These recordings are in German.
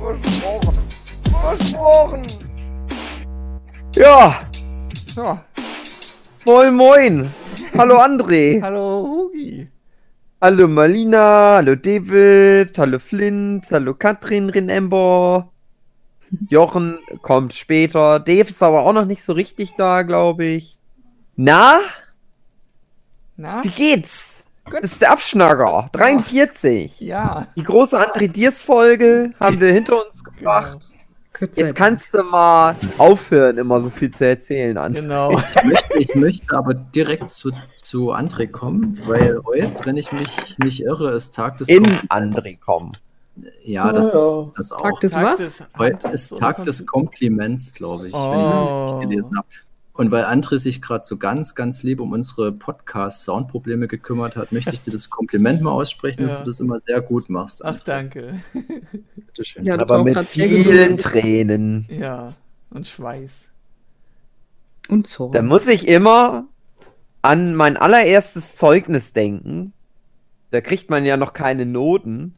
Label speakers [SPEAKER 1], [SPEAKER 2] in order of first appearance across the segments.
[SPEAKER 1] Versprochen. Versprochen.
[SPEAKER 2] Ja. ja. Moin, moin. Hallo André.
[SPEAKER 3] Hallo Hugi.
[SPEAKER 2] Hallo Malina. Hallo David. Hallo Flint. Hallo Katrin Rinember. Jochen kommt später. Dave ist aber auch noch nicht so richtig da, glaube ich. Na?
[SPEAKER 3] Na?
[SPEAKER 2] Wie geht's? Das ist der Abschnacker. 43.
[SPEAKER 3] Ja.
[SPEAKER 2] Die große André Diers Folge haben wir hinter uns gebracht.
[SPEAKER 3] Genau.
[SPEAKER 2] Jetzt kannst du mal aufhören, immer so viel zu erzählen, André.
[SPEAKER 3] Genau.
[SPEAKER 4] Ich möchte, ich möchte aber direkt zu, zu André kommen, weil heute, wenn ich mich nicht irre, ist Tag des
[SPEAKER 2] In
[SPEAKER 4] Kom-
[SPEAKER 2] André kommen.
[SPEAKER 4] Ja, das, das auch.
[SPEAKER 5] Tag des was?
[SPEAKER 4] Heute ist Tag des Kompliments, glaube ich, wenn ich
[SPEAKER 3] Oh.
[SPEAKER 4] das richtig gelesen habe. Und weil André sich gerade so ganz, ganz lieb um unsere Podcast-Soundprobleme gekümmert hat, möchte ich dir das Kompliment mal aussprechen, dass
[SPEAKER 3] Ja.
[SPEAKER 4] du das immer sehr gut machst.
[SPEAKER 3] Ach,
[SPEAKER 4] André.
[SPEAKER 3] danke.
[SPEAKER 4] Bitteschön.
[SPEAKER 5] Ja,
[SPEAKER 2] Aber mit vielen. Tränen.
[SPEAKER 3] Ja. Und Schweiß.
[SPEAKER 5] Und Zorn.
[SPEAKER 2] Da muss ich immer an mein allererstes Zeugnis denken. Da kriegt man ja noch keine Noten.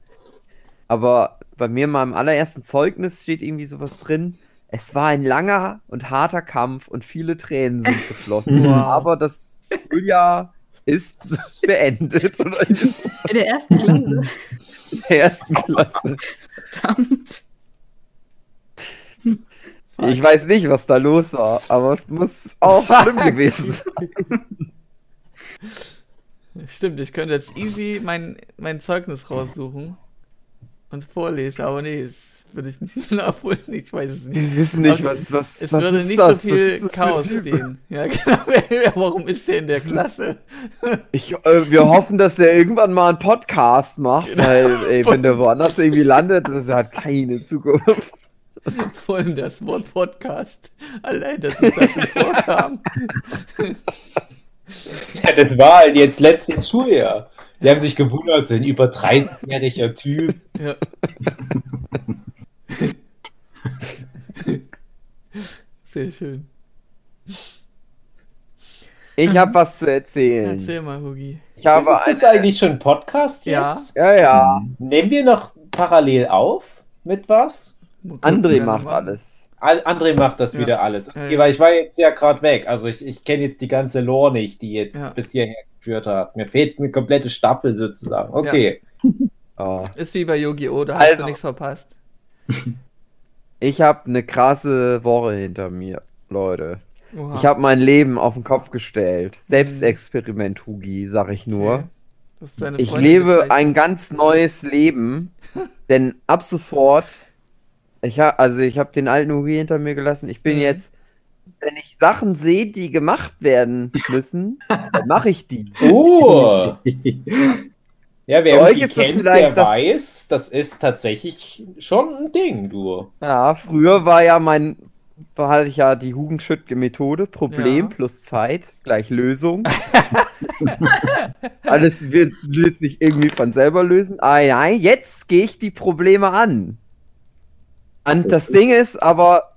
[SPEAKER 2] Aber bei mir in meinem allerersten Zeugnis steht irgendwie sowas drin. Es war ein langer und harter Kampf und viele Tränen sind geflossen. Aber das Schuljahr ist beendet oder ist
[SPEAKER 5] In der ersten Klasse.
[SPEAKER 2] in der ersten Klasse.
[SPEAKER 5] Verdammt.
[SPEAKER 2] Ich weiß nicht, was da los war, aber es muss auch schlimm gewesen sein.
[SPEAKER 3] Stimmt, ich könnte jetzt easy mein, mein Zeugnis raussuchen und vorlesen, aber nee, das würde ich nicht nachholen. Ich weiß es nicht.
[SPEAKER 2] Wir wissen nicht,
[SPEAKER 3] Also,
[SPEAKER 2] was, was,
[SPEAKER 3] Es
[SPEAKER 2] was
[SPEAKER 3] würde
[SPEAKER 2] ist
[SPEAKER 3] nicht
[SPEAKER 2] das?
[SPEAKER 3] so viel Chaos stehen. Ja, genau. Warum ist der in der Klasse?
[SPEAKER 2] Ich, äh, wir hoffen, dass der irgendwann mal einen Podcast macht,
[SPEAKER 3] Genau.
[SPEAKER 2] weil ey, wenn der woanders irgendwie landet, das hat keine Zukunft.
[SPEAKER 3] Vor allem das Wort Podcast. Allein, dass es da schon vorkam.
[SPEAKER 6] Ja, das war halt jetzt letztes Schuljahr. Die haben sich gewundert, so ein über 30-jähriger Typ.
[SPEAKER 3] Ja. Sehr schön.
[SPEAKER 2] Ich habe was zu erzählen.
[SPEAKER 3] Erzähl mal, Hugi.
[SPEAKER 2] Ich habe
[SPEAKER 6] ist das eigentlich schon ein Podcast jetzt?
[SPEAKER 3] Ja.
[SPEAKER 2] ja, ja.
[SPEAKER 6] Nehmen wir noch parallel auf mit was?
[SPEAKER 2] André macht
[SPEAKER 3] machen.
[SPEAKER 2] alles.
[SPEAKER 6] Al- André macht das
[SPEAKER 3] Ja.
[SPEAKER 6] wieder alles.
[SPEAKER 3] Ja,
[SPEAKER 6] Okay,
[SPEAKER 3] ja.
[SPEAKER 6] weil ich war jetzt ja gerade weg. Also ich, ich kenne jetzt die ganze Lore nicht, die jetzt
[SPEAKER 3] Ja.
[SPEAKER 6] bis hierher geführt hat. Mir fehlt eine komplette Staffel sozusagen. Okay.
[SPEAKER 2] Oh.
[SPEAKER 3] Ist wie bei Yu-Gi-Oh! Da hast
[SPEAKER 2] Also.
[SPEAKER 3] du nichts verpasst.
[SPEAKER 2] Ich habe eine krasse Woche hinter mir, Leute.
[SPEAKER 3] Oha.
[SPEAKER 2] Ich habe mein Leben auf den Kopf gestellt. Selbstexperiment, Hugi, sag ich nur.
[SPEAKER 3] Okay.
[SPEAKER 2] Ich lebe
[SPEAKER 3] gezeichnet.
[SPEAKER 2] ein ganz neues Leben, denn ab sofort, ich ha, also ich habe den alten Hugi hinter mir gelassen. Ich bin
[SPEAKER 3] Mhm.
[SPEAKER 2] jetzt, wenn ich Sachen sehe, die gemacht werden müssen, dann mache ich die.
[SPEAKER 6] Oh! Ja, wer
[SPEAKER 2] euch ist das
[SPEAKER 6] kennt,
[SPEAKER 2] vielleicht
[SPEAKER 6] der
[SPEAKER 2] das-
[SPEAKER 6] weiß, das ist tatsächlich schon ein Ding, du.
[SPEAKER 2] Ja, früher war ja mein, da hatte ich ja die Hugenschüttge Methode, Problem
[SPEAKER 3] Ja.
[SPEAKER 2] plus Zeit gleich Lösung. Alles wird, wird sich irgendwie von selber lösen. Ah, nein, jetzt gehe ich die Probleme an. Und das,
[SPEAKER 4] Das
[SPEAKER 2] Ding ist aber,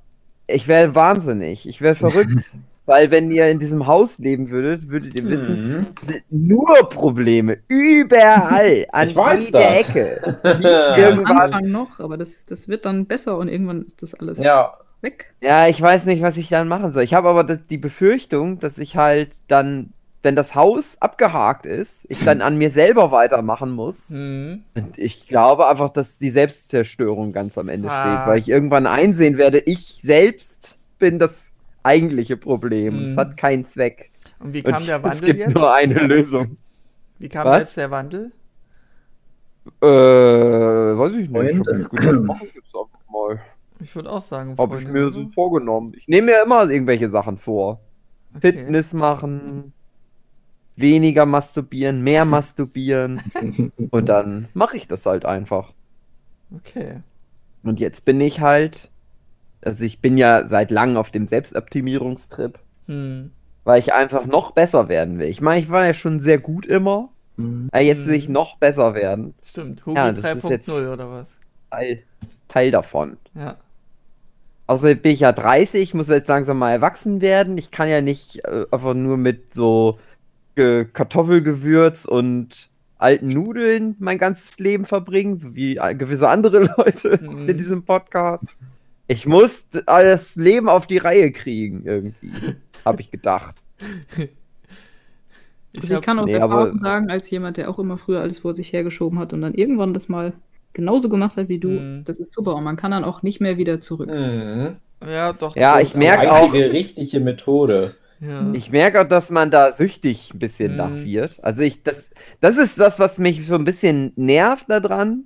[SPEAKER 2] ich wäre wahnsinnig, ich wäre verrückt. Weil wenn ihr in diesem Haus leben würdet, würdet ihr wissen, es sind nur Probleme. Überall. An
[SPEAKER 6] Ich weiß
[SPEAKER 2] jeder
[SPEAKER 6] das.
[SPEAKER 2] Ecke. Nicht
[SPEAKER 5] Ja, am
[SPEAKER 2] irgendwas.
[SPEAKER 5] Anfang noch, aber das, das wird dann besser und irgendwann ist das alles
[SPEAKER 6] Ja,
[SPEAKER 5] weg.
[SPEAKER 2] Ja, ich weiß nicht, was ich dann machen soll. Ich habe aber die Befürchtung, dass ich halt dann, wenn das Haus abgehakt ist, ich dann an mir selber weitermachen muss.
[SPEAKER 3] Mhm.
[SPEAKER 2] Und ich glaube einfach, dass die Selbstzerstörung ganz am Ende
[SPEAKER 3] Ah.
[SPEAKER 2] steht, weil ich irgendwann einsehen werde, ich selbst bin das eigentliche Problem. Es
[SPEAKER 3] Mhm.
[SPEAKER 2] hat keinen Zweck.
[SPEAKER 3] Und wie
[SPEAKER 2] Und
[SPEAKER 3] kam der
[SPEAKER 2] es
[SPEAKER 3] Wandel
[SPEAKER 2] gibt
[SPEAKER 3] jetzt?
[SPEAKER 2] nur eine Lösung.
[SPEAKER 3] Wie kam
[SPEAKER 2] Was?
[SPEAKER 3] jetzt der Wandel?
[SPEAKER 2] Äh, weiß ich nicht.
[SPEAKER 4] Freunde.
[SPEAKER 2] Hab ich ich jetzt einfach mal.
[SPEAKER 3] Ich würde auch sagen,
[SPEAKER 2] Habe ich
[SPEAKER 3] Freunde,
[SPEAKER 2] mir
[SPEAKER 3] oder?
[SPEAKER 2] so vorgenommen. Ich nehme mir immer irgendwelche Sachen vor.
[SPEAKER 3] Okay.
[SPEAKER 2] Fitness machen, weniger masturbieren, mehr masturbieren und dann mache ich das halt einfach.
[SPEAKER 3] Okay.
[SPEAKER 2] Und jetzt bin ich halt, also ich bin ja seit langem auf dem Selbstoptimierungstrip,
[SPEAKER 3] Hm.
[SPEAKER 2] weil ich einfach noch besser werden will. Ich meine, ich war ja schon sehr gut immer,
[SPEAKER 4] Mhm.
[SPEAKER 2] aber jetzt will ich
[SPEAKER 3] Mhm.
[SPEAKER 2] noch besser werden.
[SPEAKER 3] Stimmt, Hugi
[SPEAKER 2] Ja, das ist
[SPEAKER 3] 3.0
[SPEAKER 2] jetzt-
[SPEAKER 3] oder was?
[SPEAKER 2] Teil, Teil davon.
[SPEAKER 3] Ja.
[SPEAKER 2] Außerdem bin ich ja 30, muss jetzt langsam mal erwachsen werden. Ich kann ja nicht äh, einfach nur mit so äh, Kartoffelgewürz und alten Nudeln mein ganzes Leben verbringen, so wie äh, gewisse andere Leute
[SPEAKER 3] Mhm.
[SPEAKER 2] in diesem Podcast. Ich muss das Leben auf die Reihe kriegen, irgendwie. Habe ich gedacht.
[SPEAKER 3] Ich,
[SPEAKER 5] Also ich kann aus
[SPEAKER 2] nee,
[SPEAKER 5] Erfahrung
[SPEAKER 2] aber-
[SPEAKER 5] sagen, als jemand, der auch immer früher alles vor sich hergeschoben hat und dann irgendwann das mal genauso gemacht hat wie du,
[SPEAKER 3] Mhm.
[SPEAKER 5] das ist super und man kann dann auch nicht mehr wieder zurück.
[SPEAKER 6] Mhm.
[SPEAKER 3] ja, doch.
[SPEAKER 2] Ja,
[SPEAKER 3] das
[SPEAKER 2] ich
[SPEAKER 3] ist-
[SPEAKER 2] merk
[SPEAKER 6] Die
[SPEAKER 2] auch-
[SPEAKER 6] einzige richtige Methode.
[SPEAKER 3] Ja.
[SPEAKER 2] Ich merke auch, dass man da süchtig ein bisschen
[SPEAKER 3] Mhm.
[SPEAKER 2] nach wird. Also ich, das, das ist das, was mich so ein bisschen nervt daran.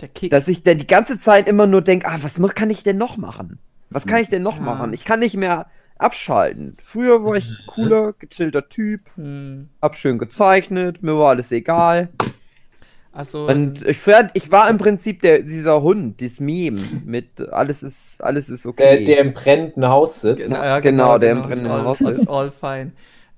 [SPEAKER 3] Der Kick.
[SPEAKER 2] dass ich dann die ganze Zeit immer nur denke, ah, was muss, kann ich denn noch machen? Was kann ich denn noch
[SPEAKER 3] Ja.
[SPEAKER 2] machen? Ich kann nicht mehr abschalten. Früher war ich cooler, gechillter Typ,
[SPEAKER 3] hm.
[SPEAKER 2] hab schön gezeichnet, mir war alles egal.
[SPEAKER 3] Also,
[SPEAKER 2] Und ich, fand- ich war im Prinzip der, dieser Hund, dieses Meme mit alles ist, alles ist
[SPEAKER 6] Der,
[SPEAKER 2] okay.
[SPEAKER 6] der im brennenden Haus sitzt.
[SPEAKER 3] Genau, ja,
[SPEAKER 2] Genau, der im
[SPEAKER 3] it's
[SPEAKER 2] brennenden
[SPEAKER 3] all,
[SPEAKER 2] Haus
[SPEAKER 3] it's
[SPEAKER 2] ist.
[SPEAKER 3] all fine.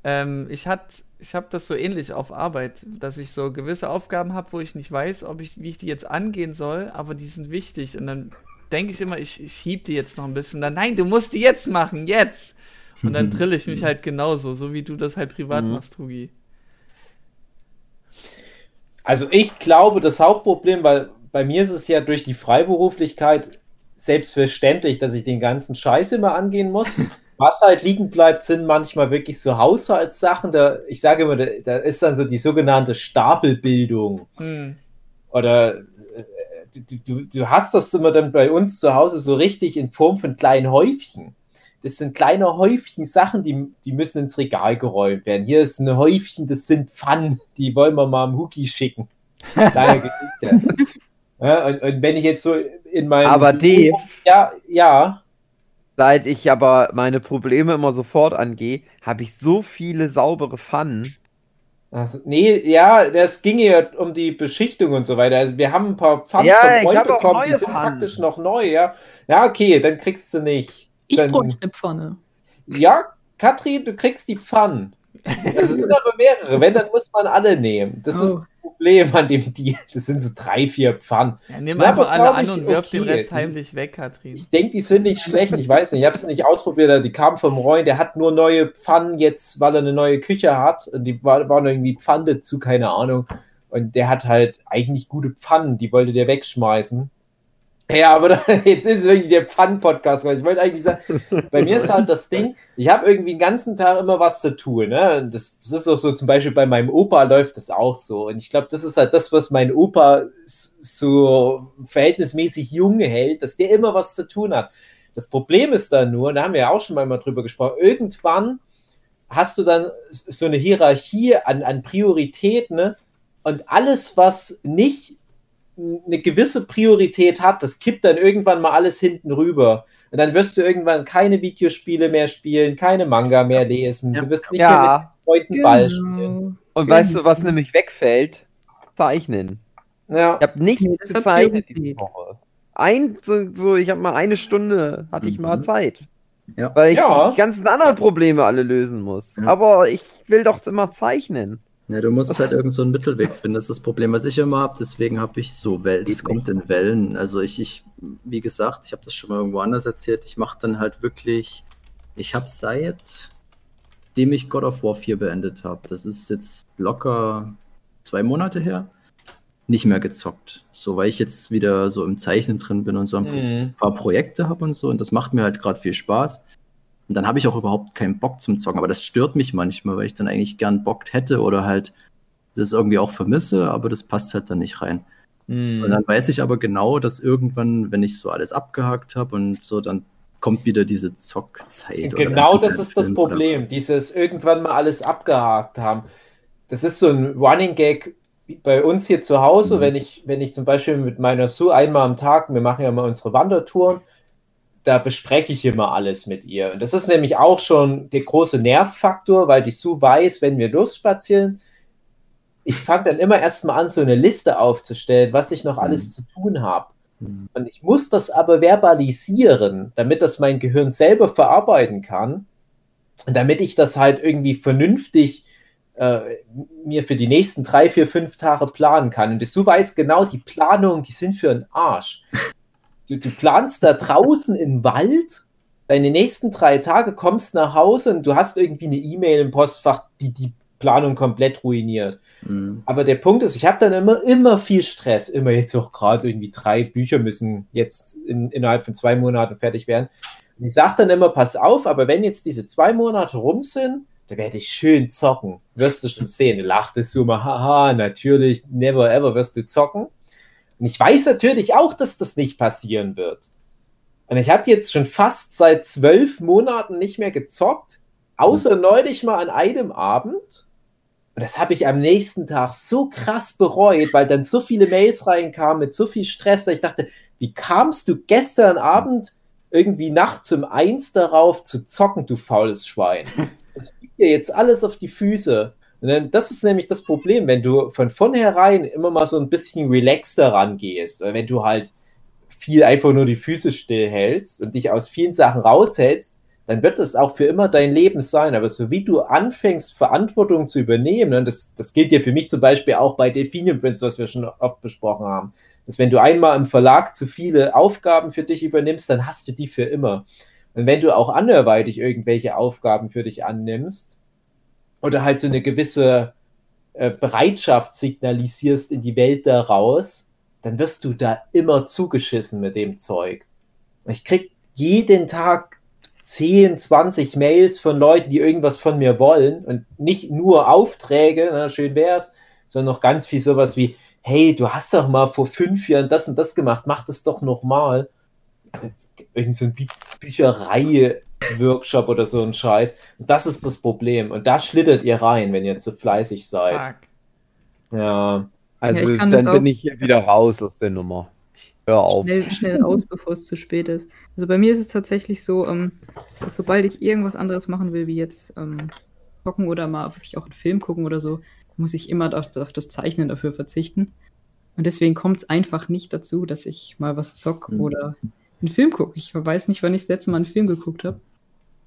[SPEAKER 3] Ähm, ich hat, ich habe das so ähnlich auf Arbeit, dass ich so gewisse Aufgaben habe, wo ich nicht weiß, ob ich, wie ich die jetzt angehen soll, aber die sind wichtig. Und dann denke ich immer, ich, ich schieb die jetzt noch ein bisschen. Dann, nein, du musst die jetzt machen, jetzt! Und dann drill ich mich halt genauso, so wie du das halt privat
[SPEAKER 2] Mhm.
[SPEAKER 3] machst, Hugi.
[SPEAKER 6] Also ich glaube, das Hauptproblem, weil bei mir ist es ja durch die Freiberuflichkeit selbstverständlich, dass ich den ganzen Scheiß immer angehen muss. Was halt liegen bleibt, sind manchmal wirklich so Haushaltssachen. Da, ich sage immer, da, da ist dann so die sogenannte Stapelbildung.
[SPEAKER 3] Hm.
[SPEAKER 6] Oder äh, du, du, du hast das immer dann bei uns zu Hause so richtig in Form von kleinen Häufchen. Das sind kleine Häufchen Sachen, die, die müssen ins Regal geräumt werden. Hier ist ein Häufchen, das sind Pfannen, die wollen wir mal am Hookie schicken. Kleine Geschichte. Ja, und, und wenn ich jetzt so in meinem.
[SPEAKER 2] Aber Dave,
[SPEAKER 6] Ja, ja.
[SPEAKER 2] Seit ich aber meine Probleme immer sofort angehe, habe ich so viele saubere Pfannen.
[SPEAKER 6] Also, nee, ja, das ging ja um die Beschichtung und so weiter. Also wir haben ein paar Pfannen
[SPEAKER 2] Ja,
[SPEAKER 6] vom
[SPEAKER 2] ich
[SPEAKER 6] Freund bekommen, die
[SPEAKER 2] neue
[SPEAKER 6] sind
[SPEAKER 2] Pfannen.
[SPEAKER 6] praktisch noch neu, ja. Ja, okay, dann kriegst du nicht.
[SPEAKER 5] Ich
[SPEAKER 6] Dann-
[SPEAKER 5] bräuchte eine Pfanne.
[SPEAKER 6] Ja, Katrin, du kriegst die Pfannen. Das sind aber mehrere. Wenn, dann muss man alle nehmen. Das ist
[SPEAKER 5] Oh.
[SPEAKER 6] das Problem an dem Deal. Das sind so drei, vier Pfannen.
[SPEAKER 3] Ja, nimm einfach alle an und wirf den
[SPEAKER 6] okay.
[SPEAKER 3] Rest heimlich weg, Katrin.
[SPEAKER 6] Ich denke, die sind nicht schlecht. Ich weiß nicht. Ich habe es nicht ausprobiert. Die kamen vom Reuen. Der hat nur neue Pfannen jetzt, weil er eine neue Küche hat. Und die war- waren irgendwie Pfannen dazu, keine Ahnung. Und der hat halt eigentlich gute Pfannen. Die wollte der wegschmeißen. Ja, aber jetzt ist es irgendwie der Pfannen-Podcast. weil Ich wollte eigentlich sagen, bei mir ist halt das Ding, ich habe irgendwie den ganzen Tag immer was zu tun. Ne? Das, das ist auch so, zum Beispiel bei meinem Opa läuft das auch so. Und ich glaube, das ist halt das, was mein Opa so verhältnismäßig jung hält, dass der immer was zu tun hat. Das Problem ist dann nur, da haben wir ja auch schon mal drüber gesprochen, irgendwann hast du dann so eine Hierarchie an, an Prioritäten ne? und alles, was nicht eine gewisse Priorität hat, das kippt dann irgendwann mal alles hinten rüber. Und dann wirst du irgendwann keine Videospiele mehr spielen, keine Manga mehr lesen.
[SPEAKER 4] Ja.
[SPEAKER 6] Du wirst nicht mehr mit
[SPEAKER 2] Ja,
[SPEAKER 6] Freunden Ball spielen.
[SPEAKER 5] Genau.
[SPEAKER 2] und weißt du, was nämlich wegfällt? Zeichnen.
[SPEAKER 6] Ja.
[SPEAKER 2] Ich habe nicht
[SPEAKER 5] das
[SPEAKER 2] gezeichnet diese Woche. Ein, so, so ich habe mal eine Stunde, hatte ich mal
[SPEAKER 4] Mhm.
[SPEAKER 2] Zeit.
[SPEAKER 4] Ja.
[SPEAKER 2] Weil ich
[SPEAKER 6] Ja.
[SPEAKER 2] die ganzen anderen Probleme alle lösen muss.
[SPEAKER 4] Ja.
[SPEAKER 2] Aber ich will doch immer zeichnen.
[SPEAKER 4] Ja, du musst halt irgend so einen Mittelweg finden. Das ist das Problem, was ich immer habe. Deswegen habe ich so Wellen. Das kommt in Wellen. Also ich, ich wie gesagt, ich habe das schon mal irgendwo anders erzählt. Ich mache dann halt wirklich. Ich habe seitdem ich God of War 4 beendet habe, das ist jetzt locker zwei Monate her, nicht mehr gezockt. So, weil ich jetzt wieder so im Zeichnen drin bin und so ein
[SPEAKER 6] Mhm.
[SPEAKER 4] paar Projekte habe und so. Und das macht mir halt gerade viel Spaß. Und dann habe ich auch überhaupt keinen Bock zum Zocken. Aber das stört mich manchmal, weil ich dann eigentlich gern Bock hätte oder halt das irgendwie auch vermisse, aber das passt halt dann nicht rein. Und dann weiß ich aber genau, dass irgendwann, wenn ich so alles abgehakt habe und so, dann kommt wieder diese Zockzeit.
[SPEAKER 6] Genau das ist das
[SPEAKER 4] Film oder
[SPEAKER 6] Problem, dieses irgendwann mal alles abgehakt haben. Das ist so ein Running Gag bei uns hier zu Hause,
[SPEAKER 4] Mhm.
[SPEAKER 6] wenn ich, wenn ich zum Beispiel mit meiner Sue einmal am Tag, wir machen ja mal unsere Wandertouren, da bespreche ich immer alles mit ihr. Und das ist nämlich auch schon der große Nervfaktor, weil die Sue weiß, wenn wir losspazieren, ich fange dann immer erstmal an, so eine Liste aufzustellen, was ich noch alles zu tun habe. Und ich muss das aber verbalisieren, damit das mein Gehirn selber verarbeiten kann. Und damit ich das halt irgendwie vernünftig äh, mir für die nächsten drei, vier, fünf Tage planen kann. Und du weißt genau, die Planungen, die sind für einen Arsch. Du, du planst da draußen im Wald deine nächsten drei Tage, kommst nach Hause und du hast irgendwie eine E-Mail im Postfach, die die Planung komplett ruiniert.
[SPEAKER 4] Mhm.
[SPEAKER 6] Aber der Punkt ist, ich habe dann immer, immer viel Stress. Immer jetzt auch gerade irgendwie drei Bücher müssen jetzt in, innerhalb von zwei Monaten fertig werden. Und ich sage dann immer, pass auf, aber wenn jetzt diese zwei Monate rum sind, da werde ich schön zocken. Wirst du schon sehen. Du lachtest so mal, haha, natürlich, never ever wirst du zocken. Und ich weiß natürlich auch, dass das nicht passieren wird. Und ich habe jetzt schon fast seit zwölf Monaten nicht mehr gezockt, außer neulich mal an einem Abend. Und das habe ich am nächsten Tag so krass bereut, weil dann so viele Mails reinkamen mit so viel Stress, dass ich dachte, wie kamst du gestern Abend irgendwie nachts um eins darauf zu zocken, du faules Schwein? Das fliegt dir jetzt alles auf die Füße. Das ist nämlich das Problem, wenn du von vornherein immer mal so ein bisschen relaxter rangehst, oder wenn du halt viel einfach nur die Füße stillhältst und dich aus vielen Sachen raushältst, dann wird das auch für immer dein Leben sein. Aber so wie du anfängst, Verantwortung zu übernehmen, und das, das gilt ja für mich zum Beispiel auch bei Delphinium Prince, was wir schon oft besprochen haben, dass wenn du einmal im Verlag zu viele Aufgaben für dich übernimmst, dann hast du die für immer. Und wenn du auch anderweitig irgendwelche Aufgaben für dich annimmst oder halt so eine gewisse äh, Bereitschaft signalisierst in die Welt daraus, dann wirst du da immer zugeschissen mit dem Zeug. Ich krieg jeden Tag 10, 20 Mails von Leuten, die irgendwas von mir wollen und nicht nur Aufträge, na, schön wär's, sondern noch ganz viel sowas wie, hey, du hast doch mal vor fünf Jahren das und das gemacht, mach das doch nochmal. Irgend so ein Bü Bücherei-Workshop oder so ein Scheiß. Und das ist das Problem. Und da schlittert ihr rein, wenn ihr zu fleißig seid.
[SPEAKER 3] Fuck.
[SPEAKER 6] Ja.
[SPEAKER 2] Also
[SPEAKER 5] das
[SPEAKER 2] dann bin ich hier wieder raus aus der Nummer. Ich hör auf.
[SPEAKER 5] Schnell, schnell aus, bevor es zu spät ist. Also bei mir ist es tatsächlich so, ähm, dass sobald ich irgendwas anderes machen will, wie jetzt ähm, zocken oder mal wirklich auch einen Film gucken oder so, muss ich immer auf, auf das Zeichnen dafür verzichten. Und deswegen kommt es einfach nicht dazu, dass ich mal was zock
[SPEAKER 4] Mhm.
[SPEAKER 5] oder einen Film gucke. Ich weiß nicht, wann ich das letzte Mal einen Film geguckt habe.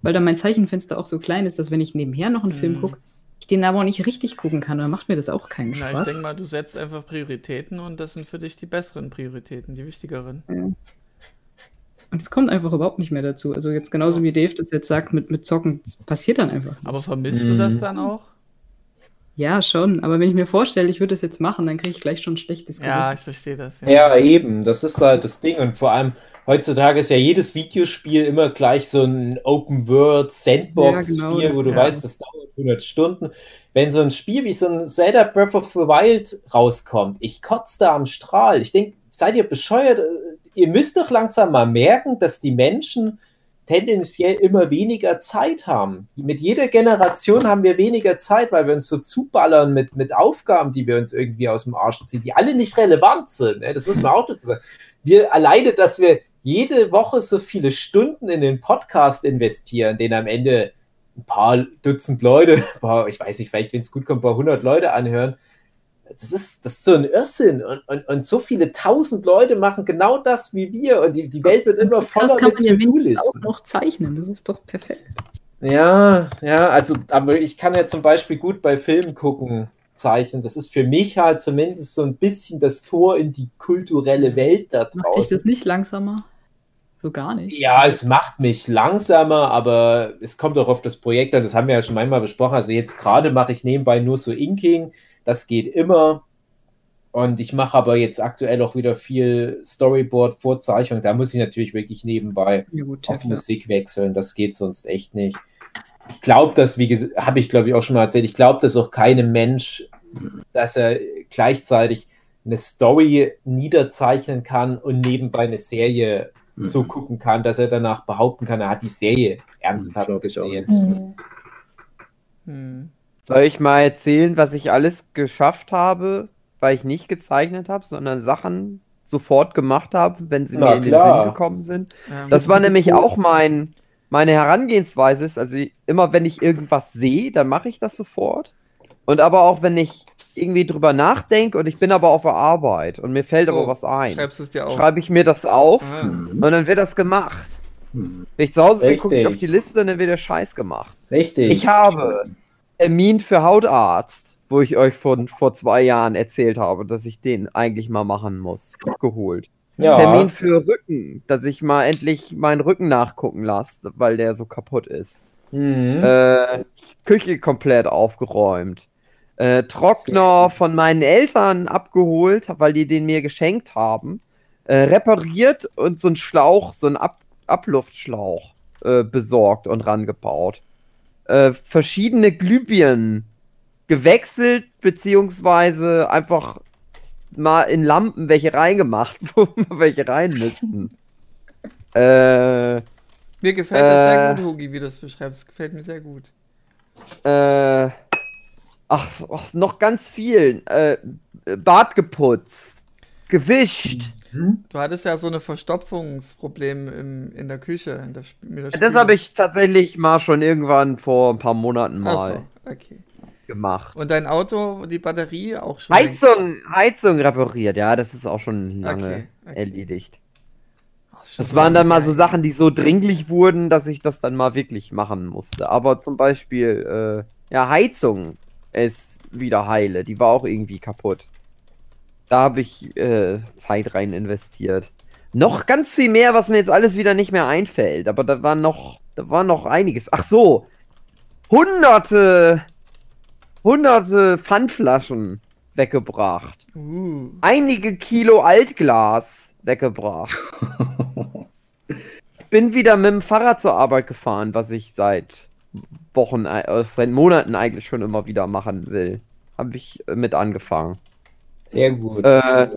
[SPEAKER 5] Weil dann mein Zeichenfenster auch so klein ist, dass wenn ich nebenher noch einen Film
[SPEAKER 3] Mhm.
[SPEAKER 5] gucke, ich den aber auch nicht richtig gucken kann. Dann macht mir das auch keinen
[SPEAKER 3] Na, ich
[SPEAKER 5] Spaß.
[SPEAKER 3] denke mal, du setzt einfach Prioritäten und das sind für dich die besseren Prioritäten, die wichtigeren.
[SPEAKER 5] Und es kommt einfach überhaupt nicht mehr dazu. Also jetzt genauso wie Dave das jetzt sagt, mit, mit Zocken, das passiert dann einfach.
[SPEAKER 3] Aber vermisst du das
[SPEAKER 6] Mhm.
[SPEAKER 3] dann auch?
[SPEAKER 5] Ja, schon. Aber wenn ich mir vorstelle, ich würde das jetzt machen, dann kriege ich gleich schon ein schlechtes
[SPEAKER 3] Ja,
[SPEAKER 5] Gewissen.
[SPEAKER 3] ich verstehe das.
[SPEAKER 6] Ja, eben. Das ist halt das Ding. Und vor allem heutzutage ist ja jedes Videospiel immer gleich so ein Open World Sandbox-Spiel,
[SPEAKER 5] Ja, genau,
[SPEAKER 6] wo du
[SPEAKER 3] ja.
[SPEAKER 6] weißt, das dauert 100 Stunden. Wenn so ein Spiel wie so ein Zelda Breath of the Wild rauskommt, ich kotze da am Strahl. Ich denke, seid ihr bescheuert? Ihr müsst doch langsam mal merken, dass die Menschen tendenziell immer weniger Zeit haben. Mit jeder Generation haben wir weniger Zeit, weil wir uns so zuballern mit, mit Aufgaben, die wir uns irgendwie aus dem Arsch ziehen, die alle nicht relevant sind. Ne? Das muss man auch dazu sagen. Wir alleine, dass wir jede Woche so viele Stunden in den Podcast investieren, den am Ende ein paar Dutzend Leute, paar, ich weiß nicht, vielleicht, wenn es gut kommt, ein paar hundert Leute anhören. Das ist, das ist so ein Irrsinn. Und, und, und so viele tausend Leute machen genau das wie wir. Und die, die Welt wird immer
[SPEAKER 5] Das
[SPEAKER 6] voller
[SPEAKER 5] kann
[SPEAKER 6] mit
[SPEAKER 5] man ja wenigstens auch noch zeichnen. Das ist doch perfekt.
[SPEAKER 6] Ja, ja, also, aber ich kann ja zum Beispiel gut bei Filmen gucken zeichnen. Das ist für mich halt zumindest so ein bisschen das Tor in die kulturelle Welt da
[SPEAKER 5] Macht dich
[SPEAKER 6] draußen.
[SPEAKER 5] das nicht langsamer? So gar nicht.
[SPEAKER 6] Ja, es macht mich langsamer, aber es kommt auch auf das Projekt an. Das haben wir ja schon einmal besprochen. Also jetzt gerade mache ich nebenbei nur so Inking. Das geht immer. Und ich mache aber jetzt aktuell auch wieder viel Storyboard, Vorzeichnung. Da muss ich natürlich wirklich nebenbei
[SPEAKER 5] Ja, gut, ja,
[SPEAKER 6] auf
[SPEAKER 5] klar.
[SPEAKER 6] Musik wechseln. Das geht sonst echt nicht. Ich glaube, dass, wie gesagt, habe ich glaube ich auch schon mal erzählt, ich glaube, dass auch keinem Mensch, dass er gleichzeitig eine Story niederzeichnen kann und nebenbei eine Serie so
[SPEAKER 4] Mhm.
[SPEAKER 6] gucken kann, dass er danach behaupten kann, er hat die Serie ernsthaft
[SPEAKER 4] auch
[SPEAKER 6] gesehen.
[SPEAKER 3] Hm.
[SPEAKER 2] Soll ich mal erzählen, was ich alles geschafft habe, weil ich nicht gezeichnet habe, sondern Sachen sofort gemacht habe, wenn sie
[SPEAKER 6] Na
[SPEAKER 2] mir in den
[SPEAKER 6] klar.
[SPEAKER 2] Sinn gekommen sind?
[SPEAKER 3] Ähm,
[SPEAKER 2] Das war nämlich auch mein, meine Herangehensweise. Ist, also immer wenn ich irgendwas sehe, dann mache ich das sofort. Und aber auch wenn ich irgendwie drüber nachdenke und ich bin aber auf der Arbeit und mir fällt aber
[SPEAKER 3] Oh,
[SPEAKER 2] was ein,
[SPEAKER 3] Schreibst du es dir auf?
[SPEAKER 2] schreibe ich mir das auf
[SPEAKER 3] Ah.
[SPEAKER 4] Mhm.
[SPEAKER 2] und dann wird das gemacht.
[SPEAKER 4] Hm.
[SPEAKER 2] Wenn ich zu Hause bin, gucke ich
[SPEAKER 6] Richtig.
[SPEAKER 2] auf die Liste und dann wird der Scheiß gemacht.
[SPEAKER 6] Richtig.
[SPEAKER 2] Ich habe Termin für Hautarzt, wo ich euch von vor zwei Jahren erzählt habe, dass ich den eigentlich mal machen muss, geholt.
[SPEAKER 6] ja.
[SPEAKER 2] Termin für Rücken, dass ich mal endlich meinen Rücken nachgucken lasse, weil der so kaputt ist.
[SPEAKER 6] Mhm.
[SPEAKER 2] Äh, Küche komplett aufgeräumt. Äh, Trockner von meinen Eltern abgeholt, weil die den mir geschenkt haben. Äh, repariert und so ein Schlauch, so ein Ab Abluftschlauch äh, besorgt und rangebaut. Äh, verschiedene Glühbirnen gewechselt, beziehungsweise einfach mal in Lampen welche reingemacht, wo wir welche rein müssten. äh,
[SPEAKER 3] Mir gefällt das sehr
[SPEAKER 2] Äh.
[SPEAKER 3] gut, Hugi, wie du das beschreibst. Gefällt mir sehr gut.
[SPEAKER 2] Äh, ach, ach, noch ganz viel. Äh, Bad geputzt. Gewischt.
[SPEAKER 3] Du hattest ja so eine Verstopfungsproblem im, in der Küche. In der, der
[SPEAKER 2] Das
[SPEAKER 3] Spüle.
[SPEAKER 2] habe ich tatsächlich mal schon irgendwann vor ein paar Monaten mal
[SPEAKER 3] so, okay.
[SPEAKER 2] gemacht.
[SPEAKER 3] Und dein Auto, die Batterie auch schon.
[SPEAKER 2] Heizung, Heizung repariert, ja, das ist auch schon lange
[SPEAKER 3] Okay, okay.
[SPEAKER 2] erledigt. Das waren dann mal so. Sachen, die so dringlich wurden, dass ich das dann mal wirklich machen musste. Aber zum Beispiel, äh, ja, Heizung ist wieder heile. Die war auch irgendwie kaputt. Da habe ich äh, Zeit rein investiert. Noch ganz viel mehr, was mir jetzt alles wieder nicht mehr einfällt. Aber da war noch, da war noch einiges. Ach so, hunderte, hunderte Pfandflaschen weggebracht.
[SPEAKER 3] Uh,
[SPEAKER 2] Einige Kilo Altglas weggebracht. Ich bin wieder mit dem Fahrrad zur Arbeit gefahren, was ich seit Wochen, äh, seit Monaten eigentlich schon immer wieder machen will. Habe ich äh, mit angefangen.
[SPEAKER 6] Sehr gut.
[SPEAKER 2] Äh,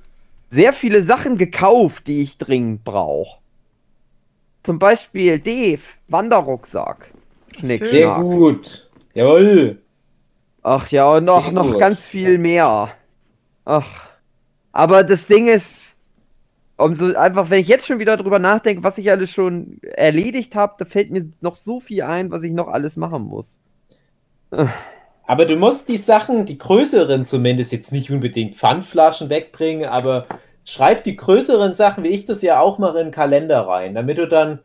[SPEAKER 2] sehr viele Sachen gekauft, die ich dringend brauche. Zum Beispiel Dave, Wanderrucksack. Schnick,
[SPEAKER 6] Sehr
[SPEAKER 2] schnack.
[SPEAKER 6] gut. Jawohl.
[SPEAKER 2] Ach ja, und noch, noch ganz viel mehr. Ach. Aber das Ding ist, umso einfach, wenn ich jetzt schon wieder drüber nachdenke, was ich alles schon erledigt habe, da fällt mir noch so viel ein, was ich noch alles machen muss.
[SPEAKER 6] Aber du musst die Sachen, die größeren zumindest, jetzt nicht unbedingt Pfandflaschen wegbringen, aber schreib die größeren Sachen, wie ich das ja auch mache, in den Kalender rein, damit du dann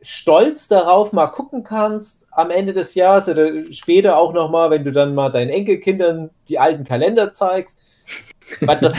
[SPEAKER 6] stolz darauf mal gucken kannst am Ende des Jahres oder später auch nochmal, wenn du dann mal deinen Enkelkindern die alten Kalender zeigst. Das,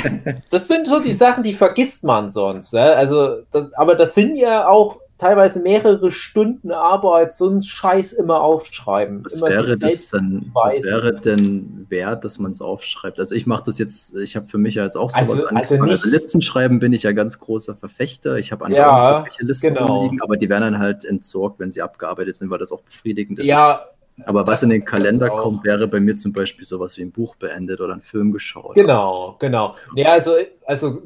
[SPEAKER 6] das sind so die Sachen, die vergisst man sonst. Ja? Also das, aber das sind ja auch teilweise mehrere Stunden Arbeit, so einen Scheiß immer aufschreiben.
[SPEAKER 4] Was
[SPEAKER 6] immer
[SPEAKER 4] wäre das denn, was wäre denn wert, dass man es aufschreibt? Also ich mache das jetzt, ich habe für mich ja jetzt auch sowas
[SPEAKER 6] Also- also
[SPEAKER 4] angefangen.
[SPEAKER 6] nicht-
[SPEAKER 4] Listen schreiben bin ich ja ganz großer Verfechter. Ich habe
[SPEAKER 6] Ja,
[SPEAKER 4] andere irgendwelche Listen
[SPEAKER 6] genau.
[SPEAKER 4] rumliegen, aber die werden dann halt entsorgt, wenn sie abgearbeitet sind, weil das auch befriedigend ist.
[SPEAKER 6] Ja,
[SPEAKER 4] aber was in den Kalender kommt, wäre bei mir zum Beispiel sowas wie ein Buch beendet oder ein Film geschaut.
[SPEAKER 6] Genau, genau. Ja, also, also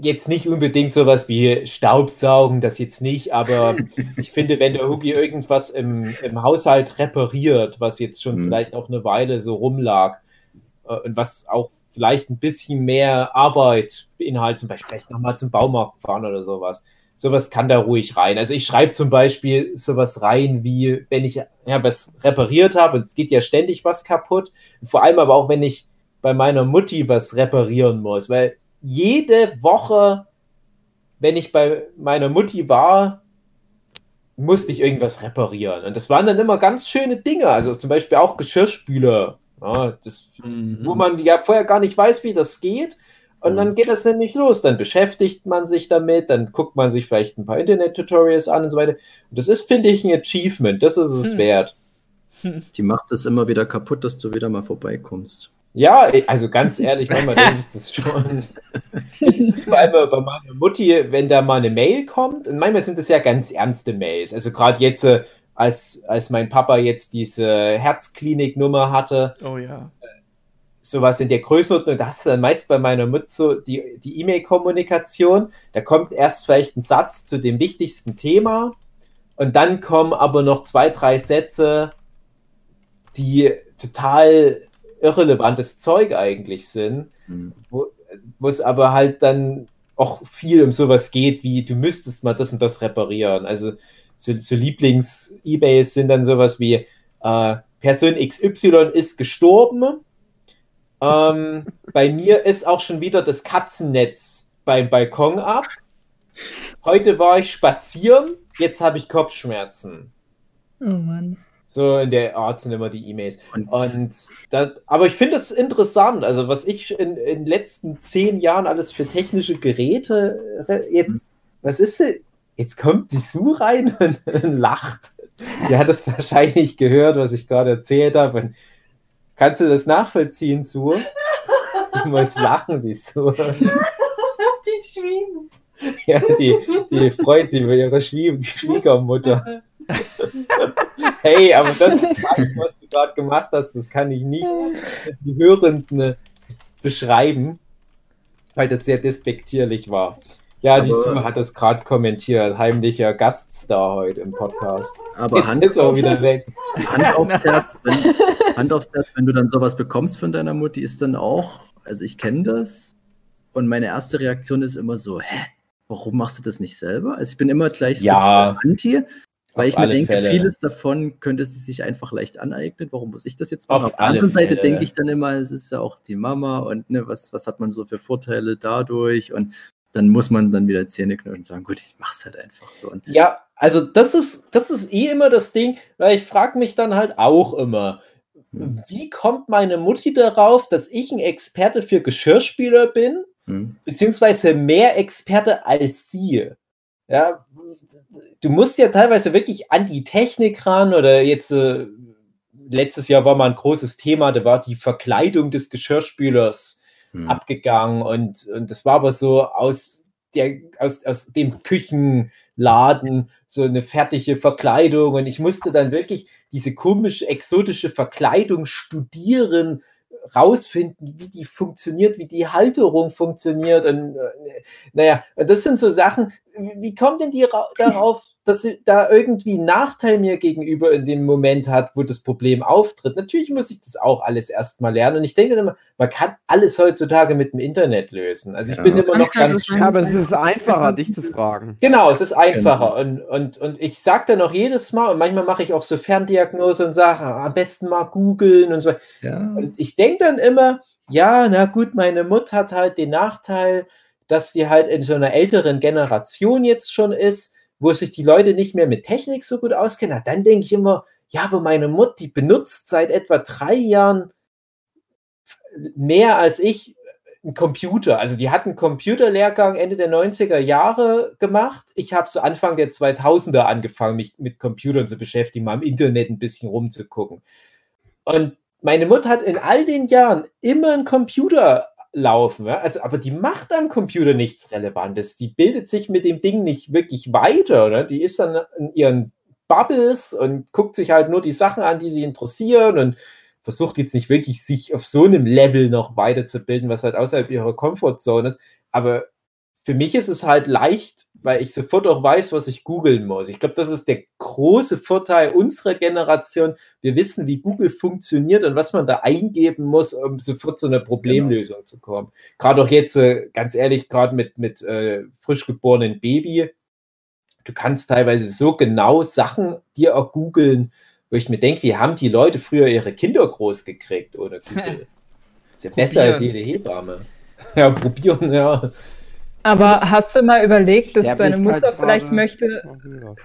[SPEAKER 6] jetzt nicht unbedingt sowas wie Staubsaugen, das jetzt nicht, aber ich finde, wenn der Hugi irgendwas im, im Haushalt repariert, was jetzt schon
[SPEAKER 4] Mhm.
[SPEAKER 6] vielleicht auch eine Weile so rumlag äh, und was auch vielleicht ein bisschen mehr Arbeit beinhaltet, zum Beispiel vielleicht nochmal zum Baumarkt fahren oder sowas. Sowas kann da ruhig rein. Also ich schreibe zum Beispiel sowas rein, wie wenn ich ja, was repariert habe, und es geht ja ständig was kaputt, vor allem aber auch, wenn ich bei meiner Mutti was reparieren muss, weil jede Woche, wenn ich bei meiner Mutti war, musste ich irgendwas reparieren. Und das waren dann immer ganz schöne Dinge, also zum Beispiel auch Geschirrspüler, ja, das, wo man ja vorher gar nicht weiß, wie das geht. Und dann geht das nämlich los. Dann beschäftigt man sich damit, dann guckt man sich vielleicht ein paar Internet-Tutorials an und so weiter. Und das ist, finde ich, ein Achievement. Das ist es
[SPEAKER 3] Hm.
[SPEAKER 6] wert.
[SPEAKER 4] Die macht es immer wieder kaputt, dass du wieder mal vorbeikommst.
[SPEAKER 6] Ja, also ganz ehrlich, manchmal denke ich das schon. Vor allem bei meiner Mutti, wenn da mal eine Mail kommt, und manchmal sind das ja ganz ernste Mails. Also gerade jetzt, äh, als, als mein Papa jetzt diese Herzklinik-Nummer hatte,
[SPEAKER 3] oh ja.
[SPEAKER 6] Sowas in der Größenordnung, da hast du dann meist bei meiner Mutter so die die E-Mail-Kommunikation, da kommt erst vielleicht ein Satz zu dem wichtigsten Thema und dann kommen aber noch zwei, drei Sätze, die total irrelevantes Zeug eigentlich sind,
[SPEAKER 4] Hm.
[SPEAKER 6] wo, wo es aber halt dann auch viel um sowas geht, wie du müsstest mal das und das reparieren. Also so, so Lieblings-Ebays sind dann sowas wie äh, Person XY ist gestorben Ähm, bei mir ist auch schon wieder das Katzennetz beim Balkon ab. Heute war ich spazieren, jetzt habe ich Kopfschmerzen.
[SPEAKER 5] Oh Mann.
[SPEAKER 6] So in der Art sind immer die E-Mails.
[SPEAKER 4] Und,
[SPEAKER 6] Und das, aber ich finde es interessant, also was ich in, in den letzten zehn Jahren alles für technische Geräte re- jetzt, was ist sie? Jetzt kommt die Sue rein und, lacht. Die hat es wahrscheinlich gehört, was ich gerade erzählt habe. Und kannst du das nachvollziehen, Sue? Du musst lachen, die Sue.
[SPEAKER 7] Die Schwiegen.
[SPEAKER 6] Ja, die, die freut sich über ihre Schwie Schwiegermutter. Hey, aber das Zeichen, was du gerade gemacht hast, das kann ich nicht den Hörenden beschreiben, weil das sehr despektierlich war. Ja, die
[SPEAKER 4] Aber-
[SPEAKER 6] Sue hat das gerade kommentiert. Heimlicher Gaststar heute im Podcast.
[SPEAKER 4] aber
[SPEAKER 6] Jetzt
[SPEAKER 4] Hand,
[SPEAKER 6] ist auch wieder weg.
[SPEAKER 4] Hand aufs Herz, wenn, Hand aufs Herz, wenn du dann sowas bekommst von deiner Mutti, ist dann auch, also ich kenne das und meine erste Reaktion ist immer so, hä, warum machst du das nicht selber? Also ich bin immer gleich
[SPEAKER 6] Ja.
[SPEAKER 4] so anti, weil ich mir denke,
[SPEAKER 6] Fälle.
[SPEAKER 4] vieles davon könnte sie sich einfach leicht aneignen. Warum muss ich das jetzt machen?
[SPEAKER 6] Auf
[SPEAKER 4] Auf, der anderen Seite
[SPEAKER 6] Fälle.
[SPEAKER 4] denke ich dann immer, es ist ja auch die Mama und ne, was, was hat man so für Vorteile dadurch und dann muss man dann wieder Zähne knirschen und sagen, gut, ich mach's halt einfach so. Und
[SPEAKER 6] Ja, also das ist, das ist eh immer das Ding, weil ich frage mich dann halt auch immer, wie kommt meine Mutti darauf, dass ich ein Experte für Geschirrspüler bin,
[SPEAKER 4] hm,
[SPEAKER 6] beziehungsweise mehr Experte als sie? Ja, du musst ja teilweise wirklich an die Technik ran oder jetzt äh, letztes Jahr war mal ein großes Thema, da war die Verkleidung des Geschirrspülers
[SPEAKER 4] hm.
[SPEAKER 6] abgegangen und, und das war aber so aus, der, aus, aus dem Küchenladen so eine fertige Verkleidung und ich musste dann wirklich diese komische, exotische Verkleidung studieren, rausfinden, wie die funktioniert, wie die Halterung funktioniert und äh, naja, das sind so Sachen, wie kommt denn die ra- darauf, dass sie da irgendwie einen Nachteil mir gegenüber in dem Moment hat, wo das Problem auftritt? Natürlich muss ich das auch alles erstmal lernen und ich denke immer, man kann alles heutzutage mit dem Internet lösen. Also ich
[SPEAKER 4] Ja.
[SPEAKER 6] bin immer noch ganz
[SPEAKER 2] Ja, aber es ist einfacher, dich zu fragen.
[SPEAKER 6] Genau, es ist einfacher. Und, und, und ich sage dann auch jedes Mal, und manchmal mache ich auch so Ferndiagnose und sage, am besten mal googeln und so.
[SPEAKER 4] ja.
[SPEAKER 6] Und ich denke dann immer, ja, na gut, meine Mutter hat halt den Nachteil, dass die halt in so einer älteren Generation jetzt schon ist, wo sich die Leute nicht mehr mit Technik so gut auskennen. Dann denke ich immer, ja, aber meine Mutter, die benutzt seit etwa drei Jahren mehr als ich einen Computer. Also die hat einen Computerlehrgang Ende der 90er Jahre gemacht. Ich habe so Anfang der 2000er angefangen, mich mit Computern zu beschäftigen, mal im Internet ein bisschen rumzugucken. Und meine Mutter hat in all den Jahren immer einen Computer laufen, ja? also, aber die macht am Computer nichts Relevantes. Die bildet sich mit dem Ding nicht wirklich weiter, oder? Die ist dann in ihren Bubbles und guckt sich halt nur die Sachen an, die sie interessieren und versucht jetzt nicht wirklich sich auf so einem Level noch weiterzubilden, was halt außerhalb ihrer Comfortzone ist. Aber für mich ist es halt leicht, weil ich sofort auch weiß, was ich googeln muss. Ich glaube, das ist der große Vorteil unserer Generation. Wir wissen, wie Google funktioniert und was man da eingeben muss, um sofort zu einer Problemlösung zu kommen. Gerade auch jetzt, äh, ganz ehrlich, gerade mit, mit äh, frisch geborenen Baby, du kannst teilweise so genau Sachen dir auch googeln, wo ich mir denke, wie haben die Leute früher ihre Kinder groß gekriegt ohne Google? Ist ja besser als
[SPEAKER 3] Probieren.
[SPEAKER 6] jede Hebamme. Ja, probieren, ja.
[SPEAKER 7] Aber hast du mal überlegt, dass deine Mutter vielleicht möchte,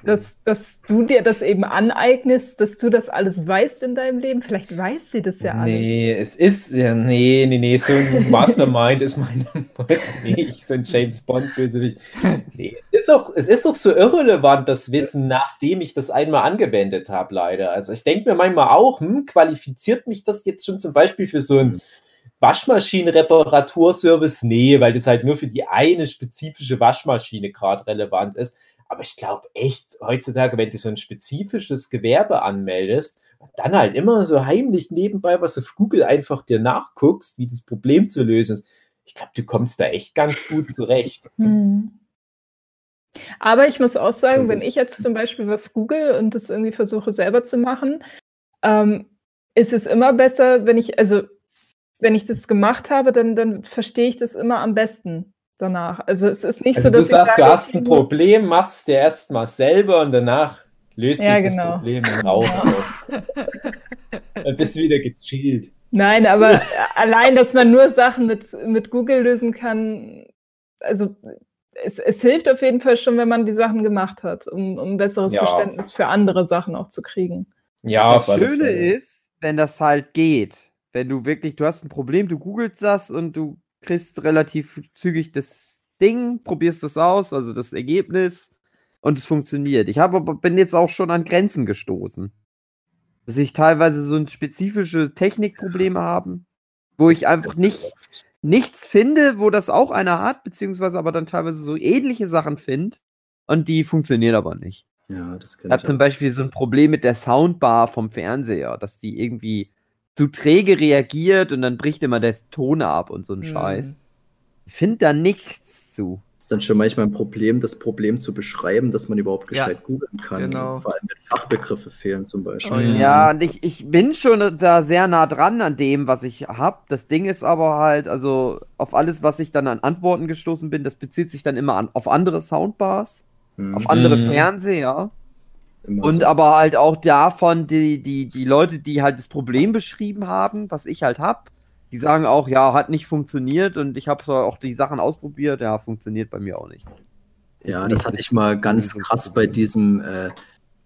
[SPEAKER 7] dass, dass du dir das eben aneignest, dass du das alles weißt in deinem Leben? Vielleicht weiß sie das ja alles.
[SPEAKER 6] Nee, es ist ja, nee, nee, nee, so ein Mastermind ist meine Mutter nicht, so ein James Bond-Bösewicht. Nee, ist auch, es ist auch so irrelevant, das Wissen, nachdem ich das einmal angewendet habe, leider. Also ich denke mir manchmal auch, hm, qualifiziert mich das jetzt schon zum Beispiel für so ein Waschmaschinenreparaturservice? Nee, weil das halt nur für die eine spezifische Waschmaschine gerade relevant ist. Aber ich glaube echt, heutzutage, wenn du so ein spezifisches Gewerbe anmeldest, dann halt immer so heimlich nebenbei was auf Google einfach dir nachguckst, wie das Problem zu lösen ist. Ich glaube, du kommst da echt ganz gut zurecht.
[SPEAKER 7] Hm. Aber ich muss auch sagen, wenn ich jetzt zum Beispiel was google und das irgendwie versuche selber zu machen, ähm, ist es immer besser, wenn ich, also wenn ich das gemacht habe, dann, dann verstehe ich das immer am besten danach. Also es ist nicht
[SPEAKER 6] Also
[SPEAKER 7] so,
[SPEAKER 6] du
[SPEAKER 7] dass
[SPEAKER 6] sagst,
[SPEAKER 7] ich
[SPEAKER 6] du
[SPEAKER 7] sage,
[SPEAKER 6] hast ein Problem, machst dir erstmal selber und danach löst
[SPEAKER 7] Ja,
[SPEAKER 6] sich
[SPEAKER 7] genau.
[SPEAKER 6] das Problem im Raum auf. Dann bist du wieder gechillt.
[SPEAKER 7] Nein, aber allein, dass man nur Sachen mit, mit Google lösen kann, also es, es hilft auf jeden Fall schon, wenn man die Sachen gemacht hat, um, um ein besseres
[SPEAKER 6] Ja.
[SPEAKER 7] Verständnis für andere Sachen auch zu kriegen.
[SPEAKER 6] Ja,
[SPEAKER 2] das Schöne ist, wenn das halt geht. Wenn du wirklich, du hast ein Problem, du googelst das und du kriegst relativ zügig das Ding, probierst das aus, also das Ergebnis und es funktioniert. Ich habe aber bin jetzt auch schon an Grenzen gestoßen. Dass ich teilweise so ein spezifische Technikprobleme haben, wo ich einfach nicht nichts finde, wo das auch einer hat, beziehungsweise aber dann teilweise so ähnliche Sachen finde und die funktionieren aber nicht.
[SPEAKER 4] Ja, das
[SPEAKER 2] Ich
[SPEAKER 4] kenne
[SPEAKER 2] habe
[SPEAKER 4] ich
[SPEAKER 2] zum
[SPEAKER 4] auch.
[SPEAKER 2] Beispiel so ein Problem mit der Soundbar vom Fernseher, dass die irgendwie zu träge reagiert und dann bricht immer der Ton ab und so ein
[SPEAKER 3] Hm.
[SPEAKER 2] Scheiß. Ich finde da nichts zu.
[SPEAKER 4] Ist dann schon manchmal ein Problem, das Problem zu beschreiben, dass man überhaupt
[SPEAKER 3] Ja,
[SPEAKER 4] gescheit googeln kann.
[SPEAKER 3] genau.
[SPEAKER 4] Vor allem, wenn Fachbegriffe fehlen zum Beispiel.
[SPEAKER 3] Oh ja.
[SPEAKER 2] Ja, und ich, ich bin schon da sehr nah dran an dem, was ich habe. Das Ding ist aber halt, also auf alles, was ich dann an Antworten gestoßen bin, das bezieht sich dann immer an, auf andere Soundbars,
[SPEAKER 4] Hm,
[SPEAKER 2] auf andere
[SPEAKER 6] Mhm.
[SPEAKER 2] Fernseher.
[SPEAKER 4] Immer
[SPEAKER 2] Und
[SPEAKER 4] so.
[SPEAKER 2] aber halt auch davon, die, die, die Leute, die halt das Problem beschrieben haben, was ich halt hab, die sagen auch, ja, hat nicht funktioniert und ich habe so auch die Sachen ausprobiert, ja, funktioniert bei mir auch nicht.
[SPEAKER 4] Ja,
[SPEAKER 2] Ist
[SPEAKER 4] das
[SPEAKER 2] nicht
[SPEAKER 4] hatte ich mal ganz krass bei diesem, äh,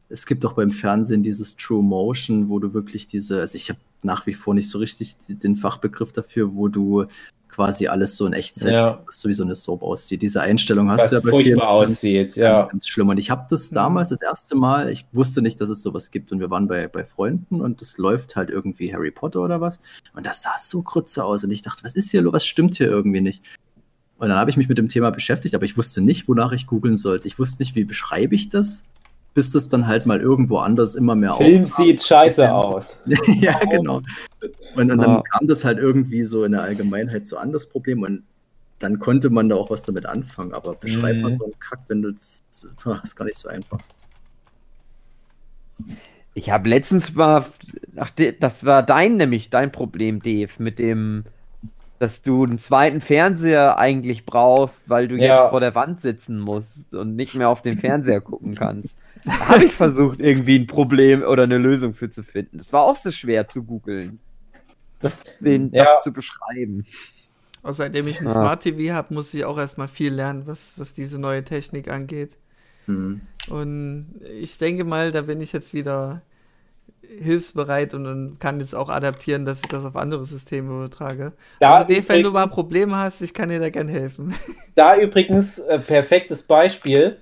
[SPEAKER 4] es gibt auch beim Fernsehen dieses True Motion, wo du wirklich diese, also ich habe nach wie vor nicht so richtig den Fachbegriff dafür, wo du quasi alles so in Echtzeit
[SPEAKER 6] Ja.
[SPEAKER 4] siehst, was so wie so eine Soap aussieht. Diese Einstellung hast
[SPEAKER 6] Was
[SPEAKER 4] du ja bei vielen
[SPEAKER 6] furchtbar aussieht,
[SPEAKER 4] Ganz,
[SPEAKER 6] ja.
[SPEAKER 4] ganz schlimm. Und ich habe das
[SPEAKER 3] Mhm.
[SPEAKER 4] damals das erste Mal, ich wusste nicht, dass es sowas gibt. Und wir waren bei, bei Freunden und es läuft halt irgendwie Harry Potter oder was. Und das sah so krütze aus. Und ich dachte, was ist hier, los? was stimmt hier irgendwie nicht? Und dann habe ich mich mit dem Thema beschäftigt, aber ich wusste nicht, wonach ich googeln sollte. Ich wusste nicht, wie beschreibe ich das, bis das dann halt mal irgendwo anders immer mehr
[SPEAKER 6] Film
[SPEAKER 4] aufkam.
[SPEAKER 6] sieht scheiße aus.
[SPEAKER 4] ja, genau. Und, und dann
[SPEAKER 2] Ah.
[SPEAKER 4] kam das halt irgendwie so in der Allgemeinheit so an, das Problem. Und dann konnte man da auch was damit anfangen. Aber beschreib mal
[SPEAKER 6] Mhm.
[SPEAKER 4] so einen Kack, wenn du das, das ist gar nicht so einfach.
[SPEAKER 2] Ich habe letztens mal, ach, das war dein nämlich, dein Problem, Dave, mit dem, dass du einen zweiten Fernseher eigentlich brauchst, weil du
[SPEAKER 6] Ja.
[SPEAKER 2] jetzt vor der Wand sitzen musst und nicht mehr auf den Fernseher gucken kannst. Da habe ich versucht, irgendwie ein Problem oder eine Lösung für zu finden. Das war auch so schwer zu googeln. Das, den,
[SPEAKER 6] Ja.
[SPEAKER 2] das zu beschreiben.
[SPEAKER 3] Auch seitdem ich ein
[SPEAKER 2] Ah.
[SPEAKER 3] Smart TV habe, muss ich auch erstmal viel lernen, was, was diese neue Technik angeht.
[SPEAKER 4] Hm.
[SPEAKER 3] Und ich denke mal, da bin ich jetzt wieder hilfsbereit und, und kann jetzt auch adaptieren, dass ich das auf andere Systeme übertrage.
[SPEAKER 6] Da
[SPEAKER 3] also Dave, wenn du
[SPEAKER 6] übrigens-
[SPEAKER 3] mal Probleme hast, ich kann dir da gern helfen.
[SPEAKER 6] Da übrigens äh, perfektes Beispiel.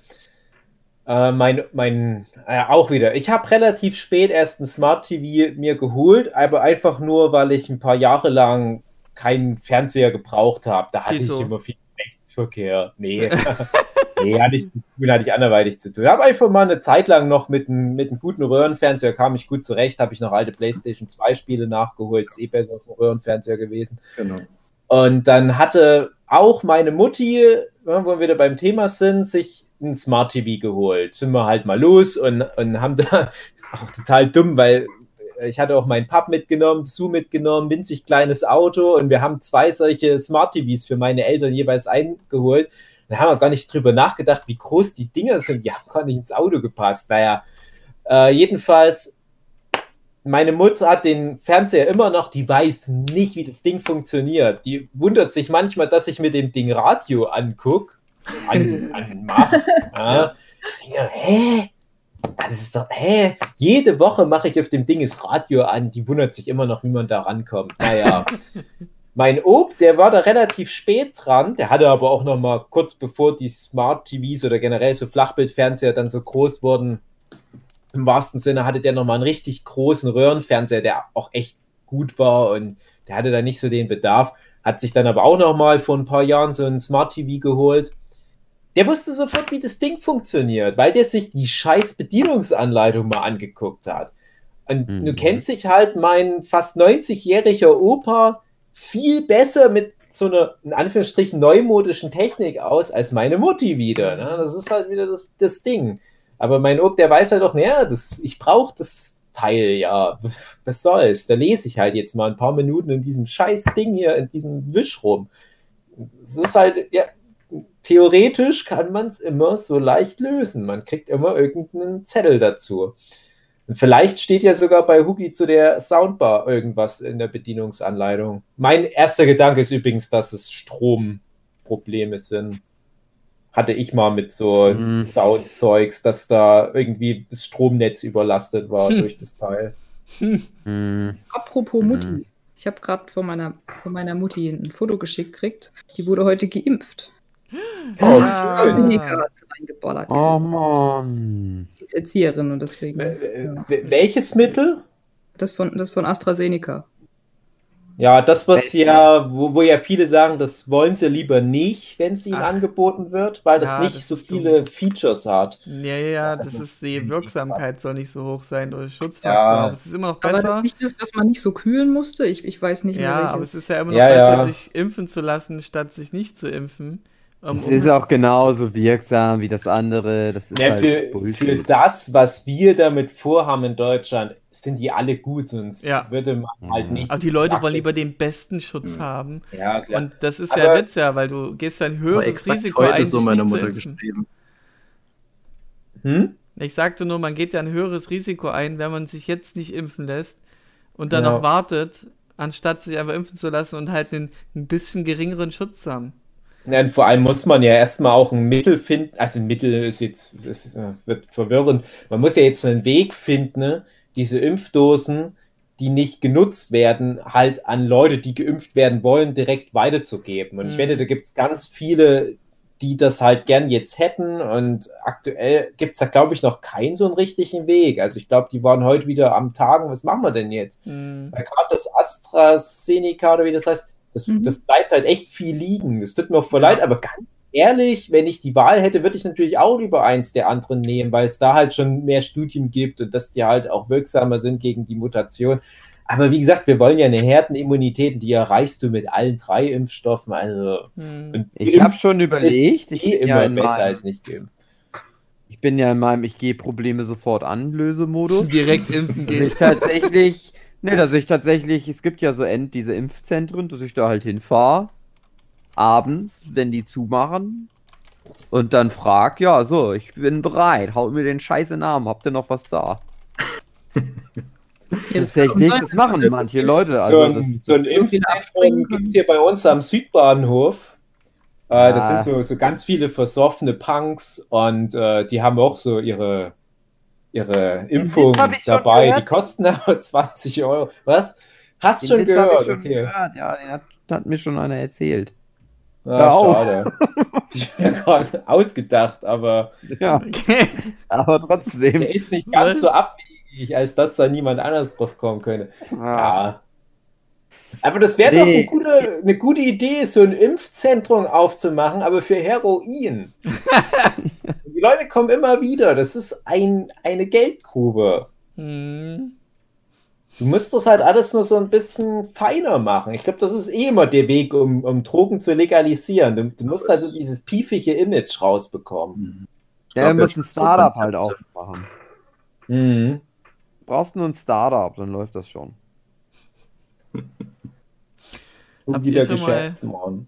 [SPEAKER 6] Äh, mein, mein, äh, auch wieder. Ich habe relativ spät erst ein Smart TV mir geholt, aber einfach nur, weil ich ein paar Jahre lang keinen Fernseher gebraucht habe. Da hatte
[SPEAKER 3] Tito.
[SPEAKER 6] ich immer viel Rechtsverkehr. Nee. nee, hatte ich, zu tun, hatte ich anderweitig zu tun. Habe einfach mal eine Zeit lang noch mit einem mit einem guten Röhrenfernseher, kam ich gut zurecht, habe ich noch alte PlayStation 2 Spiele nachgeholt, ist eh besser auf dem Röhrenfernseher gewesen.
[SPEAKER 4] Genau.
[SPEAKER 6] Und dann hatte auch meine Mutti, ja, wo wir wieder beim Thema sind, sich ein Smart TV geholt. Sind wir halt mal los und, und haben da auch total dumm, weil ich hatte auch meinen Pub mitgenommen, Sue mitgenommen, winzig kleines Auto und wir haben zwei solche Smart TVs für meine Eltern jeweils eingeholt. Da haben wir gar nicht drüber nachgedacht, wie groß die Dinger sind. Die haben gar nicht ins Auto gepasst. Naja, äh, jedenfalls meine Mutter hat den Fernseher immer noch, die weiß nicht, wie das Ding funktioniert. Die wundert sich manchmal, dass ich mir dem Ding Radio anguck, an, anmach. ja. Ja, hä? Das ist doch, hä? Jede Woche mache ich auf dem Ding das Radio an. Die wundert sich immer noch, wie man da rankommt. Naja. mein Ob, der war da relativ spät dran. Der hatte aber auch noch mal kurz bevor die Smart TVs oder generell so Flachbildfernseher dann so groß wurden, im wahrsten Sinne hatte der nochmal einen richtig großen Röhrenfernseher, der auch echt gut war und der hatte da nicht so den Bedarf. Hat sich dann aber auch nochmal vor ein paar Jahren so ein Smart TV geholt. Der wusste sofort, wie das Ding funktioniert, weil der sich die scheiß Bedienungsanleitung mal angeguckt hat. Und
[SPEAKER 2] Mhm.
[SPEAKER 6] du kennst dich halt mein fast 90-jähriger Opa viel besser mit so einer, in Anführungsstrichen, neumodischen Technik aus als meine Mutti wieder. Ne? Das ist halt wieder das, das Ding. Aber mein Ob, der weiß halt doch, naja, das, ich brauche das Teil, ja. Was soll's? Da lese ich halt jetzt mal ein paar Minuten in diesem scheiß Ding hier, in diesem Wisch rum. Es ist halt, ja, theoretisch kann man es immer so leicht lösen. Man kriegt immer irgendeinen Zettel dazu. Und vielleicht steht ja sogar bei Hugi zu der Soundbar irgendwas in der Bedienungsanleitung. Mein erster Gedanke ist übrigens, dass es Stromprobleme sind. Hatte ich mal mit so
[SPEAKER 2] Hm.
[SPEAKER 6] Soundzeugs, dass da irgendwie das Stromnetz überlastet war
[SPEAKER 3] Hm.
[SPEAKER 6] durch das Teil.
[SPEAKER 2] Hm.
[SPEAKER 5] Apropos Mutti.
[SPEAKER 2] Mhm.
[SPEAKER 5] Ich habe gerade von meiner, von meiner Mutti ein Foto geschickt gekriegt. Die wurde heute geimpft.
[SPEAKER 6] Oh,
[SPEAKER 3] Ah.
[SPEAKER 5] reingeballert.
[SPEAKER 2] Oh Mann.
[SPEAKER 5] Die ist Erzieherin und deswegen.
[SPEAKER 6] Äh,
[SPEAKER 5] ja.
[SPEAKER 6] äh, Welches Mittel?
[SPEAKER 5] Das von, das von AstraZeneca.
[SPEAKER 6] Ja, das, was ja, wo, wo ja viele sagen, das wollen sie lieber nicht, wenn es ihnen
[SPEAKER 3] Ach.
[SPEAKER 6] angeboten wird, weil das
[SPEAKER 3] Ja,
[SPEAKER 6] nicht
[SPEAKER 3] das
[SPEAKER 6] so viele Features hat.
[SPEAKER 3] Ja, ja,
[SPEAKER 6] Das
[SPEAKER 3] das
[SPEAKER 6] ist
[SPEAKER 3] die Wirksamkeit soll nicht so hoch sein oder Schutzfaktor.
[SPEAKER 6] Ja.
[SPEAKER 3] Aber es ist immer noch
[SPEAKER 5] Aber
[SPEAKER 3] besser.
[SPEAKER 5] das nicht das, was man nicht so kühlen musste. Ich, ich weiß nicht mehr.
[SPEAKER 3] Ja,
[SPEAKER 5] welches.
[SPEAKER 3] aber es ist ja immer noch
[SPEAKER 6] Ja,
[SPEAKER 3] besser,
[SPEAKER 6] ja.
[SPEAKER 3] sich impfen zu lassen, statt sich nicht zu impfen.
[SPEAKER 2] Es
[SPEAKER 3] um-
[SPEAKER 2] ist auch genauso wirksam wie das andere. Das ist
[SPEAKER 6] Ja,
[SPEAKER 2] halt
[SPEAKER 6] für, für das, was wir damit vorhaben in Deutschland, sind die alle gut, sonst
[SPEAKER 3] Ja.
[SPEAKER 6] würde man halt
[SPEAKER 2] Mhm.
[SPEAKER 6] nicht.
[SPEAKER 3] aber die Leute wollen lieber den besten Schutz
[SPEAKER 4] Mhm.
[SPEAKER 3] haben.
[SPEAKER 6] Ja, klar.
[SPEAKER 3] Und das ist
[SPEAKER 6] Aber-
[SPEAKER 3] ja Witz, ja, weil du gehst ja ein höheres
[SPEAKER 4] exakt
[SPEAKER 3] Risiko
[SPEAKER 4] heute
[SPEAKER 3] ein,
[SPEAKER 4] so meine Mutter geschrieben.
[SPEAKER 6] Hm?
[SPEAKER 3] Ich sagte nur, man geht ja ein höheres Risiko ein, wenn man sich jetzt nicht impfen lässt und dann
[SPEAKER 6] Ja.
[SPEAKER 3] noch wartet, anstatt sich einfach impfen zu lassen und halt einen ein bisschen geringeren Schutz haben.
[SPEAKER 6] Ja, vor allem muss man ja erstmal auch ein Mittel finden. Also ein Mittel ist jetzt, ist, äh, wird verwirrend. Man muss ja jetzt einen Weg finden, ne, diese Impfdosen, die nicht genutzt werden, halt an Leute, die geimpft werden wollen, direkt weiterzugeben. Und ich
[SPEAKER 3] Mhm.
[SPEAKER 6] wette, da gibt es ganz viele, die das halt gern jetzt hätten. Und aktuell gibt es da, glaube ich, noch keinen so einen richtigen Weg. Also ich glaube, die waren heute wieder am Tagen, was machen wir denn jetzt?
[SPEAKER 3] Hm.
[SPEAKER 6] Weil gerade das AstraZeneca oder wie das heißt, das,
[SPEAKER 5] Mhm.
[SPEAKER 6] das bleibt halt echt viel liegen. Das tut mir auch voll leid, aber ganz ehrlich, wenn ich die Wahl hätte, würde ich natürlich auch lieber eins der anderen nehmen, weil es da halt schon mehr Studien gibt und dass die halt auch wirksamer sind gegen die Mutation. Aber wie gesagt, wir wollen ja eine Herdenimmunität, und die erreichst du mit allen drei Impfstoffen. Also
[SPEAKER 3] Hm.
[SPEAKER 2] Ich habe schon überlegt, ich
[SPEAKER 6] eh
[SPEAKER 2] bin, ja
[SPEAKER 6] immer
[SPEAKER 2] in
[SPEAKER 6] besser
[SPEAKER 2] meinem,
[SPEAKER 6] als nicht geimpft.
[SPEAKER 2] ich bin ja in meinem Ich gehe Probleme sofort an Lösemodus.
[SPEAKER 3] Direkt impfen gehen.
[SPEAKER 2] ich tatsächlich, ne, dass ich tatsächlich, es gibt ja so End, diese Impfzentren, dass ich da halt hinfahre, abends, wenn die zumachen, und dann frag, ja, so, ich bin bereit, haut mir den scheiße Namen, habt ihr noch was da?
[SPEAKER 5] Ja,
[SPEAKER 2] Tatsächlich,
[SPEAKER 5] kann
[SPEAKER 2] das machen manche
[SPEAKER 5] das-
[SPEAKER 2] Leute.
[SPEAKER 6] so
[SPEAKER 2] Also
[SPEAKER 6] ein,
[SPEAKER 2] das,
[SPEAKER 6] so ein
[SPEAKER 5] so
[SPEAKER 6] Impfzentrum gibt es hier bei uns am Südbahnhof. Äh, das
[SPEAKER 2] Ah.
[SPEAKER 6] sind so, so ganz viele versoffene Punks und äh, die haben auch so ihre, ihre Impfung dabei. Die kosten aber 20 Euro. Was? Hast
[SPEAKER 2] den
[SPEAKER 6] schon
[SPEAKER 2] Witz
[SPEAKER 6] gehört?
[SPEAKER 2] ich schon
[SPEAKER 6] okay.
[SPEAKER 2] gehört, ja, den hat, hat mir schon einer erzählt.
[SPEAKER 6] Ah, schade. ich bin gerade ausgedacht, aber
[SPEAKER 2] Ja,
[SPEAKER 3] Okay.
[SPEAKER 2] aber trotzdem.
[SPEAKER 6] der ist nicht ganz
[SPEAKER 3] Was?
[SPEAKER 6] so abwegig, als dass da niemand anders drauf kommen könnte. Ja. Aber das wäre doch eine
[SPEAKER 2] Nee.
[SPEAKER 6] gute, eine gute Idee, so ein Impfzentrum aufzumachen, aber für Heroin. Die Leute kommen immer wieder. Das ist ein, eine Geldgrube.
[SPEAKER 3] Hm.
[SPEAKER 6] Du musst das halt alles nur so ein bisschen feiner machen. Ich glaube, das ist eh immer der Weg, um, um Drogen zu legalisieren. Du, du musst also dieses piefige Image rausbekommen.
[SPEAKER 4] Mhm.
[SPEAKER 2] Ja, wir müssen ein Startup halt aufmachen.
[SPEAKER 6] Mhm.
[SPEAKER 2] Du brauchst nur ein Startup, dann läuft das schon.
[SPEAKER 6] Und
[SPEAKER 3] Habt
[SPEAKER 6] wieder
[SPEAKER 3] ihr schon mal-.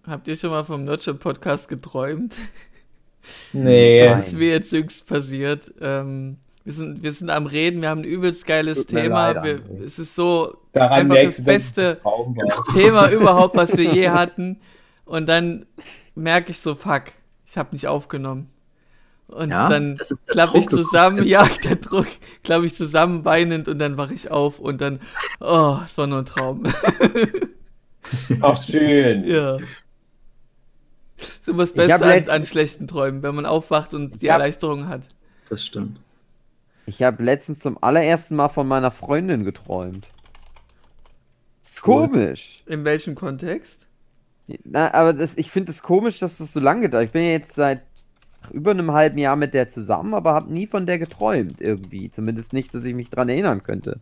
[SPEAKER 3] Habt ihr schon mal vom Nurture Podcast geträumt?
[SPEAKER 6] Nee.
[SPEAKER 2] Nein.
[SPEAKER 3] Das ist mir jetzt jüngst passiert. Ähm, wir, sind, wir sind am Reden, wir haben ein übelst geiles
[SPEAKER 2] Tut
[SPEAKER 3] Thema. wir, es ist so
[SPEAKER 6] Daran
[SPEAKER 3] einfach
[SPEAKER 6] merkst
[SPEAKER 3] das beste. Thema überhaupt, was wir je hatten. Und dann merke ich so, fuck, ich habe nicht aufgenommen. Und
[SPEAKER 4] Ja,
[SPEAKER 3] dann klappe ich zusammen, ja, der Druck, klappe ich zusammen, weinend und dann wache ich auf und dann, oh, es war nur ein Traum.
[SPEAKER 6] Ach, schön.
[SPEAKER 3] ja. Das ist immer das Beste an,
[SPEAKER 2] letzt-
[SPEAKER 3] an schlechten Träumen, wenn man aufwacht und die
[SPEAKER 2] hab-
[SPEAKER 3] Erleichterung hat.
[SPEAKER 4] Das stimmt.
[SPEAKER 2] Ich habe letztens zum allerersten Mal von meiner Freundin geträumt. Ist komisch.
[SPEAKER 3] In welchem Kontext?
[SPEAKER 2] Na, aber das, ich finde es komisch, dass das so lange dauert. Ich bin ja jetzt seit über einem halben Jahr mit der zusammen, aber habe nie von der geträumt irgendwie. Zumindest nicht, dass ich mich dran erinnern könnte.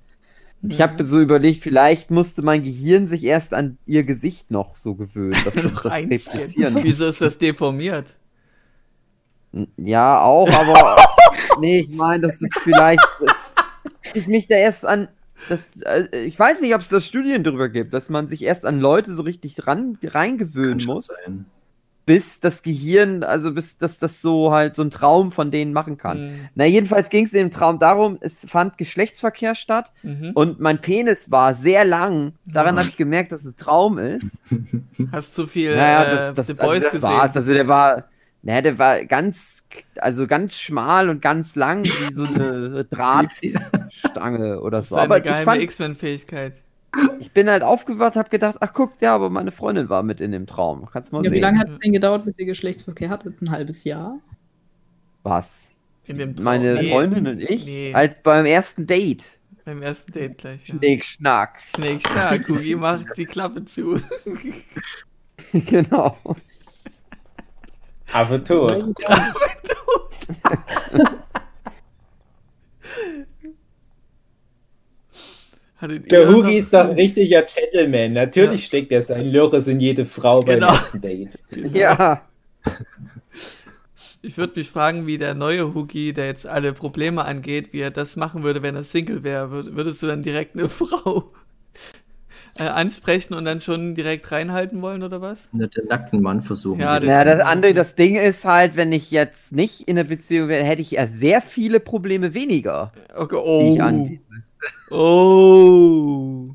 [SPEAKER 2] Ich
[SPEAKER 3] Mhm.
[SPEAKER 2] habe so überlegt, vielleicht musste mein Gehirn sich erst an ihr Gesicht noch so gewöhnen, dass das das replizieren.
[SPEAKER 3] Wieso ist das deformiert?
[SPEAKER 2] Ja, auch, aber nee, ich meine, dass das vielleicht ich mich da erst an das, äh, ich weiß nicht, ob es da Studien drüber gibt, dass man sich erst an Leute so richtig dran
[SPEAKER 4] Kann
[SPEAKER 2] reingewöhnen
[SPEAKER 4] schon
[SPEAKER 2] muss.
[SPEAKER 4] sein.
[SPEAKER 2] Bis das Gehirn, also bis dass das so halt so ein Traum von denen machen kann.
[SPEAKER 3] Mhm.
[SPEAKER 2] Na, jedenfalls ging es in dem Traum darum, es fand Geschlechtsverkehr statt
[SPEAKER 3] Mhm.
[SPEAKER 2] und mein Penis war sehr lang. Daran
[SPEAKER 3] Ja.
[SPEAKER 2] habe ich gemerkt, dass es ein Traum ist.
[SPEAKER 3] Hast zu viel
[SPEAKER 2] Naja,
[SPEAKER 3] äh,
[SPEAKER 2] das, das,
[SPEAKER 3] The
[SPEAKER 2] also
[SPEAKER 3] Boys
[SPEAKER 2] das
[SPEAKER 3] gesehen.
[SPEAKER 2] war's. Also der war, naja, der war ganz, also ganz schmal und ganz lang, wie so eine Drahtstange oder
[SPEAKER 3] das ist
[SPEAKER 2] so.
[SPEAKER 3] seine
[SPEAKER 2] Aber ich,
[SPEAKER 3] geheime X-Men-Fähigkeit.
[SPEAKER 2] Ich bin halt aufgewacht, habe gedacht, ach guck, ja, aber meine Freundin war mit in dem Traum. Kannst mal
[SPEAKER 5] Ja,
[SPEAKER 2] sehen.
[SPEAKER 5] wie lange hat es denn gedauert, bis ihr Geschlechtsverkehr hattet? Ein halbes Jahr?
[SPEAKER 2] Was?
[SPEAKER 3] In dem Traum.
[SPEAKER 2] Meine
[SPEAKER 3] Nee,
[SPEAKER 2] Freundin und ich?
[SPEAKER 3] Nee,
[SPEAKER 2] Halt beim ersten Date.
[SPEAKER 3] beim ersten Date gleich. Ja.
[SPEAKER 2] Schnick, schnack.
[SPEAKER 3] Schnick, schnack, Hugi macht die Klappe zu.
[SPEAKER 2] genau.
[SPEAKER 6] Aber tot.
[SPEAKER 3] Hattet
[SPEAKER 6] Der Hugi ist doch ein richtiger Gentleman. Natürlich steckt er sein Lörres in jede Frau beim
[SPEAKER 3] Genau.
[SPEAKER 6] ersten Date.
[SPEAKER 2] Ja.
[SPEAKER 3] Ich würde mich fragen, wie der neue Hugi, der jetzt alle Probleme angeht, wie er das machen würde, wenn er Single wäre. Würd, würdest du dann direkt eine Frau äh, ansprechen und dann schon direkt reinhalten wollen oder was?
[SPEAKER 4] Den nackten Mann versuchen.
[SPEAKER 3] Ja, das-
[SPEAKER 2] Ja, das andere, das Ding ist halt, wenn ich jetzt nicht in einer Beziehung wäre, hätte ich ja sehr viele Probleme weniger,
[SPEAKER 3] Okay,
[SPEAKER 2] die
[SPEAKER 3] oh.
[SPEAKER 2] ich angehen müsste.
[SPEAKER 3] Oh.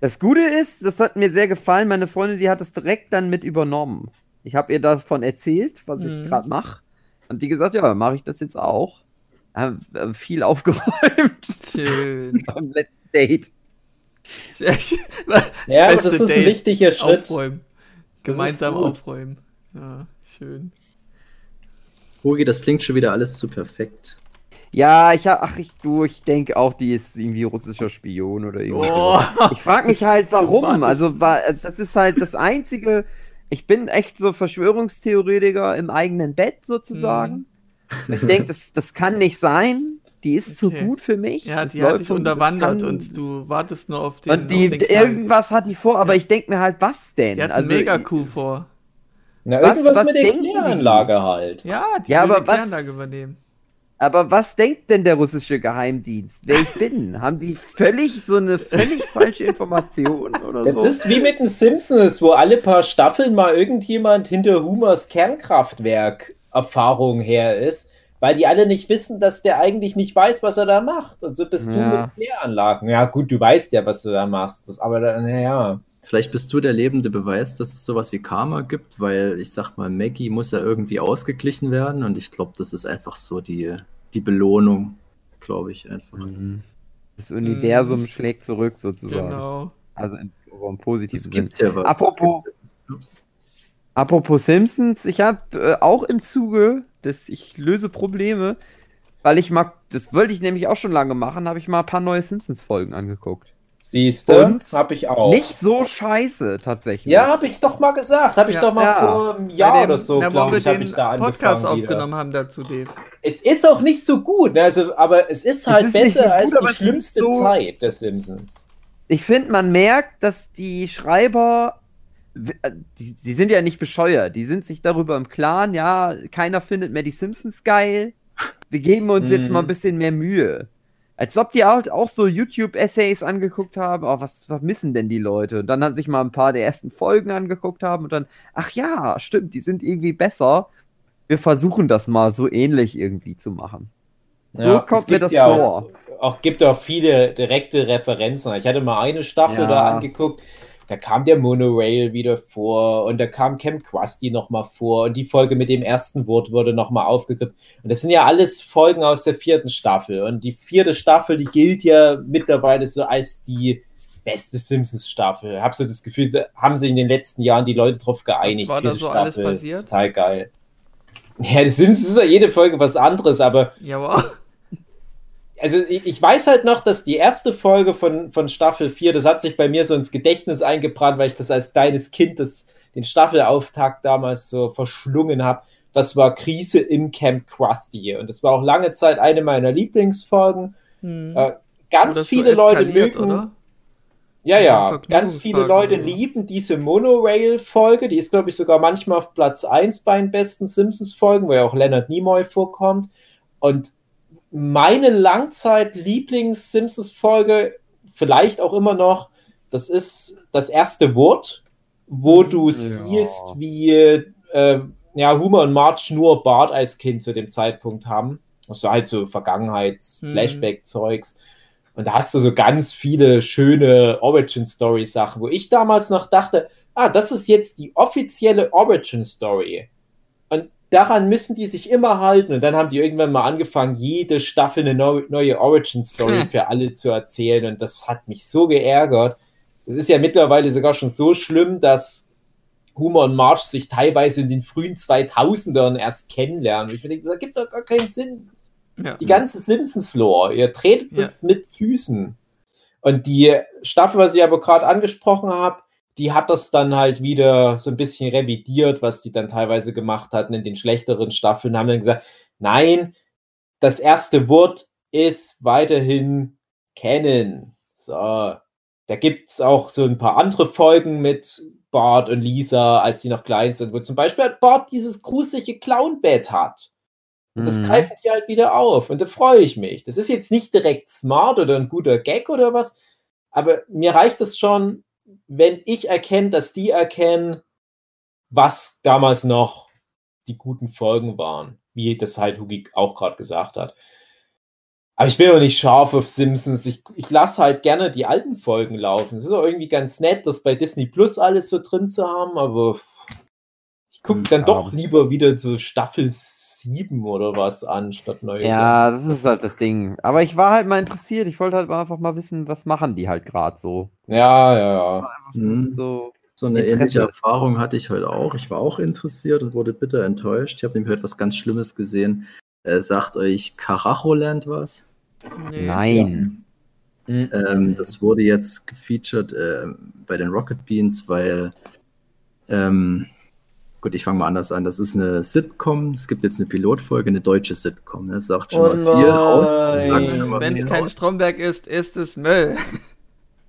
[SPEAKER 2] Das Gute ist, das hat mir sehr gefallen, meine Freundin, die hat das direkt dann mit übernommen. Ich habe ihr davon erzählt, was ich
[SPEAKER 3] Mhm.
[SPEAKER 2] gerade mache. Und die gesagt, ja, mache ich das jetzt auch. Haben äh, viel aufgeräumt
[SPEAKER 3] Schön.
[SPEAKER 2] beim letzten Date.
[SPEAKER 3] Sehr schön. Das
[SPEAKER 6] Ja, das ist ein
[SPEAKER 3] Date.
[SPEAKER 6] wichtiger Schritt.
[SPEAKER 3] Aufräumen. Gemeinsam aufräumen. Ja, schön.
[SPEAKER 4] Hugi, das klingt schon wieder alles zu perfekt.
[SPEAKER 2] Ja, ich hab, ach, ich, du, ich denke auch, die ist irgendwie russischer Spion oder irgendwie.
[SPEAKER 3] Oh.
[SPEAKER 2] Ich frage mich halt, warum. Also, war, das ist halt das einzige. Ich bin echt so Verschwörungstheoretiker im eigenen Bett sozusagen. Ich denke, das, das kann nicht sein. Die ist zu
[SPEAKER 3] Okay.
[SPEAKER 2] gut für mich.
[SPEAKER 3] Ja,
[SPEAKER 2] Das
[SPEAKER 3] die hat dich unterwandert
[SPEAKER 2] kann-
[SPEAKER 3] und du wartest nur auf den.
[SPEAKER 2] Und die,
[SPEAKER 3] auf den
[SPEAKER 2] irgendwas hat die vor, aber
[SPEAKER 3] Ja.
[SPEAKER 2] ich denke mir halt, was denn?
[SPEAKER 3] Die hat
[SPEAKER 2] also,
[SPEAKER 3] einen Mega-Coup vor.
[SPEAKER 6] Na,
[SPEAKER 2] Was-
[SPEAKER 6] irgendwas
[SPEAKER 2] was
[SPEAKER 6] mit der
[SPEAKER 2] die?
[SPEAKER 6] Kläranlage halt.
[SPEAKER 3] Ja, die
[SPEAKER 2] Ja,
[SPEAKER 3] will
[SPEAKER 2] aber
[SPEAKER 3] die
[SPEAKER 2] was-
[SPEAKER 3] Kläranlage übernehmen.
[SPEAKER 2] Aber was denkt denn der russische Geheimdienst, wer ich bin? Haben die völlig so eine völlig falsche Information oder
[SPEAKER 6] Das
[SPEAKER 2] so?
[SPEAKER 6] ist wie mit den Simpsons, wo alle paar Staffeln mal irgendjemand hinter Humors Kernkraftwerk Erfahrung her ist, weil die alle nicht wissen, dass der eigentlich nicht weiß, was er da macht. Und so bist du
[SPEAKER 2] Ja.
[SPEAKER 6] mit Kläranlagen. Ja, gut, du weißt ja, was du da machst. Das, aber naja.
[SPEAKER 4] Vielleicht bist du der lebende Beweis, dass es sowas wie Karma gibt, weil ich sag mal, Maggie muss ja irgendwie ausgeglichen werden und ich glaube, das ist einfach so die, die Belohnung, glaube ich einfach.
[SPEAKER 2] Mhm. Das Universum schlägt zurück sozusagen.
[SPEAKER 3] Genau.
[SPEAKER 2] Also in, im
[SPEAKER 4] Es
[SPEAKER 2] positiven Sinn.
[SPEAKER 4] gibt ja was.
[SPEAKER 2] Apropos- Apropos Simpsons, ich habe äh, auch im Zuge des Ich löse Probleme, weil ich mal, das wollte ich nämlich auch schon lange machen, habe ich mal ein paar neue Simpsons-Folgen angeguckt.
[SPEAKER 6] Siehst du?
[SPEAKER 2] Und?
[SPEAKER 6] Hab ich auch.
[SPEAKER 2] Nicht so scheiße tatsächlich.
[SPEAKER 6] Ja, habe ich doch mal gesagt. Habe ich
[SPEAKER 3] Ja.
[SPEAKER 6] doch mal
[SPEAKER 2] Ja.
[SPEAKER 6] vor einem Jahr
[SPEAKER 3] dem-
[SPEAKER 6] oder so, glaube
[SPEAKER 3] wir
[SPEAKER 6] ich, habe
[SPEAKER 3] den
[SPEAKER 6] ich da
[SPEAKER 3] Podcast
[SPEAKER 6] angefangen wieder.
[SPEAKER 3] aufgenommen haben dazu, Dave.
[SPEAKER 6] Es ist auch nicht so gut, ne? also, aber es ist halt
[SPEAKER 2] ist nicht
[SPEAKER 6] besser
[SPEAKER 2] so
[SPEAKER 6] als
[SPEAKER 2] gut,
[SPEAKER 6] die
[SPEAKER 2] es ist
[SPEAKER 6] schlimmste
[SPEAKER 2] so-
[SPEAKER 6] Zeit der Simpsons.
[SPEAKER 2] Ich finde, man merkt, dass die Schreiber, äh, die, die sind ja nicht bescheuert, die sind sich darüber im Klaren, ja, keiner findet mehr die Simpsons geil. Wir geben uns jetzt
[SPEAKER 6] Mhm.
[SPEAKER 2] mal ein bisschen mehr Mühe. Als ob die halt auch so YouTube-Essays angeguckt haben, oh, was vermissen denn die Leute? Und dann hat sich mal ein paar der ersten Folgen angeguckt haben und dann, ach ja, stimmt, die sind irgendwie besser. Wir versuchen das mal so ähnlich irgendwie zu machen. So
[SPEAKER 6] Ja,
[SPEAKER 2] kommt mir das
[SPEAKER 6] ja
[SPEAKER 2] vor.
[SPEAKER 6] Auch, auch, gibt auch viele direkte Referenzen. Ich hatte mal eine Staffel
[SPEAKER 2] Ja.
[SPEAKER 6] da angeguckt, da kam der Monorail wieder vor und da kam Camp Krusty nochmal vor und die Folge mit dem ersten Wort wurde nochmal aufgegriffen. Und das sind ja alles Folgen aus der vierten Staffel. Und die vierte Staffel, die gilt ja mittlerweile so als die beste Simpsons-Staffel. Hab so das Gefühl, da haben sich in den letzten Jahren die Leute drauf geeinigt.
[SPEAKER 3] war da so alles passiert?
[SPEAKER 6] Total geil. Ja, die Simpsons ist ja jede Folge was anderes, aber
[SPEAKER 3] Ja, wow.
[SPEAKER 6] Also ich, ich weiß halt noch, dass die erste Folge von, von Staffel 4, das hat sich bei mir so ins Gedächtnis eingebrannt, weil ich das als kleines Kind das, den Staffelauftakt damals so verschlungen habe. Das war Krise im Camp Krusty. Und das war auch lange Zeit eine meiner Lieblingsfolgen.
[SPEAKER 3] Hm.
[SPEAKER 6] Äh, Ganz
[SPEAKER 3] Oder so
[SPEAKER 6] viele Leute mögen.
[SPEAKER 3] oder?
[SPEAKER 6] Ja,
[SPEAKER 3] Ja,
[SPEAKER 6] ganz viele Leute
[SPEAKER 3] oder
[SPEAKER 6] lieben diese Monorail-Folge. Die ist, glaube ich, sogar manchmal auf Platz 1 bei den besten Simpsons-Folgen, wo ja auch Leonard Nimoy vorkommt. Und meine Langzeit-Lieblings-Simpsons-Folge, vielleicht auch immer noch, das ist das erste Wort, wo du
[SPEAKER 2] Ja.
[SPEAKER 6] siehst, wie äh, ja, Homer und Marge nur Bart als Kind zu dem Zeitpunkt haben. Also halt so
[SPEAKER 3] Mhm.
[SPEAKER 6] Vergangenheits-Flashback-Zeugs. Und da hast du so ganz viele schöne Origin-Story-Sachen, wo ich damals noch dachte, ah, das ist jetzt die offizielle Origin-Story. Daran müssen die sich immer halten. Und dann haben die irgendwann mal angefangen, jede Staffel eine neu, neue Origin-Story für alle zu erzählen. Und das hat mich so geärgert. Das ist ja mittlerweile sogar schon so schlimm, dass Homer und Marge sich teilweise in den frühen 2000ern erst kennenlernen. Und ich denke, das ergibt doch gar keinen Sinn.
[SPEAKER 3] Ja.
[SPEAKER 6] Die ganze Simpsons-Lore, ihr tretet
[SPEAKER 3] Ja.
[SPEAKER 6] das mit Füßen. Und die Staffel, was ich aber gerade angesprochen habe, die hat das dann halt wieder so ein bisschen revidiert, was die dann teilweise gemacht hatten in den schlechteren Staffeln, haben dann gesagt, nein, das erste Wort ist weiterhin kennen. So, da gibt es auch so ein paar andere Folgen mit Bart und Lisa, als die noch klein sind, wo zum Beispiel halt Bart dieses gruselige Clownbett hat. Und das
[SPEAKER 2] Mhm.
[SPEAKER 6] greifen die halt wieder auf. Und da freue ich mich. Das ist jetzt nicht direkt smart oder ein guter Gag oder was, aber mir reicht es schon, wenn ich erkenne, dass die erkennen, was damals noch die guten Folgen waren. Wie das halt Hugi auch gerade gesagt hat. Aber ich bin auch nicht scharf auf Simpsons. Ich, ich lasse halt gerne die alten Folgen laufen. Es ist auch irgendwie ganz nett, das bei Disney Plus alles so drin zu haben, aber ich gucke dann
[SPEAKER 2] Ja,
[SPEAKER 6] doch lieber wieder so Staffel 7 oder was an, statt neue
[SPEAKER 2] Ja, das ist halt das Ding. Aber ich war halt mal interessiert. Ich wollte halt mal einfach mal wissen, was machen die halt gerade so.
[SPEAKER 6] Ja, ja, ja.
[SPEAKER 4] Mhm.
[SPEAKER 2] so.
[SPEAKER 4] So eine
[SPEAKER 2] Interesse.
[SPEAKER 4] ähnliche Erfahrung hatte ich heute auch. Ich war auch interessiert und wurde bitter enttäuscht. Ich habe nämlich heute was ganz Schlimmes gesehen. Äh, sagt euch Karacholand was?
[SPEAKER 3] Nee.
[SPEAKER 2] Nein.
[SPEAKER 6] Mhm.
[SPEAKER 4] Ähm, das wurde jetzt gefeatured äh, bei den Rocket Beans, weil, ähm, gut, ich fange mal anders an. Das ist eine Sitcom. Es gibt jetzt eine Pilotfolge, eine deutsche Sitcom. Das sagt schon
[SPEAKER 6] Oh
[SPEAKER 4] mal viel aus. Das
[SPEAKER 6] nein.
[SPEAKER 3] Wenn es kein
[SPEAKER 4] aus.
[SPEAKER 3] Stromberg ist, ist es Müll.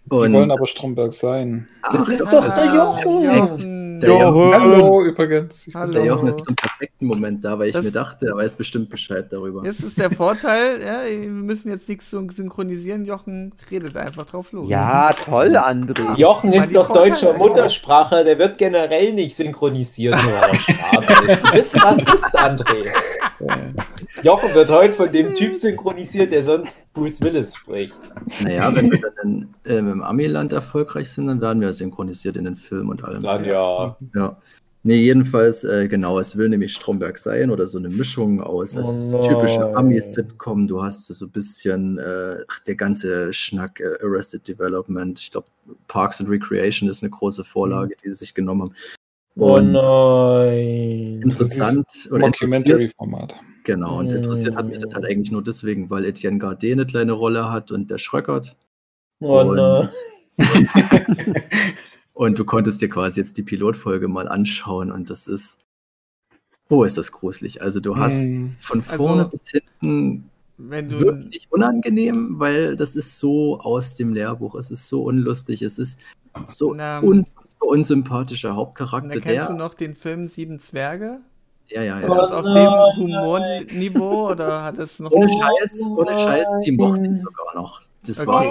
[SPEAKER 8] Die
[SPEAKER 4] Und
[SPEAKER 8] wollen aber Stromberg sein.
[SPEAKER 6] Das
[SPEAKER 4] Ach,
[SPEAKER 6] ist
[SPEAKER 4] doch, das-
[SPEAKER 6] der Jochen.
[SPEAKER 3] Jochen.
[SPEAKER 4] Der Jochen.
[SPEAKER 8] Hallo, übrigens.
[SPEAKER 3] Hallo.
[SPEAKER 4] Der Jochen ist zum perfekten Moment da, weil ich
[SPEAKER 3] Das-
[SPEAKER 4] mir dachte, er weiß bestimmt Bescheid darüber.
[SPEAKER 3] Das ist der Vorteil, ja, wir müssen jetzt nichts so synchronisieren. Jochen redet einfach drauf los.
[SPEAKER 2] Ja, toll, André.
[SPEAKER 6] Jochen ist doch
[SPEAKER 3] Vorteile
[SPEAKER 6] deutscher. Muttersprache, der wird generell nicht synchronisiert, nur weil er Schwabe ist. Du bist Rassist, André. Jochen wird heute von dem Typ synchronisiert, der sonst Bruce Willis spricht.
[SPEAKER 4] Naja, wenn wir dann ähm, im Amiland erfolgreich sind, dann werden wir synchronisiert in den Filmen und allem.
[SPEAKER 6] Dann ja.
[SPEAKER 4] Ja. Nee, jedenfalls, äh, genau, es will nämlich Stromberg sein oder so eine Mischung aus. Es ist
[SPEAKER 6] Oh
[SPEAKER 4] typische. Ami-Sitcom, du hast so ein bisschen, äh, der ganze Schnack, äh, Arrested Development, ich glaube, Parks and Recreation ist eine große Vorlage, die sie sich genommen haben.
[SPEAKER 6] Oh
[SPEAKER 4] Und
[SPEAKER 6] nein.
[SPEAKER 4] interessant oder
[SPEAKER 8] Mockumentary-Format.
[SPEAKER 4] Genau, und interessiert hat mich das halt eigentlich nur deswegen, weil Etienne Gardet eine kleine Rolle hat und der Schröckert.
[SPEAKER 6] Oh
[SPEAKER 4] Und-
[SPEAKER 6] nein.
[SPEAKER 4] Und du konntest dir quasi jetzt die Pilotfolge mal anschauen und das ist, oh, ist das gruselig. Also du hast
[SPEAKER 8] Mm.
[SPEAKER 4] von
[SPEAKER 3] Also-
[SPEAKER 4] vorne bis hinten
[SPEAKER 3] Wenn du.
[SPEAKER 4] wirklich unangenehm, weil das ist so aus dem Lehrbuch, es ist so unlustig, es ist so
[SPEAKER 3] Na,
[SPEAKER 4] unfassbar unsympathischer
[SPEAKER 3] Da
[SPEAKER 4] Hauptcharakter,
[SPEAKER 3] kennst
[SPEAKER 4] der,
[SPEAKER 3] du noch den Film Sieben Zwerge?
[SPEAKER 4] Ja, ja,
[SPEAKER 3] Ist
[SPEAKER 6] Oh
[SPEAKER 4] ja.
[SPEAKER 3] das auf dem
[SPEAKER 6] nein.
[SPEAKER 3] Humorniveau oder hat es noch.
[SPEAKER 4] ohne Scheiß, ohne Scheiß, die mochte ich sogar noch. Das
[SPEAKER 3] Okay.
[SPEAKER 4] war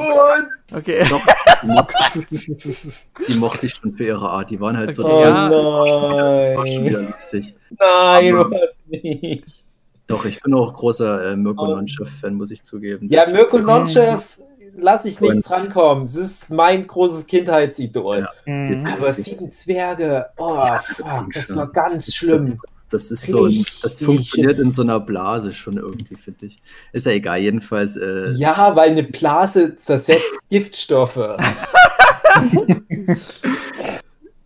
[SPEAKER 6] Oh
[SPEAKER 3] Okay.
[SPEAKER 4] doch, die mochte, die mochte ich schon für ihre Art, die waren halt so
[SPEAKER 3] Okay,
[SPEAKER 6] Oh
[SPEAKER 3] ja.
[SPEAKER 4] das war schon wieder lustig.
[SPEAKER 6] Nein,
[SPEAKER 4] Aber-
[SPEAKER 6] was nicht.
[SPEAKER 4] Doch, ich bin auch großer äh, Mirko
[SPEAKER 6] Oh.
[SPEAKER 4] Nonchef-Fan, muss ich zugeben.
[SPEAKER 6] Ja, Mirko Nonchev lasse ich nichts
[SPEAKER 4] Und-
[SPEAKER 6] rankommen. Es ist mein großes Kindheitsidol.
[SPEAKER 4] Ja.
[SPEAKER 8] Mhm.
[SPEAKER 6] Aber sieben Zwerge, oh,
[SPEAKER 4] das
[SPEAKER 6] fuck, das war ganz
[SPEAKER 4] Das ist-
[SPEAKER 6] schlimm.
[SPEAKER 4] Das ist so, ein- das funktioniert in so einer Blase schon irgendwie, finde ich. Ist ja egal, jedenfalls. Äh,
[SPEAKER 6] Ja, weil eine Blase zersetzt Giftstoffe.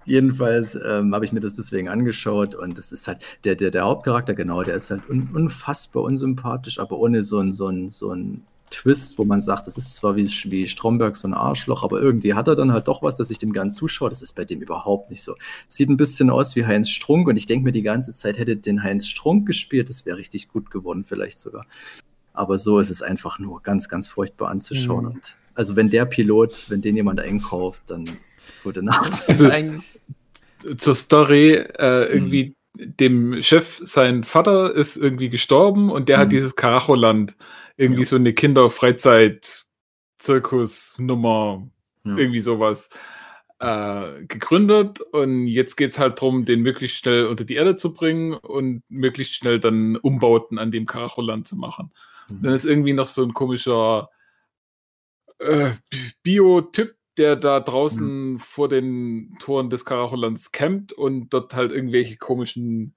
[SPEAKER 4] Jedenfalls ähm, habe ich mir das deswegen angeschaut und das ist halt, der, der, der Hauptcharakter, genau, der ist halt un, unfassbar unsympathisch, aber ohne so ein, so ein, so ein Twist, wo man sagt, das ist zwar wie, wie Stromberg so ein Arschloch, aber irgendwie hat er dann halt doch was, dass ich dem gern zuschaue. Das ist bei dem überhaupt nicht so. Sieht ein bisschen aus wie Heinz Strunk und ich denke mir die ganze Zeit, hätte den Heinz Strunk gespielt, das wäre richtig gut geworden, vielleicht sogar. Aber so ist es einfach nur ganz, ganz furchtbar anzuschauen.
[SPEAKER 8] Mhm.
[SPEAKER 4] Und also wenn der Pilot, wenn den jemand einkauft, dann gute Nacht.
[SPEAKER 8] Also-. Zur Story, äh, irgendwie dem Chef, sein Vater ist irgendwie gestorben und der hat
[SPEAKER 4] Mhm.
[SPEAKER 8] dieses Karacholand, irgendwie
[SPEAKER 4] Ja.
[SPEAKER 8] so eine Kinderfreizeit-Zirkus-Nummer,
[SPEAKER 4] Ja.
[SPEAKER 8] irgendwie sowas. äh, gegründet und jetzt geht es halt darum, den möglichst schnell unter die Erde zu bringen und möglichst schnell dann Umbauten an dem Karacholand zu machen.
[SPEAKER 4] Mhm.
[SPEAKER 8] Dann ist irgendwie noch so ein komischer äh, Bio-Typ, der da draußen vor den Toren des Karacholands campt und dort halt irgendwelche komischen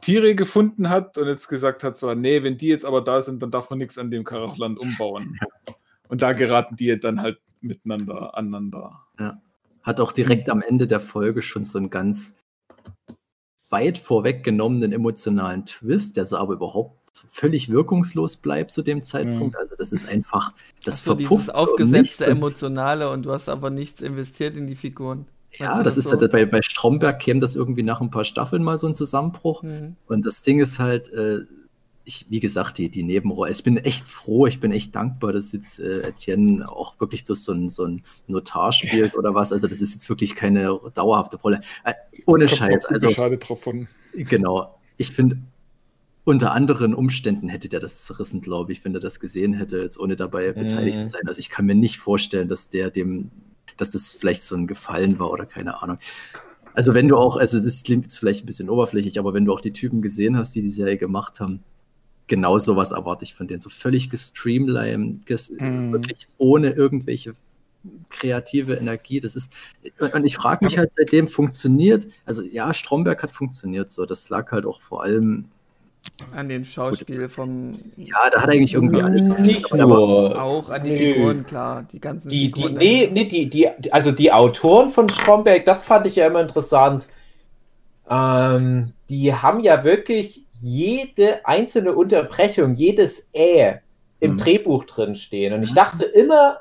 [SPEAKER 8] Tiere gefunden hat und jetzt gesagt hat, so, nee, wenn die jetzt aber da sind, dann darf man nichts an dem Karacholand umbauen. Und da geraten die dann halt miteinander aneinander.
[SPEAKER 4] Hat auch direkt am Ende der Folge schon so einen ganz weit vorweggenommenen emotionalen Twist, der so aber überhaupt völlig wirkungslos bleibt zu dem Zeitpunkt. Also das ist einfach, das
[SPEAKER 3] so dieses
[SPEAKER 4] verpufft so im
[SPEAKER 3] aufgesetzte
[SPEAKER 4] und-
[SPEAKER 3] Emotionale und du hast aber nichts investiert in die Figuren.
[SPEAKER 4] Ja, das ist
[SPEAKER 3] so?
[SPEAKER 4] halt bei, bei Stromberg käme das irgendwie nach ein paar Staffeln mal so ein Zusammenbruch.
[SPEAKER 3] Mhm.
[SPEAKER 4] Und das Ding ist halt, äh, ich, wie gesagt, die, die Nebenrolle. Ich bin echt froh, ich bin echt dankbar, dass jetzt äh, Etienne auch wirklich bloß so ein, so ein Notar spielt oder was. Also, das ist jetzt wirklich keine dauerhafte Rolle. Äh, ohne Scheiß. Also,
[SPEAKER 8] schade drauf von.
[SPEAKER 4] genau. Ich finde, unter anderen Umständen hätte der das zerrissen, glaube ich, wenn er das gesehen hätte, jetzt ohne dabei beteiligt
[SPEAKER 6] Mhm.
[SPEAKER 4] zu sein. Also, ich kann mir nicht vorstellen, dass der dem, dass das vielleicht so ein Gefallen war oder keine Ahnung. Also, wenn du auch, also, es klingt jetzt vielleicht ein bisschen oberflächlich, aber wenn du auch die Typen gesehen hast, die die Serie gemacht haben, genau sowas erwarte ich von denen. So völlig gestreamlined, ges
[SPEAKER 8] Mhm.
[SPEAKER 4] wirklich ohne irgendwelche kreative Energie. Das ist, und ich frage mich halt seitdem, funktioniert, also ja, Stromberg hat funktioniert so. Das lag halt auch vor allem,
[SPEAKER 3] An den Schauspiel vom.
[SPEAKER 4] ja, da hat eigentlich irgendwie alles.
[SPEAKER 6] Nicht
[SPEAKER 4] aber-
[SPEAKER 6] nur.
[SPEAKER 3] Auch an die
[SPEAKER 6] Nö.
[SPEAKER 3] Figuren, klar. Die ganzen
[SPEAKER 6] Die, die,
[SPEAKER 3] Figuren.
[SPEAKER 6] nee, nee, die, die, also die Autoren von Stromberg, das fand ich ja immer interessant. Ähm, die haben ja wirklich jede einzelne Unterbrechung, jedes Ä im
[SPEAKER 4] Mhm.
[SPEAKER 6] Drehbuch drin stehen. Und ich dachte immer,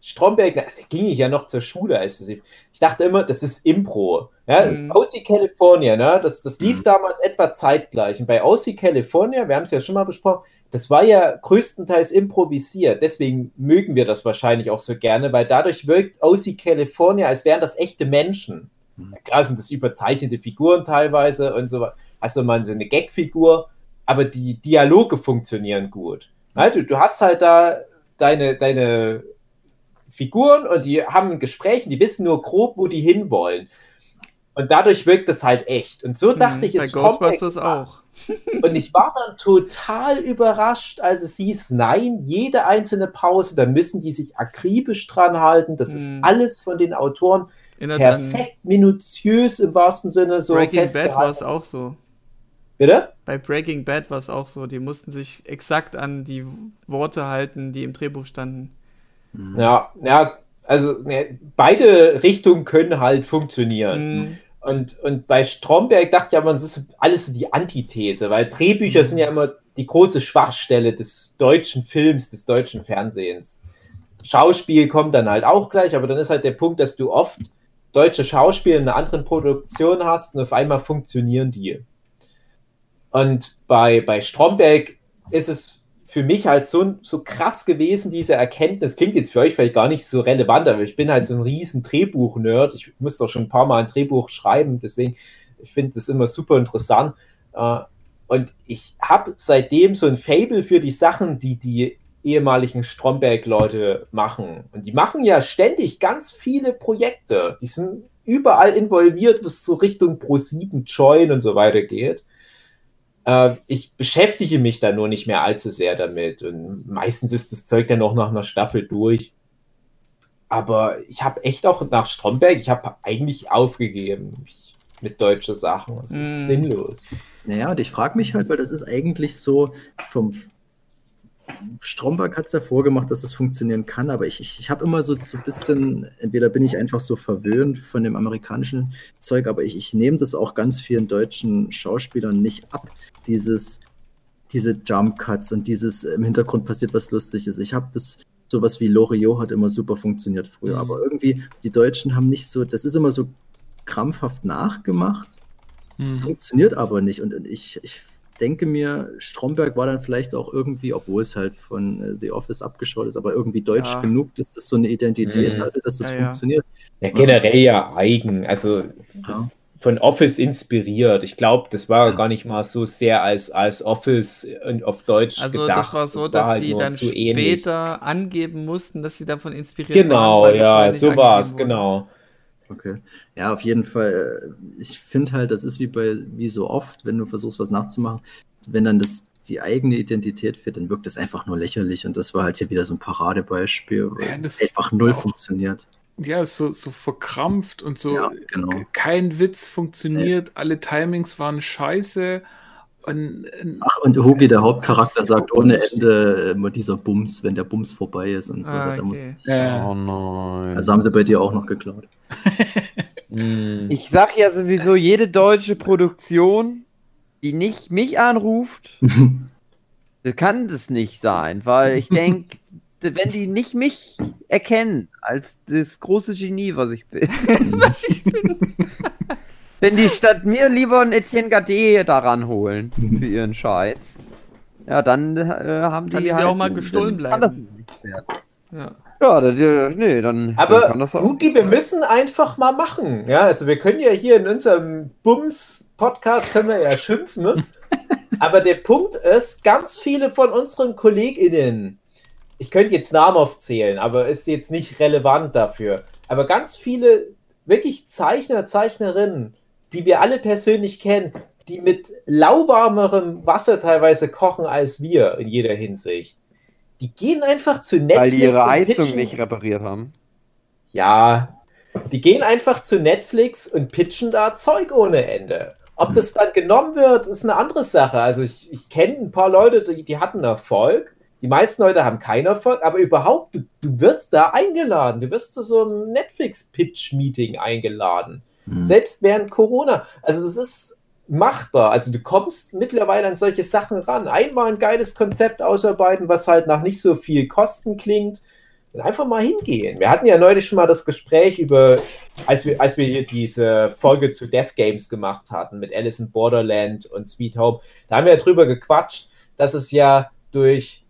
[SPEAKER 6] Stromberg, da ging ich ja noch zur Schule, als es, ich dachte immer, das ist Impro. Ja,
[SPEAKER 3] Mhm.
[SPEAKER 6] OC California, ne? das, das lief
[SPEAKER 4] Mhm.
[SPEAKER 6] damals etwa zeitgleich. Und bei OC California, wir haben es ja schon mal besprochen, das war ja größtenteils improvisiert. Deswegen mögen wir das wahrscheinlich auch so gerne, weil dadurch wirkt OC California, als wären das echte Menschen.
[SPEAKER 4] Mhm.
[SPEAKER 6] Ja, Klar sind das überzeichnete Figuren teilweise und so. Hast du mal so eine Gagfigur, aber die Dialoge funktionieren gut. Ja, du, du hast halt da deine, deine Figuren und die haben ein Gespräch und die wissen nur grob, wo die hinwollen. Und dadurch wirkt es halt echt. Und so dachte ich,
[SPEAKER 3] Bei
[SPEAKER 6] es kommt
[SPEAKER 3] Ghostbusters auch.
[SPEAKER 6] und ich war dann total überrascht, als es hieß, nein, jede einzelne Pause, da müssen die sich akribisch dran halten. Das ist
[SPEAKER 3] Hm.
[SPEAKER 6] alles von den Autoren perfekt minutiös im wahrsten Sinne so
[SPEAKER 3] Breaking Bad war es auch so.
[SPEAKER 6] Bitte?
[SPEAKER 3] Bei Breaking Bad war es auch so. Die mussten sich exakt an die Worte halten, die im Drehbuch standen.
[SPEAKER 4] Mhm.
[SPEAKER 6] Ja, ja, also ne, beide Richtungen können halt funktionieren.
[SPEAKER 3] Mhm.
[SPEAKER 6] Und, und bei Stromberg dachte ich aber, das ist alles so die Antithese, weil Drehbücher sind ja immer die große Schwachstelle des deutschen Films, des deutschen Fernsehens. Schauspiel kommt dann halt auch gleich, aber dann ist halt der Punkt, dass du oft deutsche Schauspieler in einer anderen Produktion hast und auf einmal funktionieren die. Und bei, bei Stromberg ist es für mich halt so, so krass gewesen, diese Erkenntnis. Klingt jetzt für euch vielleicht gar nicht so relevant, aber ich bin halt so ein riesen Drehbuch-Nerd. Ich musste auch schon ein paar Mal ein Drehbuch schreiben, deswegen ich finde das immer super interessant. Äh, Und ich habe seitdem so ein Fable für die Sachen, die die ehemaligen Stromberg-Leute machen. Und die machen ja ständig ganz viele Projekte. Die sind überall involviert, was so Richtung Pro7 Join und so weiter geht. Äh, ich beschäftige mich da nur nicht mehr allzu sehr damit. Und meistens ist das Zeug dann auch nach einer Staffel durch. Aber ich habe echt auch nach Stromberg, ich habe eigentlich aufgegeben ich, mit deutschen Sachen. Es ist
[SPEAKER 3] Mm.
[SPEAKER 6] sinnlos.
[SPEAKER 4] Naja, und ich frage mich halt, weil das ist eigentlich so vom Stromberg hat es ja vorgemacht, dass das funktionieren kann, aber ich, ich, ich habe immer so, so ein bisschen, entweder bin ich einfach so verwöhnt von dem amerikanischen Zeug, aber ich, ich nehme das auch ganz vielen deutschen Schauspielern nicht ab, dieses, diese Jump Cuts und dieses im Hintergrund passiert was Lustiges. Ich habe das, sowas wie Loriot hat immer super funktioniert früher,
[SPEAKER 3] Mhm.
[SPEAKER 4] aber irgendwie die Deutschen haben nicht so, das ist immer so krampfhaft nachgemacht
[SPEAKER 8] Mhm.
[SPEAKER 4] funktioniert aber nicht. Und und ich, ich denke mir, Stromberg war dann vielleicht auch irgendwie, obwohl es halt von äh, The Office abgeschaut ist, aber irgendwie deutsch
[SPEAKER 3] Ja.
[SPEAKER 4] genug, dass das so eine Identität
[SPEAKER 6] Mhm.
[SPEAKER 4] hatte, dass das
[SPEAKER 3] Ja,
[SPEAKER 4] funktioniert.
[SPEAKER 6] Ja, generell ja eigen. Also das
[SPEAKER 4] Ja.
[SPEAKER 6] von Office inspiriert. Ich glaube, das war
[SPEAKER 4] Ja.
[SPEAKER 6] gar nicht mal so sehr als, als Office in- auf Deutsch
[SPEAKER 3] Also
[SPEAKER 6] gedacht.
[SPEAKER 3] das war so,
[SPEAKER 6] war
[SPEAKER 3] dass
[SPEAKER 6] halt
[SPEAKER 3] die
[SPEAKER 6] nur
[SPEAKER 3] dann
[SPEAKER 6] zu ähnlich.
[SPEAKER 3] später angeben mussten, dass sie davon inspiriert
[SPEAKER 6] Genau,
[SPEAKER 3] waren. das
[SPEAKER 6] ja, so war es, genau.
[SPEAKER 4] Okay. Ja, auf jeden Fall. äh, Ich finde halt, das ist wie bei, wie so oft, wenn du versuchst, was nachzumachen, wenn dann das die eigene Identität fehlt, dann wirkt das einfach nur lächerlich. Und das war halt hier wieder so ein Paradebeispiel, weil
[SPEAKER 8] Ja,
[SPEAKER 4] es
[SPEAKER 8] das-
[SPEAKER 4] einfach null
[SPEAKER 8] auch-
[SPEAKER 4] funktioniert.
[SPEAKER 8] Ja, ist so, so verkrampft und so.
[SPEAKER 4] Ja, genau.
[SPEAKER 8] Kein Witz funktioniert, alle Timings waren scheiße. Und,
[SPEAKER 4] Ach, und Hugi, der Hauptcharakter, sagt ohne. Ende immer dieser Bums, wenn der Bums vorbei ist und so.
[SPEAKER 3] Ah, okay.
[SPEAKER 8] Ja.
[SPEAKER 2] Oh nein.
[SPEAKER 4] also haben sie bei dir auch noch geklaut.
[SPEAKER 6] Hm.
[SPEAKER 2] Ich sag ja sowieso, jede deutsche Produktion, die nicht mich anruft, kann das nicht sein, weil ich denke, wenn die nicht mich erkennen als das große Genie, was ich bin,
[SPEAKER 3] Was ich bin.
[SPEAKER 2] wenn die statt mir lieber einen Etienne Gade daran holen für ihren Scheiß, ja, dann äh, haben die
[SPEAKER 3] die
[SPEAKER 2] halt
[SPEAKER 3] auch mal
[SPEAKER 2] dann
[SPEAKER 3] gestohlen
[SPEAKER 2] Kann das
[SPEAKER 3] bleiben.
[SPEAKER 2] nicht werden.
[SPEAKER 3] Ja.
[SPEAKER 2] Ja, das, äh, nee, dann, dann
[SPEAKER 6] Aber
[SPEAKER 2] kann das auch.
[SPEAKER 6] Hugi, wir müssen einfach mal machen. Ja, also wir können ja hier in unserem Bums-Podcast können wir ja schimpfen. Ne? Aber der Punkt ist, ganz viele von unseren KollegInnen, ich könnte jetzt Namen aufzählen, aber ist jetzt nicht relevant dafür. Aber ganz viele wirklich Zeichner, Zeichnerinnen, die wir alle persönlich kennen, die mit lauwarmerem Wasser teilweise kochen als wir in jeder Hinsicht. Die gehen einfach zu Netflix
[SPEAKER 2] Weil die ihre
[SPEAKER 6] und
[SPEAKER 2] Heizung
[SPEAKER 6] pitchen-
[SPEAKER 2] nicht repariert haben.
[SPEAKER 6] ja, die gehen einfach zu Netflix und pitchen da Zeug ohne Ende. Ob das dann genommen wird, ist eine andere Sache. Also ich, ich kenne ein paar Leute, die, die hatten Erfolg. Die meisten Leute haben keinen Erfolg, aber überhaupt, du, du wirst da eingeladen. Du wirst zu so einem Netflix-Pitch-Meeting eingeladen.
[SPEAKER 4] Hm.
[SPEAKER 6] Selbst während Corona. Also es ist machbar. Also du kommst mittlerweile an solche Sachen ran. Einmal ein geiles Konzept ausarbeiten, was halt nach nicht so viel Kosten klingt. Und einfach mal hingehen. Wir hatten ja neulich schon mal das Gespräch über, als wir, als wir hier diese Folge zu Death Games gemacht hatten mit Alice in Borderland und Sweet Home. Da haben wir ja drüber gequatscht, dass es ja durch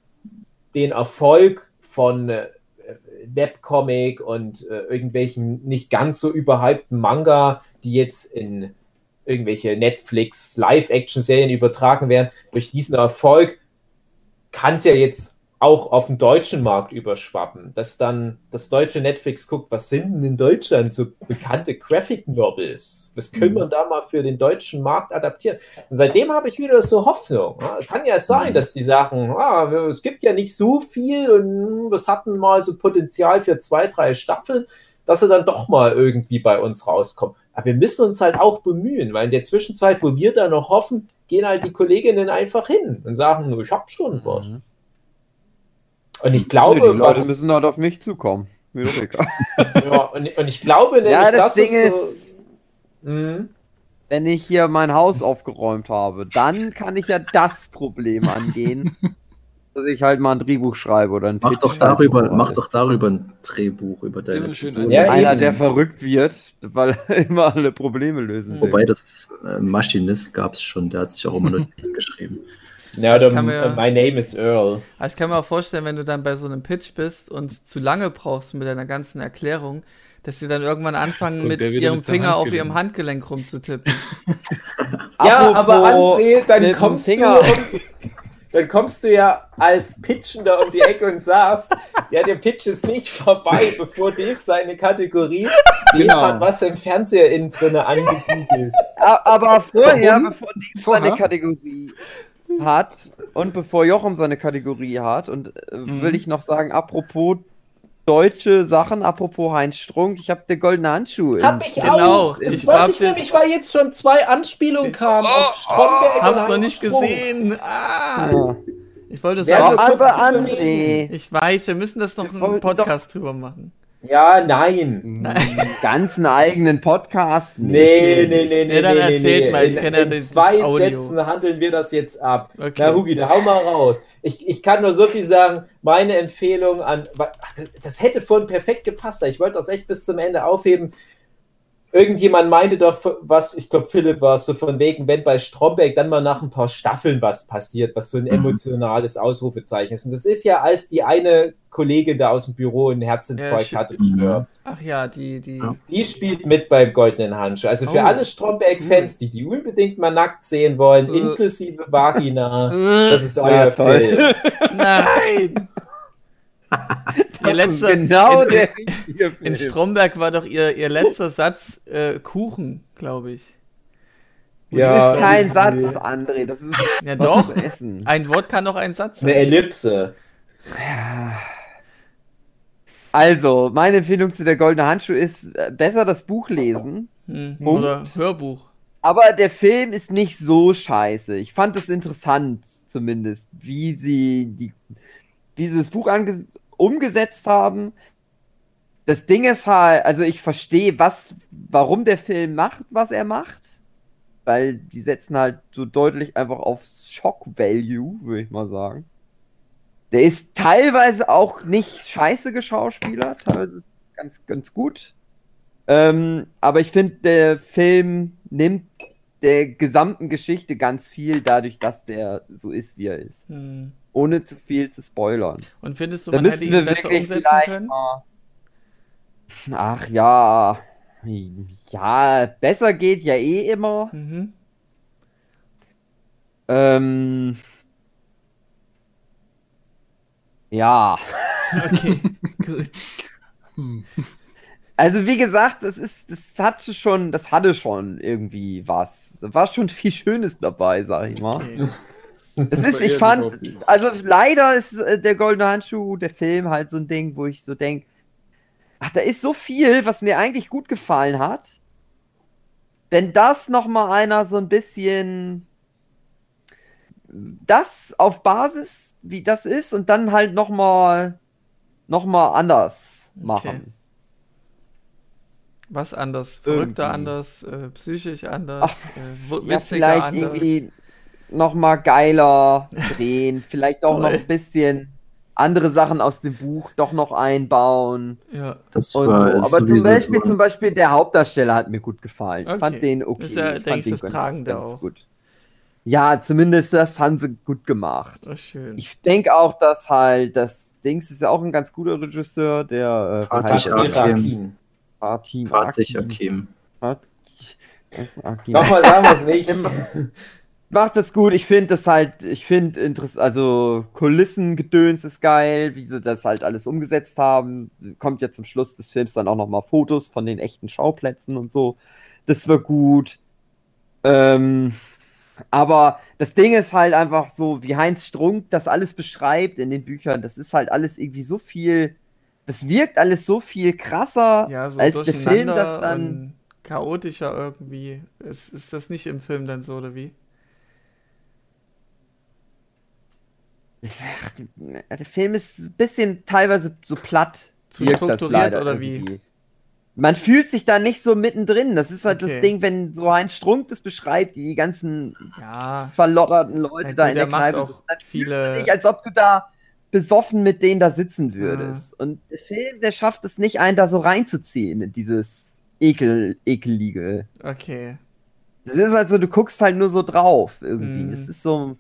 [SPEAKER 6] den Erfolg von Webcomic und äh, irgendwelchen nicht ganz so überhypten Manga, die jetzt in irgendwelche Netflix Live-Action-Serien übertragen werden, durch diesen Erfolg kann es ja jetzt auch auf den deutschen Markt überschwappen, dass dann das deutsche Netflix guckt, was sind denn in Deutschland so bekannte Graphic Novels? Was können wir da mal für den deutschen Markt adaptieren? Und seitdem habe ich wieder so Hoffnung. Kann ja sein, dass die sagen, ah, es gibt ja nicht so viel und wir hatten mal so Potenzial für zwei, drei Staffeln, dass sie dann doch mal irgendwie bei uns rauskommen. Aber wir müssen uns halt auch bemühen, weil in der Zwischenzeit, wo wir da noch hoffen, gehen halt die Kolleginnen einfach hin und sagen, ich hab schon was.
[SPEAKER 2] Mhm.
[SPEAKER 6] Und ich glaube,
[SPEAKER 2] die Leute
[SPEAKER 6] was,
[SPEAKER 2] müssen halt auf mich zukommen. Mir
[SPEAKER 6] ja, und, und ich glaube nämlich,
[SPEAKER 2] ja, das
[SPEAKER 6] das
[SPEAKER 2] Ding
[SPEAKER 6] ist, so,
[SPEAKER 2] ist,
[SPEAKER 6] Mhm.
[SPEAKER 2] wenn ich hier mein Haus aufgeräumt habe, dann kann ich ja das Problem angehen, dass ich halt mal ein Drehbuch schreibe oder ein
[SPEAKER 4] Mach
[SPEAKER 2] Pitch
[SPEAKER 4] doch darüber,
[SPEAKER 2] schreibe.
[SPEAKER 4] mach doch darüber ein Drehbuch über deine.
[SPEAKER 6] Ja,
[SPEAKER 2] Einer,
[SPEAKER 6] eben.
[SPEAKER 2] der verrückt wird, weil er immer alle Probleme lösen will.
[SPEAKER 4] Wobei das äh, Maschinist gab es schon, der hat sich auch immer Notizen geschrieben.
[SPEAKER 6] Ja,
[SPEAKER 3] Ich
[SPEAKER 6] oder
[SPEAKER 3] kann mir-
[SPEAKER 6] My Name is Earl.
[SPEAKER 3] Aber ich kann mir auch vorstellen, wenn du dann bei so einem Pitch bist und zu lange brauchst mit deiner ganzen Erklärung, dass sie dann irgendwann anfangen, mit ihrem
[SPEAKER 8] mit
[SPEAKER 3] Finger auf ihrem Handgelenk rumzutippen.
[SPEAKER 6] Ja,
[SPEAKER 2] Apropos
[SPEAKER 6] aber André, dann kommst, du
[SPEAKER 2] Finger.
[SPEAKER 6] um, dann kommst du ja als Pitchender um die Ecke und sagst, ja, der Pitch ist nicht vorbei, bevor Dave seine Kategorie Dave
[SPEAKER 8] Genau.
[SPEAKER 6] hat was im Fernseher innen drin angegoogelt.
[SPEAKER 2] A- Aber vorher,
[SPEAKER 8] Warum?
[SPEAKER 2] bevor Dave seine Kategorie hat und bevor Jochen seine Kategorie hat, und äh,
[SPEAKER 8] Mhm.
[SPEAKER 2] will ich noch sagen, apropos deutsche Sachen, apropos Heinz Strunk, ich habe der goldene Handschuh.
[SPEAKER 6] Hab ich
[SPEAKER 3] Genau,
[SPEAKER 6] auch. Das
[SPEAKER 3] ich
[SPEAKER 6] wollte ich
[SPEAKER 3] den-
[SPEAKER 6] nämlich, weil jetzt schon zwei Anspielungen kamen auf Stromberg
[SPEAKER 3] Hab's noch nicht
[SPEAKER 6] Strunk.
[SPEAKER 3] gesehen. Ah,
[SPEAKER 2] Ja.
[SPEAKER 3] ich wollte sagen,
[SPEAKER 6] das-
[SPEAKER 2] Aber André,
[SPEAKER 3] ich weiß, wir müssen das noch einen Podcast drüber machen.
[SPEAKER 6] Ja, nein.
[SPEAKER 2] einen ganzen eigenen Podcast. nicht.
[SPEAKER 6] Nee, nee, nee, nee.
[SPEAKER 3] Ja, dann
[SPEAKER 6] nee,
[SPEAKER 3] erzählt
[SPEAKER 6] nee.
[SPEAKER 3] mal, ich
[SPEAKER 6] In-
[SPEAKER 3] kenn ja
[SPEAKER 6] in
[SPEAKER 3] das-
[SPEAKER 6] zwei
[SPEAKER 3] Audio.
[SPEAKER 6] Sätzen handeln wir das jetzt ab.
[SPEAKER 3] Okay.
[SPEAKER 6] Na, Hugi, da hau mal raus. Ich, ich kann nur so viel sagen, meine Empfehlung an. Ach, das, das hätte vorhin perfekt gepasst. Ich wollte das echt bis zum Ende aufheben. Irgendjemand meinte doch, was, ich glaube, Philipp war es, so von wegen, wenn bei Stromberg dann mal nach ein paar Staffeln was passiert, was so ein
[SPEAKER 4] Mhm.
[SPEAKER 6] emotionales Ausrufezeichen ist. Und das ist ja, als die eine Kollegin da aus dem Büro einen Herzinfarkt
[SPEAKER 3] Ja,
[SPEAKER 6] hatte,
[SPEAKER 4] Mhm.
[SPEAKER 6] stirbt.
[SPEAKER 3] Ach ja, die, die.
[SPEAKER 4] Ja.
[SPEAKER 6] Die spielt mit beim Goldenen Handschuh. Also für
[SPEAKER 3] Oh.
[SPEAKER 6] alle Stromberg-Fans, die die unbedingt mal nackt sehen wollen,
[SPEAKER 3] Äh.
[SPEAKER 6] inklusive Vagina, das ist
[SPEAKER 2] Ja,
[SPEAKER 6] euer
[SPEAKER 2] toll.
[SPEAKER 6] Film.
[SPEAKER 3] Nein! Ihr letzter,
[SPEAKER 2] genau
[SPEAKER 3] in,
[SPEAKER 2] der
[SPEAKER 3] in
[SPEAKER 2] Film.
[SPEAKER 3] Stromberg war doch ihr, ihr letzter Satz äh, Kuchen, glaube ich.
[SPEAKER 2] Das
[SPEAKER 6] Ja,
[SPEAKER 2] ist kein
[SPEAKER 6] nee.
[SPEAKER 2] Satz, André. Das ist
[SPEAKER 3] Ja,
[SPEAKER 2] was
[SPEAKER 3] doch.
[SPEAKER 2] Essen.
[SPEAKER 3] Ein Wort kann doch ein Satz
[SPEAKER 6] Eine
[SPEAKER 3] sein.
[SPEAKER 6] Ellipse.
[SPEAKER 2] Also, meine Empfehlung zu der goldene Handschuh ist, äh, besser das Buch lesen.
[SPEAKER 3] Hm.
[SPEAKER 2] Punkt.
[SPEAKER 3] Oder Hörbuch.
[SPEAKER 2] Aber der Film ist nicht so scheiße. Ich fand es interessant, zumindest, wie sie die, dieses Buch ange umgesetzt haben. Das Ding ist halt, also ich verstehe, was, warum der Film macht, was er macht. Weil die setzen halt so deutlich einfach auf Shock Value, würde ich mal sagen. Der ist teilweise auch nicht scheiße geschauspielert, teilweise ist ganz, ganz gut. Ähm, aber ich finde, der Film nimmt der gesamten Geschichte ganz viel dadurch, dass der so ist, wie er ist.
[SPEAKER 3] Hm.
[SPEAKER 2] Ohne zu viel zu spoilern.
[SPEAKER 3] Und findest du,
[SPEAKER 2] Da
[SPEAKER 3] man hätte ihn
[SPEAKER 2] wir
[SPEAKER 3] besser umsetzen
[SPEAKER 2] vielleicht
[SPEAKER 3] können?
[SPEAKER 2] mal. Ach ja. Ja, besser geht ja eh immer.
[SPEAKER 3] Mhm.
[SPEAKER 2] Ähm. Ja.
[SPEAKER 3] Okay, gut.
[SPEAKER 2] Also wie gesagt, das ist, das hatte schon, das hatte schon irgendwie was. Da war schon viel Schönes dabei, sag ich mal.
[SPEAKER 3] Okay.
[SPEAKER 2] Es ist, ich fand, also leider ist äh, der Goldene Handschuh, der Film halt so ein Ding, wo ich so denke, ach, da ist so viel, was mir eigentlich gut gefallen hat. Wenn das noch mal einer so ein bisschen das auf Basis, wie das ist, und dann halt noch mal, noch mal anders machen.
[SPEAKER 3] Was anders? Verrückter
[SPEAKER 2] Irgendwie.
[SPEAKER 3] anders, äh, psychisch anders,
[SPEAKER 2] Ach,
[SPEAKER 3] äh, wo-
[SPEAKER 2] Ja,
[SPEAKER 3] witziger
[SPEAKER 2] vielleicht
[SPEAKER 3] anders.
[SPEAKER 2] irgendwie noch mal geiler drehen, vielleicht auch noch
[SPEAKER 3] Toll.
[SPEAKER 2] ein bisschen andere Sachen aus dem Buch doch noch einbauen
[SPEAKER 3] Ja,
[SPEAKER 4] Das
[SPEAKER 2] und so.
[SPEAKER 4] war
[SPEAKER 2] Aber zum
[SPEAKER 4] sowieso
[SPEAKER 2] Beispiel,
[SPEAKER 4] so.
[SPEAKER 2] zum Beispiel der Hauptdarsteller hat mir gut gefallen. Ich
[SPEAKER 3] Okay.
[SPEAKER 2] fand den okay.
[SPEAKER 3] Ist ja,
[SPEAKER 2] ich
[SPEAKER 3] denke
[SPEAKER 2] fand
[SPEAKER 3] ich, das
[SPEAKER 2] ganz-
[SPEAKER 3] Tragende
[SPEAKER 2] ganz
[SPEAKER 3] auch.
[SPEAKER 2] Gut. Ja, zumindest das haben sie gut gemacht.
[SPEAKER 3] das schön.
[SPEAKER 2] Ich denke auch, dass halt das Dings ist ja auch ein ganz guter Regisseur, der äh,
[SPEAKER 4] Fatih. Akin.
[SPEAKER 2] Fatih.
[SPEAKER 4] Akim.
[SPEAKER 2] Fatih Akin.
[SPEAKER 6] Nochmal sagen wir es nicht.
[SPEAKER 2] macht das gut. Ich finde das halt, ich finde interessant, also Kulissengedöns ist geil, wie sie das halt alles umgesetzt haben. Kommt ja zum Schluss des Films dann auch nochmal Fotos von den echten Schauplätzen und so. Das war gut. Ähm, aber das Ding ist halt einfach so, wie Heinz Strunk das alles beschreibt in den Büchern, das ist halt alles irgendwie so viel, das wirkt alles so viel krasser,
[SPEAKER 3] ja, so
[SPEAKER 2] als der Film das dann.
[SPEAKER 3] chaotischer irgendwie. Ist, ist das nicht im Film dann so, oder wie?
[SPEAKER 2] Ach, die- Der Film ist ein bisschen teilweise so platt.
[SPEAKER 3] Zu strukturiert oder wie?
[SPEAKER 2] irgendwie. Man fühlt sich da nicht so mittendrin. Das ist halt
[SPEAKER 3] Okay.
[SPEAKER 2] das Ding, wenn so Heinz Strunk das beschreibt, die ganzen
[SPEAKER 3] Ja,
[SPEAKER 2] verlotterten Leute
[SPEAKER 3] Ja,
[SPEAKER 2] da in der
[SPEAKER 3] der
[SPEAKER 2] Kneipe sind, dann
[SPEAKER 3] viele-
[SPEAKER 2] dich, als ob du da besoffen mit denen da sitzen würdest. Und der Film, der schafft es nicht, einen da so reinzuziehen in dieses Ekel, Ekelige.
[SPEAKER 3] okay.
[SPEAKER 2] Das ist halt so, du guckst halt nur so drauf irgendwie. Es ist so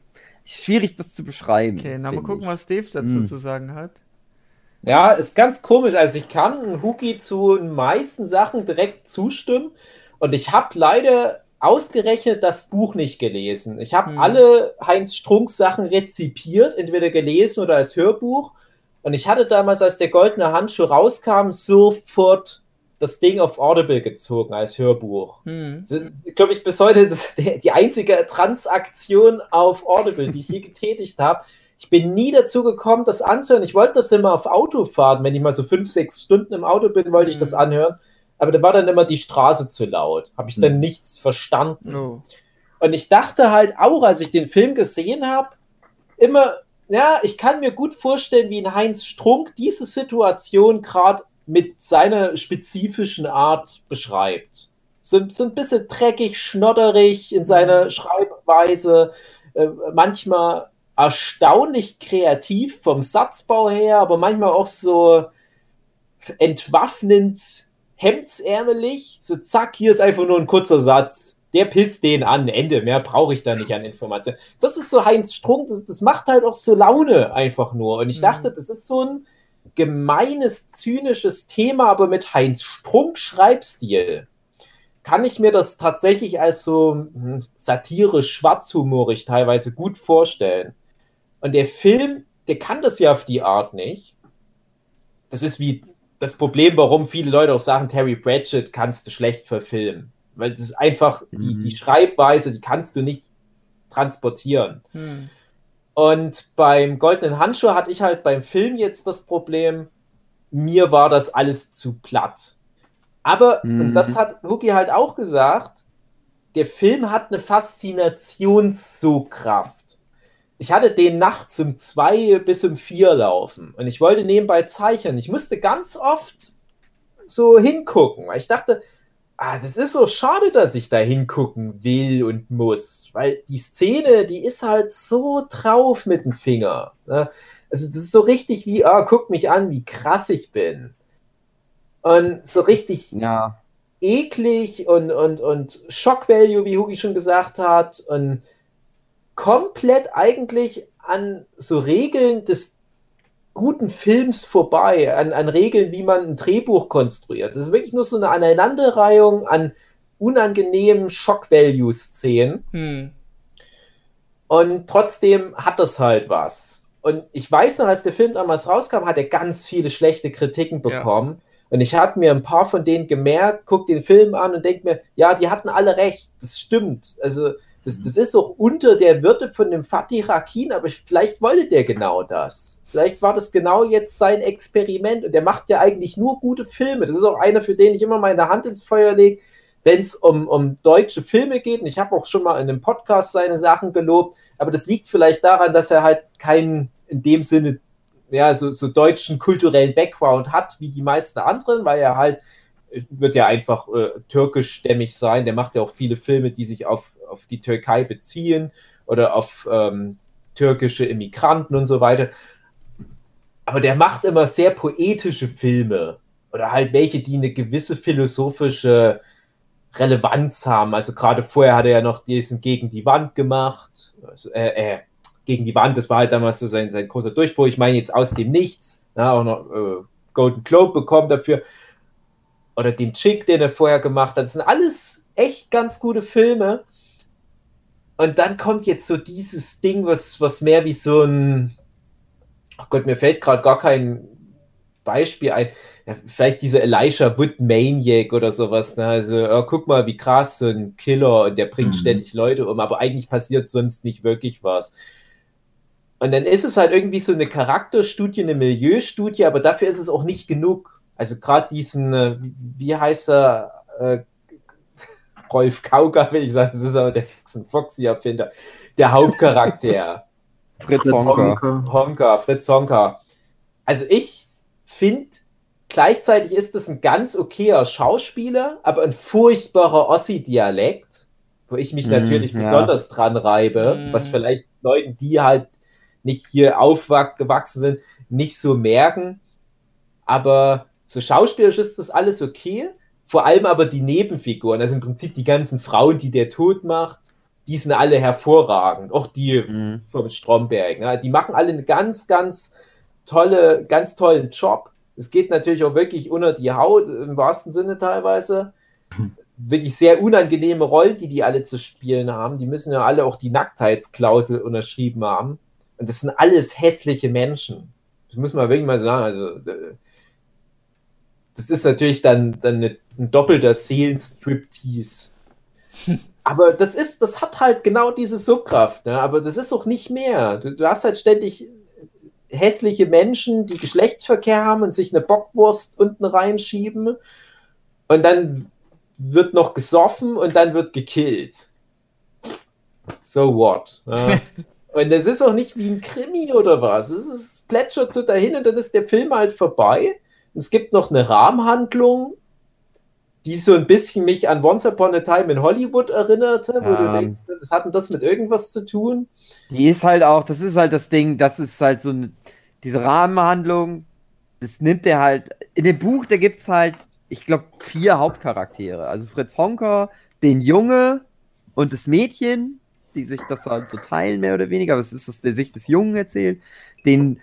[SPEAKER 2] schwierig, das zu beschreiben.
[SPEAKER 3] Okay, na mal gucken,
[SPEAKER 2] ich.
[SPEAKER 3] was Dave dazu
[SPEAKER 2] Hm.
[SPEAKER 3] zu sagen hat.
[SPEAKER 6] Ja, ist ganz komisch. Also ich kann Huki zu den meisten Sachen direkt zustimmen. Und ich habe leider ausgerechnet das Buch nicht gelesen. Ich habe
[SPEAKER 3] Hm.
[SPEAKER 6] alle Heinz Strunks Sachen rezipiert, entweder gelesen oder als Hörbuch. Und ich hatte damals, als der goldene Handschuh rauskam, sofort das Ding auf Audible gezogen als Hörbuch.
[SPEAKER 3] Hm.
[SPEAKER 6] glaube ich, bis heute der, die einzige Transaktion auf Audible, die ich je getätigt habe. Ich bin nie dazu gekommen, das anzuhören. Ich wollte das immer auf Autofahren, wenn ich mal so fünf, sechs Stunden im Auto bin, wollte ich das
[SPEAKER 3] Mhm.
[SPEAKER 6] anhören. Aber da war dann immer die Straße zu laut. Habe ich dann
[SPEAKER 4] Mhm.
[SPEAKER 6] nichts verstanden.
[SPEAKER 3] Oh.
[SPEAKER 6] Und ich dachte halt auch, als ich den Film gesehen habe, immer, ja, ich kann mir gut vorstellen, wie ein Heinz Strunk diese Situation gerade mit seiner spezifischen Art beschreibt. So, so ein bisschen dreckig, schnodderig in seiner Schreibweise, äh, manchmal erstaunlich kreativ vom Satzbau her, aber manchmal auch so entwaffnend, hemdsärmelig. So zack, hier ist einfach nur ein kurzer Satz. Der pisst den an. Ende. Mehr brauche ich da nicht an Informationen. Das ist so Heinz Strunk, das, das macht halt auch so Laune einfach nur. Und ich
[SPEAKER 3] Mhm.
[SPEAKER 6] dachte, das ist so ein gemeines, zynisches Thema, aber mit Heinz Strunk Schreibstil. Kann ich mir das tatsächlich als so hm, satirisch, schwarzhumorig teilweise gut vorstellen. Und der Film, der kann das ja auf die Art nicht. das ist wie das Problem, warum viele Leute auch sagen, Terry Pratchett kannst du schlecht verfilmen. Weil das ist einfach die,
[SPEAKER 2] Mhm.
[SPEAKER 6] die Schreibweise, die kannst du nicht transportieren.
[SPEAKER 3] Hm.
[SPEAKER 6] Und beim Goldenen Handschuh hatte ich halt beim Film jetzt das Problem, mir war das alles zu platt. Aber, und
[SPEAKER 2] Mhm.
[SPEAKER 6] das hat Wookie halt auch gesagt, der Film hat eine Faszinationssogkraft. Ich hatte den nachts um zwei bis um vier laufen und ich wollte nebenbei zeichnen. Ich musste ganz oft so hingucken, weil ich dachte, ah, das ist so schade, dass ich da hingucken will und muss, weil die Szene, die ist halt so drauf mit dem Finger. Ne? Also das ist so richtig wie, ah, guck mich an, wie krass ich bin. Und so richtig
[SPEAKER 2] Ja.
[SPEAKER 6] eklig und, und, und Shock Value, wie Hugi schon gesagt hat, und komplett eigentlich an so Regeln des guten Films vorbei, an, an Regeln, wie man ein Drehbuch konstruiert. Das ist wirklich nur so eine Aneinanderreihung an unangenehmen Shock Value Szenen.
[SPEAKER 3] Hm.
[SPEAKER 6] Und trotzdem hat das halt was. Und ich weiß noch, als der Film damals rauskam, hat er ganz viele schlechte Kritiken
[SPEAKER 3] Ja.
[SPEAKER 6] bekommen. Und ich hatte mir ein paar von denen gemerkt, guck den Film an und denk mir, ja, die hatten alle recht, das stimmt. Also, das, das ist auch unter der Würde von dem Fatih Rakin, aber ich, vielleicht wollte der genau das. Vielleicht war das genau jetzt sein Experiment und der macht ja eigentlich nur gute Filme. Das ist auch einer, für den ich immer meine Hand ins Feuer lege, wenn es um, um deutsche Filme geht. Und ich habe auch schon mal in einem Podcast seine Sachen gelobt, aber das liegt vielleicht daran, dass er halt keinen in dem Sinne ja, so, so deutschen kulturellen Background hat, wie die meisten anderen, weil er halt, es wird ja einfach äh, türkischstämmig sein. Der macht ja auch viele Filme, die sich auf, auf die Türkei beziehen oder auf ähm, türkische Immigranten und so weiter. Aber der macht immer sehr poetische Filme oder halt welche, die eine gewisse philosophische Relevanz haben. Also gerade vorher hat er ja noch diesen Gegen die Wand gemacht. Also, äh, äh, gegen die Wand, das war halt damals so sein, sein großer Durchbruch. Ich meine jetzt aus dem Nichts, ja, auch noch äh, Golden Globe bekommen dafür. Oder den Chick, den er vorher gemacht hat. Das sind alles echt ganz gute Filme. Und dann kommt jetzt so dieses Ding, was, was mehr wie so ein. Ach Gott, mir fällt gerade gar kein Beispiel ein. Ja, vielleicht dieser Elisha Wood Maniac oder sowas. Ne? Also, ja, guck mal, wie krass, so ein Killer und der bringt
[SPEAKER 4] Mhm.
[SPEAKER 6] ständig Leute um, aber eigentlich passiert sonst nicht wirklich was. Und dann ist es halt irgendwie so eine Charakterstudie, eine Milieustudie, aber dafür ist es auch nicht genug. Also gerade diesen, äh, wie- wie heißt er, äh, Rolf Kauka, will ich sagen, das ist aber der Fix Foxy-Erfinder, der Hauptcharakter.
[SPEAKER 2] Fritz
[SPEAKER 4] Fritz
[SPEAKER 2] Honka.
[SPEAKER 4] Honka.
[SPEAKER 6] Honka, Fritz Honka. Also ich finde, gleichzeitig ist das ein ganz okayer Schauspieler, aber ein furchtbarer Ossi-Dialekt, wo ich mich
[SPEAKER 2] Mm,
[SPEAKER 6] natürlich
[SPEAKER 2] ja.
[SPEAKER 6] besonders dran reibe,
[SPEAKER 3] Mm.
[SPEAKER 6] was vielleicht Leuten, die halt nicht hier aufgewachsen sind, nicht so merken. Aber so schauspielerisch ist das alles okay. Vor allem aber die Nebenfiguren, also im Prinzip die ganzen Frauen, die der tot macht, die sind alle hervorragend. Auch die
[SPEAKER 2] Mhm.
[SPEAKER 6] vom Stromberg. Ne? Die machen alle einen ganz, ganz tolle, ganz tollen Job. Es geht natürlich auch wirklich unter die Haut, im wahrsten Sinne teilweise. Wirklich sehr unangenehme Rollen, die die alle zu spielen haben. Die müssen ja alle auch die Nacktheitsklausel unterschrieben haben. Und das sind alles hässliche Menschen. Das muss man wirklich mal sagen. Also, äh, das ist natürlich dann, dann eine, ein doppelter Seelenstriptease. Aber das ist, das hat halt genau diese Subkraft, ne? aber das ist auch nicht mehr. Du, du hast halt ständig hässliche Menschen, die Geschlechtsverkehr haben und sich eine Bockwurst unten reinschieben und dann wird noch gesoffen und dann wird gekillt. So what? Ja. und das ist auch nicht wie ein Krimi oder was. Es plätschert so dahin und dann ist der Film halt vorbei. Es gibt noch eine Rahmenhandlung, die so ein bisschen mich an Once Upon a Time in Hollywood erinnerte, wo
[SPEAKER 2] Ja.
[SPEAKER 6] du denkst, was hat denn das mit irgendwas zu tun?
[SPEAKER 2] Die ist halt auch, das ist halt das Ding, das ist halt so eine, diese Rahmenhandlung, das nimmt er halt, in dem Buch, da gibt es halt, ich glaube, vier Hauptcharaktere. Also Fritz Honker, den Junge und das Mädchen, die sich das halt so teilen, mehr oder weniger, aber es ist aus der Sicht des Jungen erzählt. Den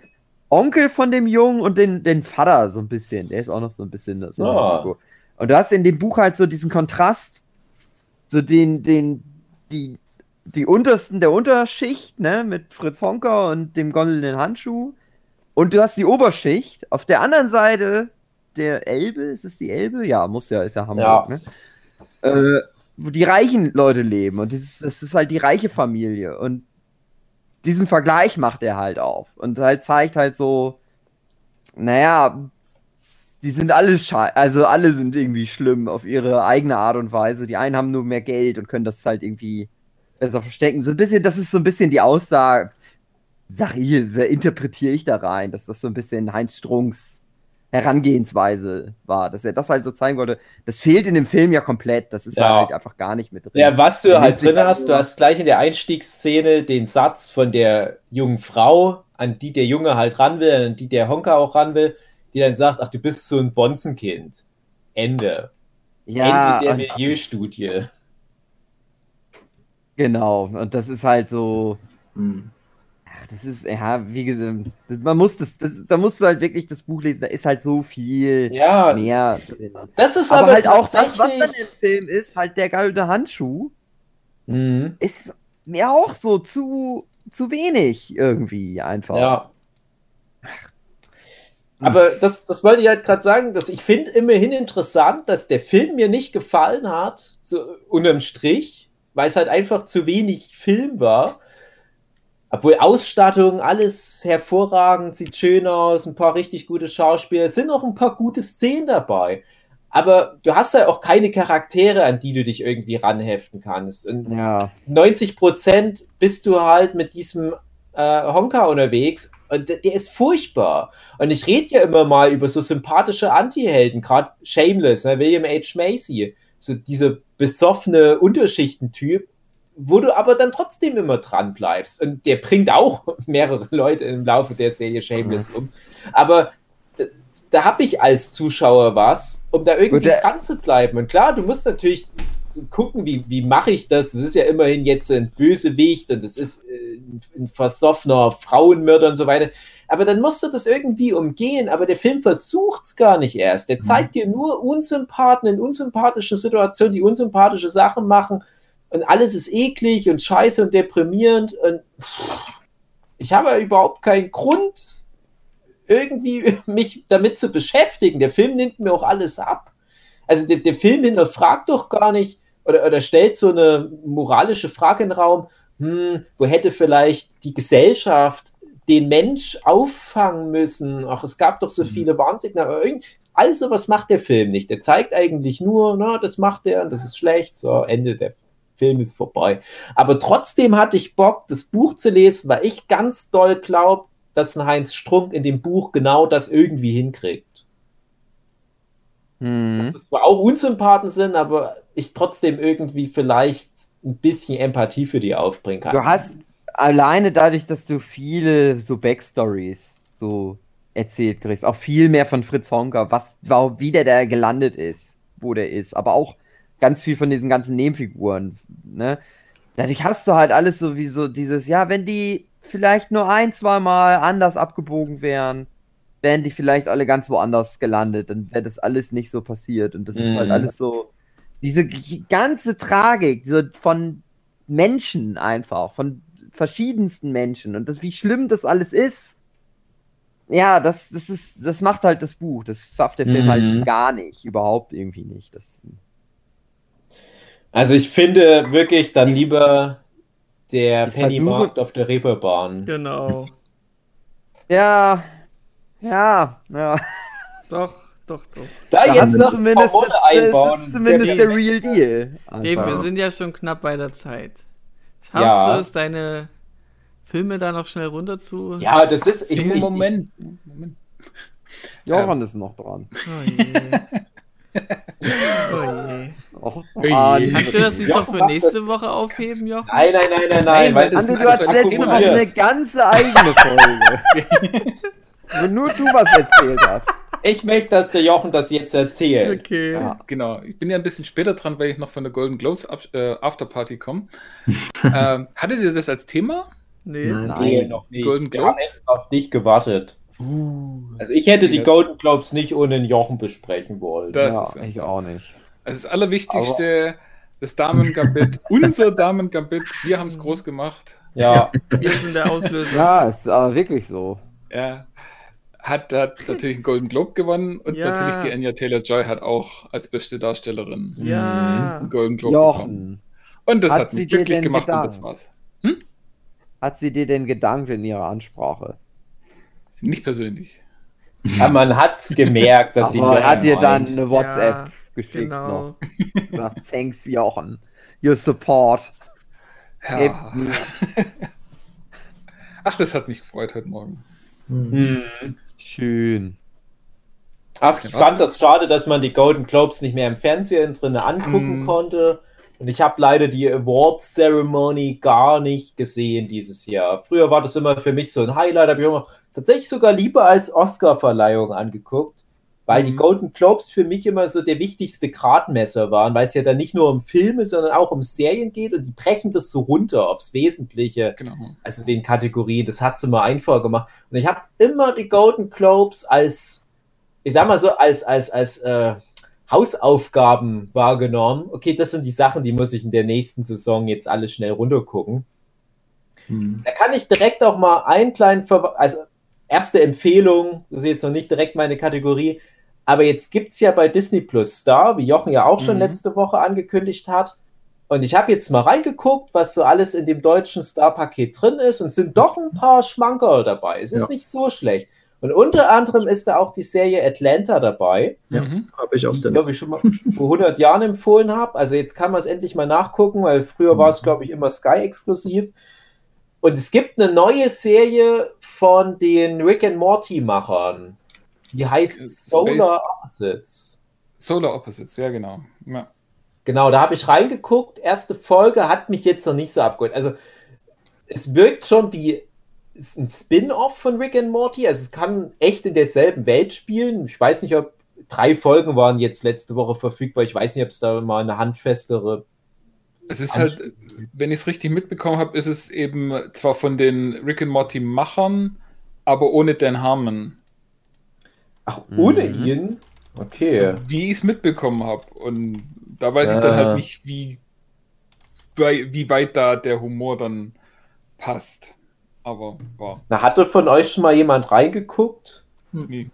[SPEAKER 2] Onkel von dem Jungen und den, den Vater so ein bisschen, der ist auch noch so ein bisschen so. Figur. Und du hast in dem Buch halt so diesen Kontrast, so den, den, die, die untersten der Unterschicht, ne, mit Fritz Honker und dem goldenen Handschuh. Und du hast die Oberschicht. Auf der anderen Seite der Elbe, ist es die Elbe? Ja, muss ja, ist ja Hamburg,
[SPEAKER 6] Ja.
[SPEAKER 2] ne? Äh, wo die reichen Leute leben. Und das ist, das ist halt die reiche Familie. Und diesen Vergleich macht er halt auf. Und halt zeigt halt so, naja, die sind alle schei also alle sind irgendwie schlimm auf ihre eigene Art und Weise. Die einen haben nur mehr Geld und können das halt irgendwie besser verstecken. So ein bisschen, das ist so ein bisschen die Aussage, sag ich, wer interpretiere ich da rein, dass das so ein bisschen Heinz Strunks Herangehensweise war, dass er das halt so zeigen wollte. Das fehlt in dem Film ja komplett. Das ist
[SPEAKER 6] Ja.
[SPEAKER 2] halt einfach gar nicht mit drin.
[SPEAKER 6] Ja, was du halt drin
[SPEAKER 2] halt
[SPEAKER 6] hast, du hast gleich in der Einstiegsszene den Satz von der jungen Frau, an die der Junge halt ran will, an die der Honka auch ran will, die dann sagt, ach, du bist so ein Bonzenkind. Ende.
[SPEAKER 2] ja,
[SPEAKER 6] Ende der Milieustudie.
[SPEAKER 2] genau. Und das ist halt so.
[SPEAKER 4] Hm.
[SPEAKER 2] Ach, das ist, ja, wie gesagt, das, man muss das, das, da musst du halt wirklich das Buch lesen, da ist halt so viel
[SPEAKER 6] Ja,
[SPEAKER 2] mehr drin.
[SPEAKER 6] das ist
[SPEAKER 2] Aber,
[SPEAKER 6] aber,
[SPEAKER 2] halt auch das, was dann im Film ist, halt der goldene Handschuh,
[SPEAKER 6] Mhm.
[SPEAKER 2] ist mir auch so zu, zu wenig irgendwie einfach.
[SPEAKER 6] Ja. Aber das, das wollte ich halt gerade sagen, dass ich finde immerhin interessant, dass der Film mir nicht gefallen hat, so unterm Strich, weil es halt einfach zu wenig Film war. Obwohl Ausstattung, alles hervorragend, sieht schön aus, ein paar richtig gute Schauspieler, es sind auch ein paar gute Szenen dabei. Aber du hast ja auch keine Charaktere, an die du dich irgendwie ranheften kannst. Und
[SPEAKER 2] Ja.
[SPEAKER 6] 90 Prozent bist du halt mit diesem äh, Honka unterwegs und der, der ist furchtbar. Und ich rede ja immer mal über so sympathische Anti-Helden, gerade Shameless, ne, William H. Macy, so dieser besoffene Unterschichtentyp, wo du aber dann trotzdem immer dran bleibst. Und der bringt auch mehrere Leute im Laufe der Serie Shameless um. Aber da, da habe ich als Zuschauer was, um da irgendwie
[SPEAKER 2] der-
[SPEAKER 6] dran zu bleiben. Und klar, du musst natürlich gucken, wie, wie mache ich das? Das ist ja immerhin jetzt ein Bösewicht und das ist äh, ein versoffener Frauenmörder und so weiter. Aber dann musst du das irgendwie umgehen. Aber der Film versucht es gar nicht erst. Der zeigt dir nur Unsympathen in unsympathischen Situationen, die unsympathische Sachen machen. Und alles ist eklig und scheiße und deprimierend. Und ich habe überhaupt keinen Grund, irgendwie mich damit zu beschäftigen. Der Film nimmt mir auch alles ab. Also der, der Film hinterfragt doch gar nicht oder, oder stellt so eine moralische Frage in den Raum, hm, wo hätte vielleicht die Gesellschaft den Mensch auffangen müssen? Ach, es gab doch so viele Warnsignale. All sowas macht der Film nicht. Der zeigt eigentlich nur, na, das macht er und das ist schlecht. So, Ende der Film ist vorbei. Aber trotzdem hatte ich Bock, das Buch zu lesen, weil ich ganz doll glaube, dass ein Heinz Strunk in dem Buch genau das irgendwie hinkriegt.
[SPEAKER 2] Mhm.
[SPEAKER 6] Dass es zwar auch Unsympathen sind, aber ich trotzdem irgendwie vielleicht ein bisschen Empathie für die aufbringen kann.
[SPEAKER 2] Du hast alleine dadurch, dass du viele so Backstories so erzählt kriegst, auch viel mehr von Fritz Honka, was, wa- wie der da gelandet ist, wo der ist, aber auch ganz viel von diesen ganzen Nebenfiguren, ne? Dadurch hast du halt alles so wie so dieses, ja, wenn die vielleicht nur ein, zwei Mal anders abgebogen wären, wären die vielleicht alle ganz woanders gelandet, dann wäre das alles nicht so passiert und das ist halt
[SPEAKER 6] Mhm.
[SPEAKER 2] alles so, diese ganze Tragik so von Menschen einfach, von verschiedensten Menschen und das, wie schlimm das alles ist. Ja, das, das ist, das macht halt das Buch. Das schafft der Film
[SPEAKER 6] Mhm.
[SPEAKER 2] halt gar nicht, überhaupt irgendwie nicht. Das,
[SPEAKER 6] Also ich finde wirklich dann lieber der
[SPEAKER 2] Ich
[SPEAKER 6] Pennymarkt auf der Reeperbahn.
[SPEAKER 3] Genau.
[SPEAKER 2] ja, ja, ja.
[SPEAKER 3] Doch, doch, doch.
[SPEAKER 6] Da
[SPEAKER 2] Da
[SPEAKER 6] jetzt noch
[SPEAKER 2] zumindest, das, das
[SPEAKER 6] einbauen.
[SPEAKER 2] ist zumindest
[SPEAKER 6] Der-
[SPEAKER 2] der Real Deal.
[SPEAKER 3] Dave, wir
[SPEAKER 2] einfach.
[SPEAKER 3] sind ja schon knapp bei der Zeit. Schaffst
[SPEAKER 6] Ja.
[SPEAKER 3] du es, deine Filme da noch schnell runter zu?
[SPEAKER 6] Ja, das ist. Ich, ich,
[SPEAKER 8] Moment. Moment.
[SPEAKER 2] Johann ist noch dran.
[SPEAKER 3] Oh je. Oh je.
[SPEAKER 2] Och,
[SPEAKER 8] Ui.
[SPEAKER 2] Mann.
[SPEAKER 3] Kannst du das nicht doch für nächste Woche aufheben, Jochen?
[SPEAKER 6] Nein, nein, nein, nein, nein. Weil das
[SPEAKER 2] Andi, du hast letzte Woche eine ganze eigene Folge. Wo nur du was erzählt hast.
[SPEAKER 6] Ich möchte, dass der Jochen das jetzt erzählt.
[SPEAKER 3] Okay.
[SPEAKER 2] Ja.
[SPEAKER 8] Genau, ich bin ja ein bisschen später dran, weil ich noch von der Golden Globes äh, Afterparty komme. ähm, hattet ihr das als Thema?
[SPEAKER 3] Nee.
[SPEAKER 4] Nein.
[SPEAKER 6] Nee,
[SPEAKER 2] Nein.
[SPEAKER 6] noch nicht.
[SPEAKER 8] Golden
[SPEAKER 6] Wir haben
[SPEAKER 8] Globes?
[SPEAKER 6] auf dich gewartet. Also ich hätte die Golden Globes nicht ohne den Jochen besprechen wollen.
[SPEAKER 8] Das
[SPEAKER 2] ja,
[SPEAKER 8] ist
[SPEAKER 2] ich auch nicht.
[SPEAKER 8] Also das Allerwichtigste, das Damen-Gambit, unser Damen-Gambit, wir haben es groß gemacht.
[SPEAKER 6] Ja,
[SPEAKER 3] Wir sind der Auslöser.
[SPEAKER 2] Ja, ist aber wirklich so.
[SPEAKER 8] Ja. hat, hat natürlich einen Golden Globe gewonnen und
[SPEAKER 3] Ja.
[SPEAKER 8] natürlich die Anya Taylor-Joy hat auch als beste Darstellerin
[SPEAKER 3] Ja.
[SPEAKER 8] einen Golden Globe bekommen.
[SPEAKER 2] Jochen,
[SPEAKER 8] Und das
[SPEAKER 2] Hat
[SPEAKER 8] hat,
[SPEAKER 2] sie
[SPEAKER 8] mich glücklich gemacht und das
[SPEAKER 2] gedankt?
[SPEAKER 8] war's.
[SPEAKER 2] hat sie dir denn gedankt in ihrer Ansprache?
[SPEAKER 8] Nicht persönlich.
[SPEAKER 6] Ja, man hat's gemerkt, dass sie
[SPEAKER 2] Aber
[SPEAKER 6] Jochen
[SPEAKER 2] hat dir dann eine WhatsApp
[SPEAKER 3] Ja,
[SPEAKER 2] geschickt
[SPEAKER 3] Genau.
[SPEAKER 2] noch. Sagt, thanks Jochen. Your support.
[SPEAKER 8] Ja. Ach, das hat mich gefreut heute Morgen.
[SPEAKER 6] Hm.
[SPEAKER 2] Schön.
[SPEAKER 6] Ach, ich fand das schade, dass man die Golden Globes nicht mehr im Fernsehen drin angucken
[SPEAKER 8] Mhm.
[SPEAKER 6] konnte. Und ich habe leider die Award Ceremony gar nicht gesehen dieses Jahr. Früher war das immer für mich so ein Highlight, habe ich immer tatsächlich sogar lieber als Oscar-Verleihung angeguckt, weil die
[SPEAKER 8] Mhm.
[SPEAKER 6] Golden Globes für mich immer so der wichtigste Gradmesser waren, weil es ja dann nicht nur um Filme, sondern auch um Serien geht und die brechen das so runter aufs Wesentliche
[SPEAKER 8] Genau.
[SPEAKER 6] also den Kategorien, das hat sie mal einfacher gemacht. Und ich habe immer die Golden Globes als, ich sag mal so, als, als, als äh, Hausaufgaben wahrgenommen. Okay, das sind die Sachen, die muss ich in der nächsten Saison jetzt alle schnell runtergucken.
[SPEAKER 4] Hm.
[SPEAKER 6] Da kann ich direkt auch mal einen kleinen, Ver also erste Empfehlung, das ist jetzt noch nicht direkt meine Kategorie, aber jetzt gibt es ja bei Disney Plus Star, wie Jochen ja auch schon
[SPEAKER 8] Mhm.
[SPEAKER 6] letzte Woche angekündigt hat. Und ich habe jetzt mal reingeguckt, was so alles in dem deutschen Star-Paket drin ist und es sind doch ein paar Schmankerl dabei. Es ist
[SPEAKER 4] Ja.
[SPEAKER 6] nicht so schlecht. Und unter anderem ist da auch die Serie Atlanta dabei,
[SPEAKER 4] Ja.
[SPEAKER 8] Mhm.
[SPEAKER 4] Habe ich auf der
[SPEAKER 6] glaube
[SPEAKER 4] Liste.
[SPEAKER 6] ich schon mal vor 100 Jahren empfohlen habe. Also jetzt kann man es endlich mal nachgucken, weil früher war es, glaube ich, immer Sky-exklusiv. Und es gibt eine neue Serie von den Rick and Morty-Machern. Die heißt
[SPEAKER 8] Space-
[SPEAKER 6] Solar Opposites.
[SPEAKER 8] Solar Opposites, ja, genau. Ja.
[SPEAKER 6] Genau, da habe ich reingeguckt. Erste Folge hat mich jetzt noch nicht so abgeholt. Also, es wirkt schon wie ein Spin-off von Rick and Morty. Also, es kann echt in derselben Welt spielen. Ich weiß nicht, ob drei Folgen waren jetzt letzte Woche verfügbar. Ich weiß nicht, ob es da mal eine handfestere.
[SPEAKER 8] Es ist halt, wenn ich es richtig mitbekommen habe, ist es eben zwar von den Rick and Morty Machern, aber ohne Dan Harmon.
[SPEAKER 6] Ach, ohne
[SPEAKER 2] Mhm.
[SPEAKER 6] ihn? Okay.
[SPEAKER 8] So, wie ich es mitbekommen habe. Und da weiß ich dann
[SPEAKER 6] Ah.
[SPEAKER 8] halt nicht, wie, wie weit da der Humor dann passt. Aber war
[SPEAKER 6] Na, hatte von euch schon mal jemand reingeguckt?
[SPEAKER 8] nie.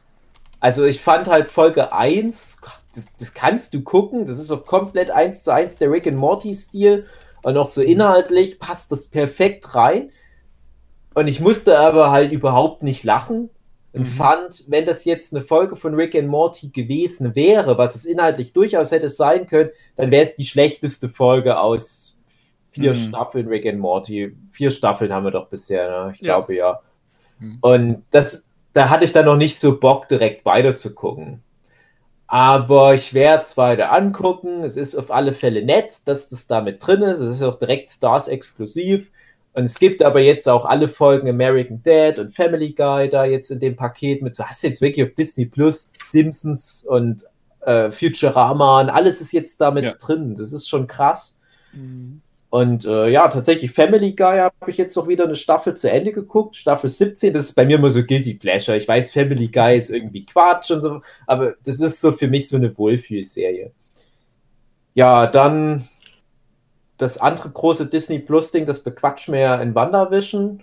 [SPEAKER 6] Also ich fand halt Folge 1, das, das kannst du gucken, das ist auch komplett eins zu eins der Rick and Morty Stil und auch so inhaltlich passt das perfekt rein. Und ich musste aber halt überhaupt nicht lachen
[SPEAKER 8] Mhm.
[SPEAKER 6] fand, wenn das jetzt eine Folge von Rick and Morty gewesen wäre, was es inhaltlich durchaus hätte sein können, dann wäre es die schlechteste Folge aus vier
[SPEAKER 8] Mhm.
[SPEAKER 6] Staffeln Rick and Morty. Vier Staffeln haben wir doch bisher, ne? Ich
[SPEAKER 8] Ja.
[SPEAKER 6] glaube ja.
[SPEAKER 8] Mhm.
[SPEAKER 6] Und das, da hatte ich dann noch nicht so Bock, direkt weiter zu gucken. Aber ich werde es weiter angucken. Es ist auf alle Fälle nett, dass das da mit drin ist. Es ist auch direkt Stars exklusiv. Und es gibt aber jetzt auch alle Folgen American Dad und Family Guy da jetzt in dem Paket mit. So hast du jetzt wirklich auf Disney Plus, Simpsons und äh, Futurama und alles ist jetzt damit
[SPEAKER 8] Ja.
[SPEAKER 6] drin. Das ist schon krass. Und äh, ja, tatsächlich Family Guy habe ich jetzt noch wieder eine Staffel zu Ende geguckt, Staffel 17. Das ist bei mir immer so Guilty Pleasure. Ich weiß, Family Guy ist irgendwie Quatsch und so, aber das ist so für mich so eine Wohlfühlserie. Ja, dann das andere große Disney Plus Ding, das bequatscht mir ja in WandaVision.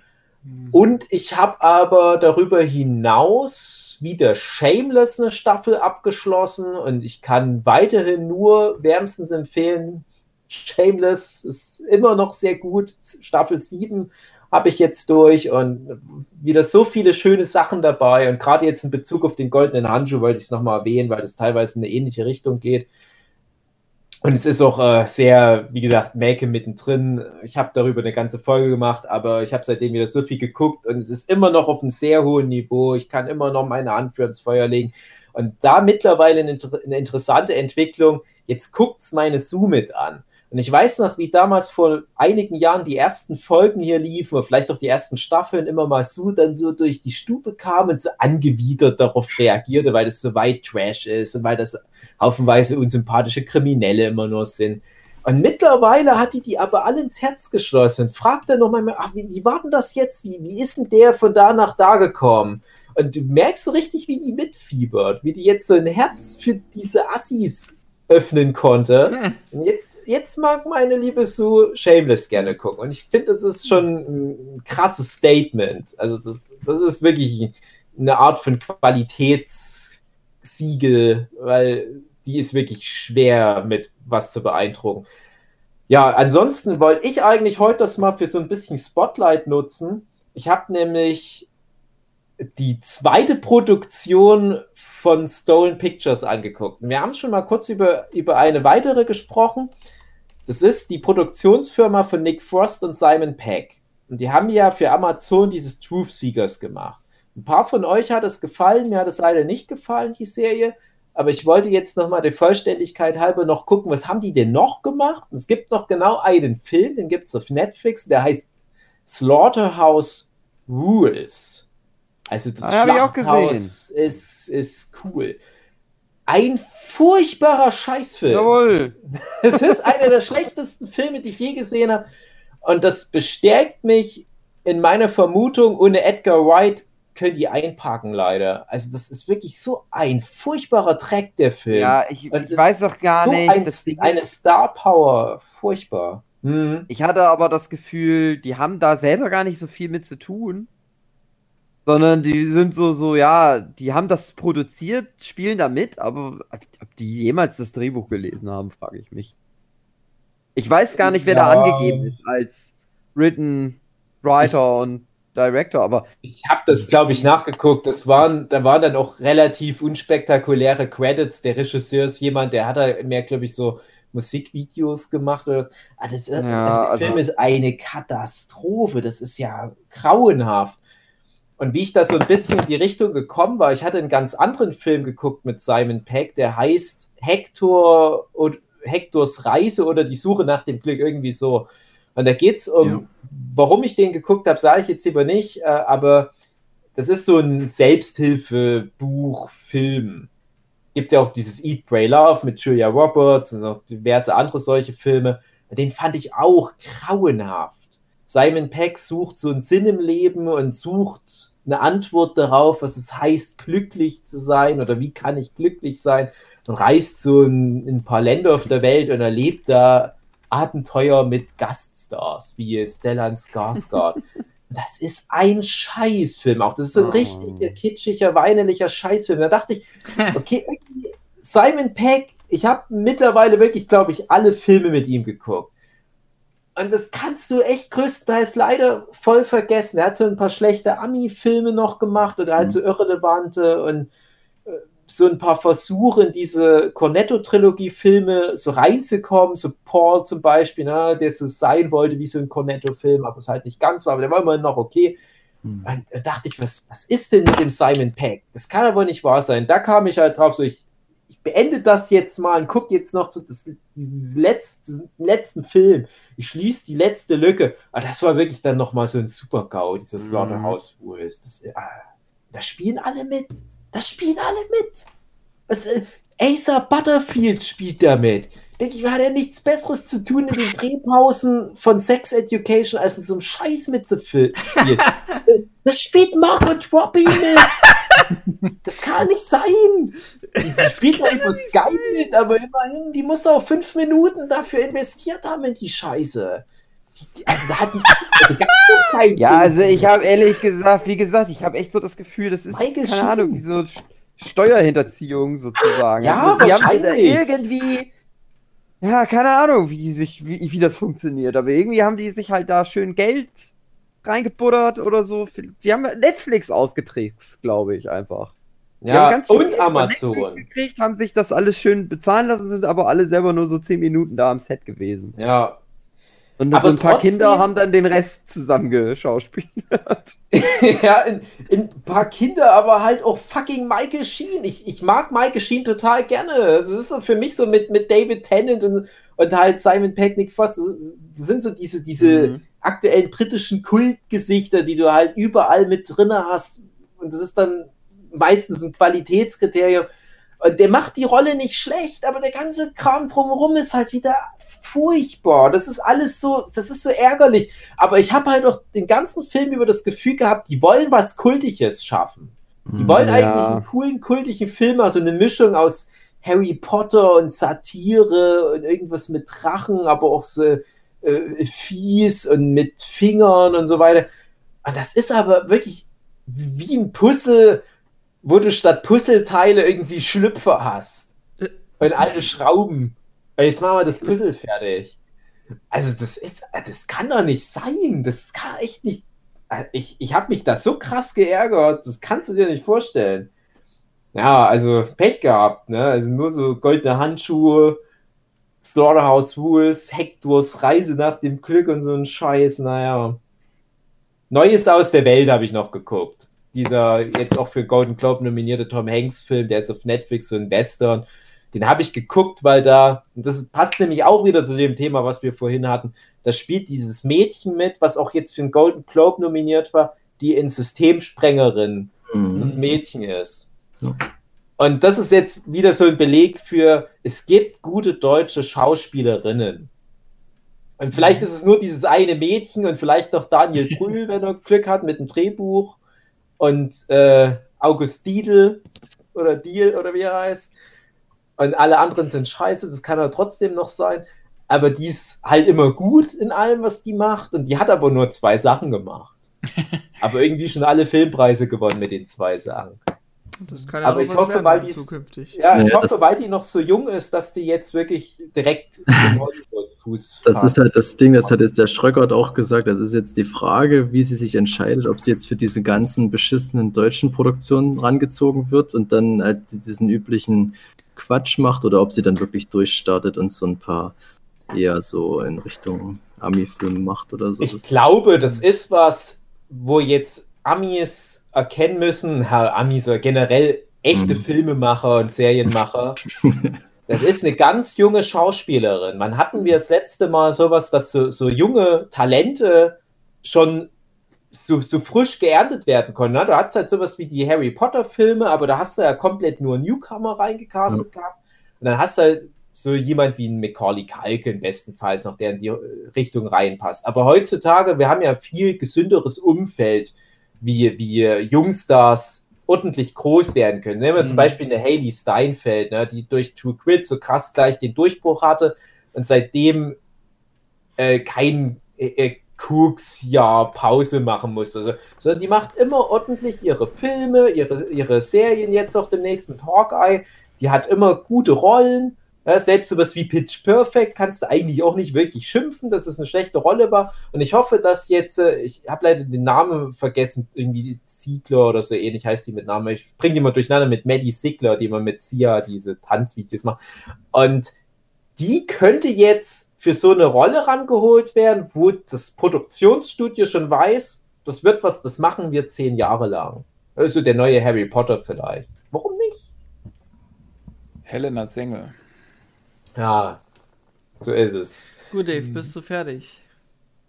[SPEAKER 6] Und ich habe aber darüber hinaus wieder Shameless eine Staffel abgeschlossen und ich kann weiterhin nur wärmstens empfehlen. Shameless ist immer noch sehr gut. Staffel 7 habe ich jetzt durch und wieder so viele schöne Sachen dabei. Und gerade jetzt in Bezug auf den goldenen Handschuh wollte ich es nochmal erwähnen, weil es teilweise in eine ähnliche Richtung geht. Und es ist auch äh, sehr, wie gesagt, Make mittendrin. Ich habe darüber eine ganze Folge gemacht, aber ich habe seitdem wieder so viel geguckt und es ist immer noch auf einem sehr hohen Niveau. Ich kann immer noch meine Hand für ins Feuer legen. Und da mittlerweile eine, eine interessante Entwicklung. Jetzt guckt's meine Zoomit an. Und ich weiß noch, wie damals vor einigen Jahren die ersten Folgen hier liefen, oder vielleicht auch die ersten Staffeln, immer mal so dann so durch die Stube kam und so angewidert darauf reagierte, weil das so weit Trash ist und weil das haufenweise unsympathische Kriminelle immer nur sind. Und mittlerweile hat die die aber alle ins Herz geschlossen. Fragt dann nochmal, ach, wie, wie war denn das jetzt? Wie, wie ist denn der von da nach da gekommen? Und du merkst so richtig, wie die mitfiebert, wie die jetzt so ein Herz für diese Assis öffnen konnte. Und jetzt, jetzt mag meine liebe Sue Shameless gerne gucken. Und ich finde, das ist schon ein krasses Statement. Also das, das ist wirklich eine Art von Qualitätssiegel, weil die ist wirklich schwer mit was zu beeindrucken. Ja, ansonsten wollte ich eigentlich heute das mal für so ein bisschen Spotlight nutzen. Ich habe nämlich die zweite Produktion von Stolen Pictures angeguckt. Wir haben schon mal kurz über, über eine weitere gesprochen. Das ist die Produktionsfirma von Nick Frost und Simon Peck. Und die haben ja für Amazon dieses Truth Seekers gemacht. Ein paar von euch hat es gefallen, mir hat es leider nicht gefallen, die Serie. Aber ich wollte jetzt nochmal der Vollständigkeit halber noch gucken, was haben die denn noch gemacht? Es gibt noch genau einen Film, den gibt es auf Netflix, der heißt Slaughterhouse Rules. Also das
[SPEAKER 2] Ah,
[SPEAKER 6] Schlachthaus ist, ist cool. Ein furchtbarer Scheißfilm.
[SPEAKER 2] Jawohl.
[SPEAKER 6] Es ist einer der schlechtesten Filme, die ich je gesehen habe. Und das bestärkt mich in meiner Vermutung, ohne Edgar Wright können die einparken, leider. Also, das ist wirklich so ein furchtbarer Dreck, der Film.
[SPEAKER 2] Ja, ich, ich weiß doch gar
[SPEAKER 6] so
[SPEAKER 2] nicht.
[SPEAKER 6] Ein,
[SPEAKER 2] das Ding
[SPEAKER 6] eine Star Power. Furchtbar. Hm.
[SPEAKER 2] Ich hatte aber das Gefühl, die haben da selber gar nicht so viel mit zu tun. Sondern die sind so, so, ja, die haben das produziert, spielen da mit, aber ob die jemals das Drehbuch gelesen haben, frage ich mich. Ich weiß gar nicht, wer da
[SPEAKER 6] Ja.
[SPEAKER 2] angegeben ist als Written, Writer und Director, aber
[SPEAKER 6] Ich habe das, glaube ich, nachgeguckt. Das waren, da waren dann auch relativ unspektakuläre Credits. Der Regisseur ist jemand, der hat da mehr, glaube ich, so Musikvideos gemacht oder. Ah, das,
[SPEAKER 2] Ja,
[SPEAKER 6] also der
[SPEAKER 2] also-
[SPEAKER 6] Film ist eine Katastrophe. Das ist ja grauenhaft. Und wie ich da so ein bisschen in die Richtung gekommen war, ich hatte einen ganz anderen Film geguckt mit Simon Peck, der heißt Hector und Hectors Reise oder die Suche nach dem Glück, irgendwie so. Und da geht es um,
[SPEAKER 4] Ja.
[SPEAKER 6] warum ich den geguckt habe, sage ich jetzt lieber nicht, äh, aber das ist so ein Selbsthilfebuch, Film. Gibt ja auch dieses Eat, Pray, Love mit Julia Roberts und auch diverse andere solche Filme. Den fand ich auch grauenhaft. Simon Peck sucht so einen Sinn im Leben und sucht eine Antwort darauf, was es heißt, glücklich zu sein oder wie kann ich glücklich sein und reist so in, in ein paar Länder auf der Welt und erlebt da Abenteuer mit Gaststars wie Stellan Skarsgård. Das ist ein Scheißfilm auch. Das ist so ein
[SPEAKER 2] Oh.
[SPEAKER 6] richtiger, kitschiger, weinerlicher Scheißfilm. Da dachte ich, okay, Simon Peck, ich habe mittlerweile wirklich, glaube ich, alle Filme mit ihm geguckt. Und das kannst du echt größtenteils leider voll vergessen. Er hat so ein paar schlechte Ami-Filme noch gemacht oder halt so irrelevante und äh, so ein paar Versuche in diese Cornetto-Trilogie-Filme so reinzukommen. So Paul zum Beispiel, ne, der so sein wollte wie so ein Cornetto-Film, aber es halt nicht ganz war, aber der war immerhin noch okay.
[SPEAKER 4] Hm.
[SPEAKER 6] Und da dachte ich, was, was ist denn mit dem Simon Peck? Das kann aber nicht wahr sein. Da kam ich halt drauf, so ich, ich beende das jetzt mal und gucke jetzt noch so das, diesen letzten, letzten Film. Ich schließe die letzte Lücke. Aber das war wirklich dann nochmal so ein Super-GAU, dieses
[SPEAKER 2] Mhm.
[SPEAKER 6] Slaughterhouse Rules. Das, ah, da spielen alle mit. Da spielen alle mit. Was, äh, Acer Butterfield spielt damit. Denke ich, hat er nichts Besseres zu tun in den Drehpausen von Sex Education, als in so einem Scheiß mitzuspielen. Äh, da spielt Margot Robbie mit. Das kann nicht sein. Die, spielt ja über Skype mit, aber immerhin, die muss auch fünf Minuten dafür investiert haben in die Scheiße. Also da hat die,
[SPEAKER 2] Ja, also ich habe ehrlich gesagt, wie gesagt, ich habe echt so das Gefühl, das ist,
[SPEAKER 6] Michael
[SPEAKER 2] keine. Ahnung, wie so Steuerhinterziehung sozusagen.
[SPEAKER 6] Ja,
[SPEAKER 2] also, die haben da irgendwie, ja, keine Ahnung, wie sich, wie, wie das funktioniert, aber irgendwie haben die sich halt da schön Geld reingebuttert oder so. Die haben Netflix ausgetrickst, glaube ich, einfach.
[SPEAKER 6] Ja, und Amazon.
[SPEAKER 2] Gekriegt, haben sich das alles schön bezahlen lassen, sind aber alle selber nur so 10 Minuten da am Set gewesen.
[SPEAKER 6] Ja,
[SPEAKER 2] Und so ein paar
[SPEAKER 6] trotzdem-
[SPEAKER 2] Kinder haben dann den Rest zusammengeschauspielert.
[SPEAKER 6] ja, in, in ein paar Kinder, aber halt auch fucking Michael Sheen. Ich, ich mag Michael Sheen total gerne. Es ist so für mich so mit, mit David Tennant und, und halt Simon Peck, Nick Frost, das das sind so diese, diese
[SPEAKER 2] Mhm.
[SPEAKER 6] Aktuellen britischen Kultgesichter, die du halt überall mit drinne hast. Und das ist dann meistens ein Qualitätskriterium. Und der macht die Rolle nicht schlecht, aber der ganze Kram drumherum ist halt wieder furchtbar. Das ist alles so, das ist so ärgerlich. Aber ich habe halt auch den ganzen Film über das Gefühl gehabt, die wollen was Kultiges schaffen. Die wollen
[SPEAKER 2] Ja.
[SPEAKER 6] eigentlich einen coolen, kultigen Film, also eine Mischung aus Harry Potter und Satire und irgendwas mit Drachen, aber auch so äh, fies und mit Fingern und so weiter. Und das ist aber wirklich wie ein Puzzle, wo du statt Puzzleteile irgendwie Schlüpfer hast. Und alte Schrauben. Und jetzt machen wir das Puzzle fertig. Also das ist, das kann doch nicht sein. Das kann echt nicht. Ich, ich habe mich da so krass geärgert. Das kannst du dir nicht vorstellen. Ja, also Pech gehabt, ne? Also nur so goldene Handschuhe, Slaughterhouse Rules, Hectors Reise nach dem Glück und so ein Scheiß, naja. Neues aus der Welt habe ich noch geguckt. Dieser jetzt auch für Golden Globe nominierte Tom Hanks Film, der ist auf Netflix, so ein Western. Den habe ich geguckt, weil da, und das passt nämlich auch wieder zu dem Thema, was wir vorhin hatten, da spielt dieses Mädchen mit, was auch jetzt für den Golden Globe nominiert war, die in Systemsprengerin
[SPEAKER 4] Mhm.
[SPEAKER 6] das Mädchen ist.
[SPEAKER 4] Ja.
[SPEAKER 6] Und das ist jetzt wieder so ein Beleg für, es gibt gute deutsche Schauspielerinnen. Und vielleicht ist es nur dieses eine Mädchen und vielleicht noch Daniel Brühl, wenn er Glück hat mit dem Drehbuch. Und äh, August Diedl oder Diel oder wie er heißt. Und alle anderen sind scheiße, das kann er trotzdem noch sein. Aber die ist halt immer gut in allem, was die macht. Und die hat aber nur zwei Sachen gemacht. aber irgendwie schon alle Filmpreise gewonnen mit den zwei Sachen.
[SPEAKER 3] Das kann
[SPEAKER 6] Aber
[SPEAKER 3] auch
[SPEAKER 6] ich
[SPEAKER 3] was
[SPEAKER 6] hoffe,
[SPEAKER 3] werden
[SPEAKER 6] weil die's-
[SPEAKER 3] zukünftig.
[SPEAKER 6] Ja, ich
[SPEAKER 4] Ja,
[SPEAKER 6] hoffe, weil die noch so jung ist, dass die jetzt wirklich direkt Hollywood-Fuß
[SPEAKER 4] Das ist halt das Ding, das hat jetzt der Schröckert auch gesagt. Das ist jetzt die Frage, wie sie sich entscheidet, ob sie jetzt für diese ganzen beschissenen deutschen Produktionen rangezogen wird und dann halt diesen üblichen Quatsch macht oder ob sie dann wirklich durchstartet und so ein paar eher so in Richtung Ami-Film macht oder so.
[SPEAKER 6] Ich
[SPEAKER 4] Das-
[SPEAKER 6] glaube, das ist was, wo jetzt Amis erkennen müssen, Herr Amis oder generell echte
[SPEAKER 4] Mhm.
[SPEAKER 6] Filmemacher und Serienmacher. Das ist eine ganz junge Schauspielerin. Wann hatten wir das letzte Mal sowas, dass so, so junge Talente schon so, so frisch geerntet werden können? Ne? Du hast halt sowas wie die Harry Potter-Filme, aber da hast du ja komplett nur Newcomer reingecastet gehabt. Und dann hast du halt so jemand wie ein Macaulay Culkin bestenfalls noch, der in die Richtung reinpasst. Aber heutzutage, wir haben ja viel gesünderes Umfeld, wie, wie Jungstars ordentlich groß werden können. Nehmen wir zum
[SPEAKER 3] Mhm.
[SPEAKER 6] Beispiel eine Haley Steinfeld, ne, die durch True Grit so krass gleich den Durchbruch hatte und seitdem äh, kein äh, äh, Koks-Jahr Pause machen muss. Also, sondern die macht immer ordentlich ihre Filme, ihre, ihre Serien, jetzt auch demnächst mit Hawkeye. Die hat immer gute Rollen. Ja, selbst sowas wie Pitch Perfect kannst du eigentlich auch nicht wirklich schimpfen, dass es eine schlechte Rolle war. Und ich hoffe, dass jetzt, äh, ich habe leider den Namen vergessen, irgendwie Ziegler oder so ähnlich heißt die mit Namen. Ich bringe die mal durcheinander mit Maddie Ziegler, die immer mit Sia diese Tanzvideos macht. Und die könnte jetzt für so eine Rolle rangeholt werden, wo das Produktionsstudio schon weiß, das wird was, das machen wir zehn Jahre lang. Also der neue Harry Potter vielleicht. Warum nicht?
[SPEAKER 8] Helena Sengel.
[SPEAKER 6] Ja, so ist es.
[SPEAKER 3] Gut, Dave, bist du fertig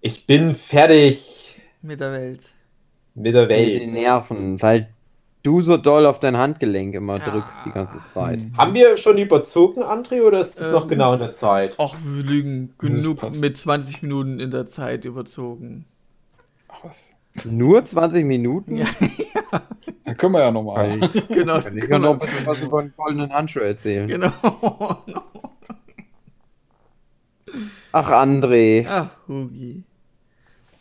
[SPEAKER 6] Ich bin fertig
[SPEAKER 3] mit der Welt?
[SPEAKER 6] mit der
[SPEAKER 2] Mit den
[SPEAKER 6] Welt.
[SPEAKER 2] Nerven, weil du so doll auf dein Handgelenk immer
[SPEAKER 3] Ja.
[SPEAKER 2] drückst die ganze Zeit.
[SPEAKER 6] Haben wir schon überzogen, André, oder ist das
[SPEAKER 3] Ähm,
[SPEAKER 6] noch genau in der Zeit?
[SPEAKER 3] Ach, wir liegen
[SPEAKER 8] Das
[SPEAKER 3] genug mit 20 Minuten in der Zeit überzogen.
[SPEAKER 8] Ach was.
[SPEAKER 2] Nur 20 Minuten?
[SPEAKER 3] Ja,
[SPEAKER 8] Da können wir ja nochmal.
[SPEAKER 2] Kann ich,
[SPEAKER 3] genau.
[SPEAKER 2] kann ich ja noch ein bisschen was über den goldenen Handschuh erzählen.
[SPEAKER 3] Genau.
[SPEAKER 2] Ach, André,
[SPEAKER 3] Ach, Hugi.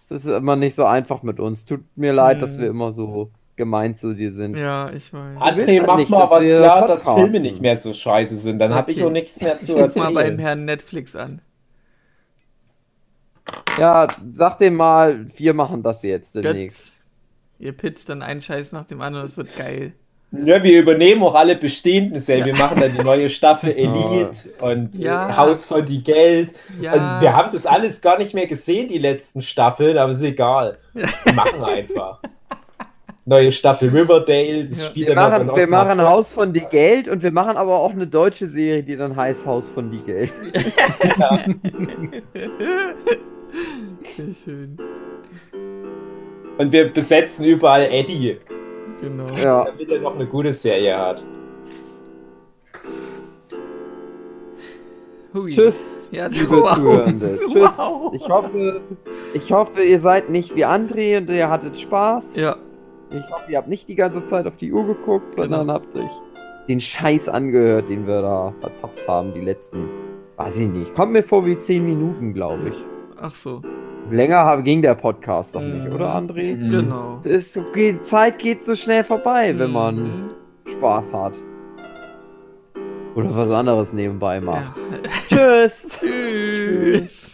[SPEAKER 2] das ist immer nicht so einfach mit uns. Tut mir leid, dass
[SPEAKER 3] Hm.
[SPEAKER 2] wir immer so gemein zu dir sind.
[SPEAKER 3] Ja, ich weiß.
[SPEAKER 6] André,
[SPEAKER 2] willst halt
[SPEAKER 6] mach
[SPEAKER 2] nicht,
[SPEAKER 6] mal
[SPEAKER 2] dass
[SPEAKER 6] was
[SPEAKER 2] wir
[SPEAKER 6] klar, dass
[SPEAKER 2] podcasten.
[SPEAKER 6] Filme nicht mehr so scheiße sind. Dann habe ich
[SPEAKER 3] Okay.
[SPEAKER 6] auch nichts mehr
[SPEAKER 3] Ich
[SPEAKER 6] zu
[SPEAKER 3] ruf mal beim
[SPEAKER 6] erzählen.
[SPEAKER 3] Herrn Netflix an.
[SPEAKER 2] Ja, sag dem mal, wir machen das jetzt demnächst.
[SPEAKER 3] Götz. Ihr pitcht dann einen Scheiß nach dem anderen, das wird geil.
[SPEAKER 6] Ja, wir übernehmen auch alle bestehenden Serien. Wir machen dann die neue Staffel Elite und
[SPEAKER 3] Ja.
[SPEAKER 6] Haus von die Geld.
[SPEAKER 3] Ja.
[SPEAKER 6] Und wir haben das alles gar nicht mehr gesehen, die letzten Staffeln, aber ist egal. Wir machen einfach. Neue Staffel Riverdale, das
[SPEAKER 3] Ja.
[SPEAKER 6] spielt
[SPEAKER 2] Wir machen, wir machen. Haus von die Geld und wir machen aber auch eine deutsche Serie, die dann heißt Haus von die Geld.
[SPEAKER 3] Sehr schön.
[SPEAKER 6] Und wir besetzen überall Eddie,
[SPEAKER 3] Genau.
[SPEAKER 2] Ja.
[SPEAKER 6] damit er noch eine gute Serie hat.
[SPEAKER 3] Hui.
[SPEAKER 2] Tschüss,
[SPEAKER 3] Ja,
[SPEAKER 2] liebe
[SPEAKER 3] wow.
[SPEAKER 2] Zuhörende. Tschüss.
[SPEAKER 3] Wow.
[SPEAKER 2] Ich hoffe, ich hoffe, ihr seid nicht wie André und ihr hattet Spaß.
[SPEAKER 3] Ja,
[SPEAKER 2] Ich hoffe, ihr habt nicht die ganze Zeit auf die Uhr geguckt, sondern
[SPEAKER 3] Genau.
[SPEAKER 2] habt euch den Scheiß angehört, den wir da verzapft haben, die letzten, weiß ich nicht. Kommt mir vor wie 10 Minuten, glaube ich.
[SPEAKER 3] ach so.
[SPEAKER 2] Länger ging der Podcast doch nicht,
[SPEAKER 3] Mhm.
[SPEAKER 2] oder André?
[SPEAKER 6] Mhm.
[SPEAKER 3] Genau.
[SPEAKER 2] Es ist, die Zeit geht so schnell vorbei, wenn man
[SPEAKER 3] Mhm.
[SPEAKER 2] Spaß hat. Oder was anderes nebenbei macht.
[SPEAKER 3] Ja.
[SPEAKER 2] Tschüss!
[SPEAKER 3] Tschüss.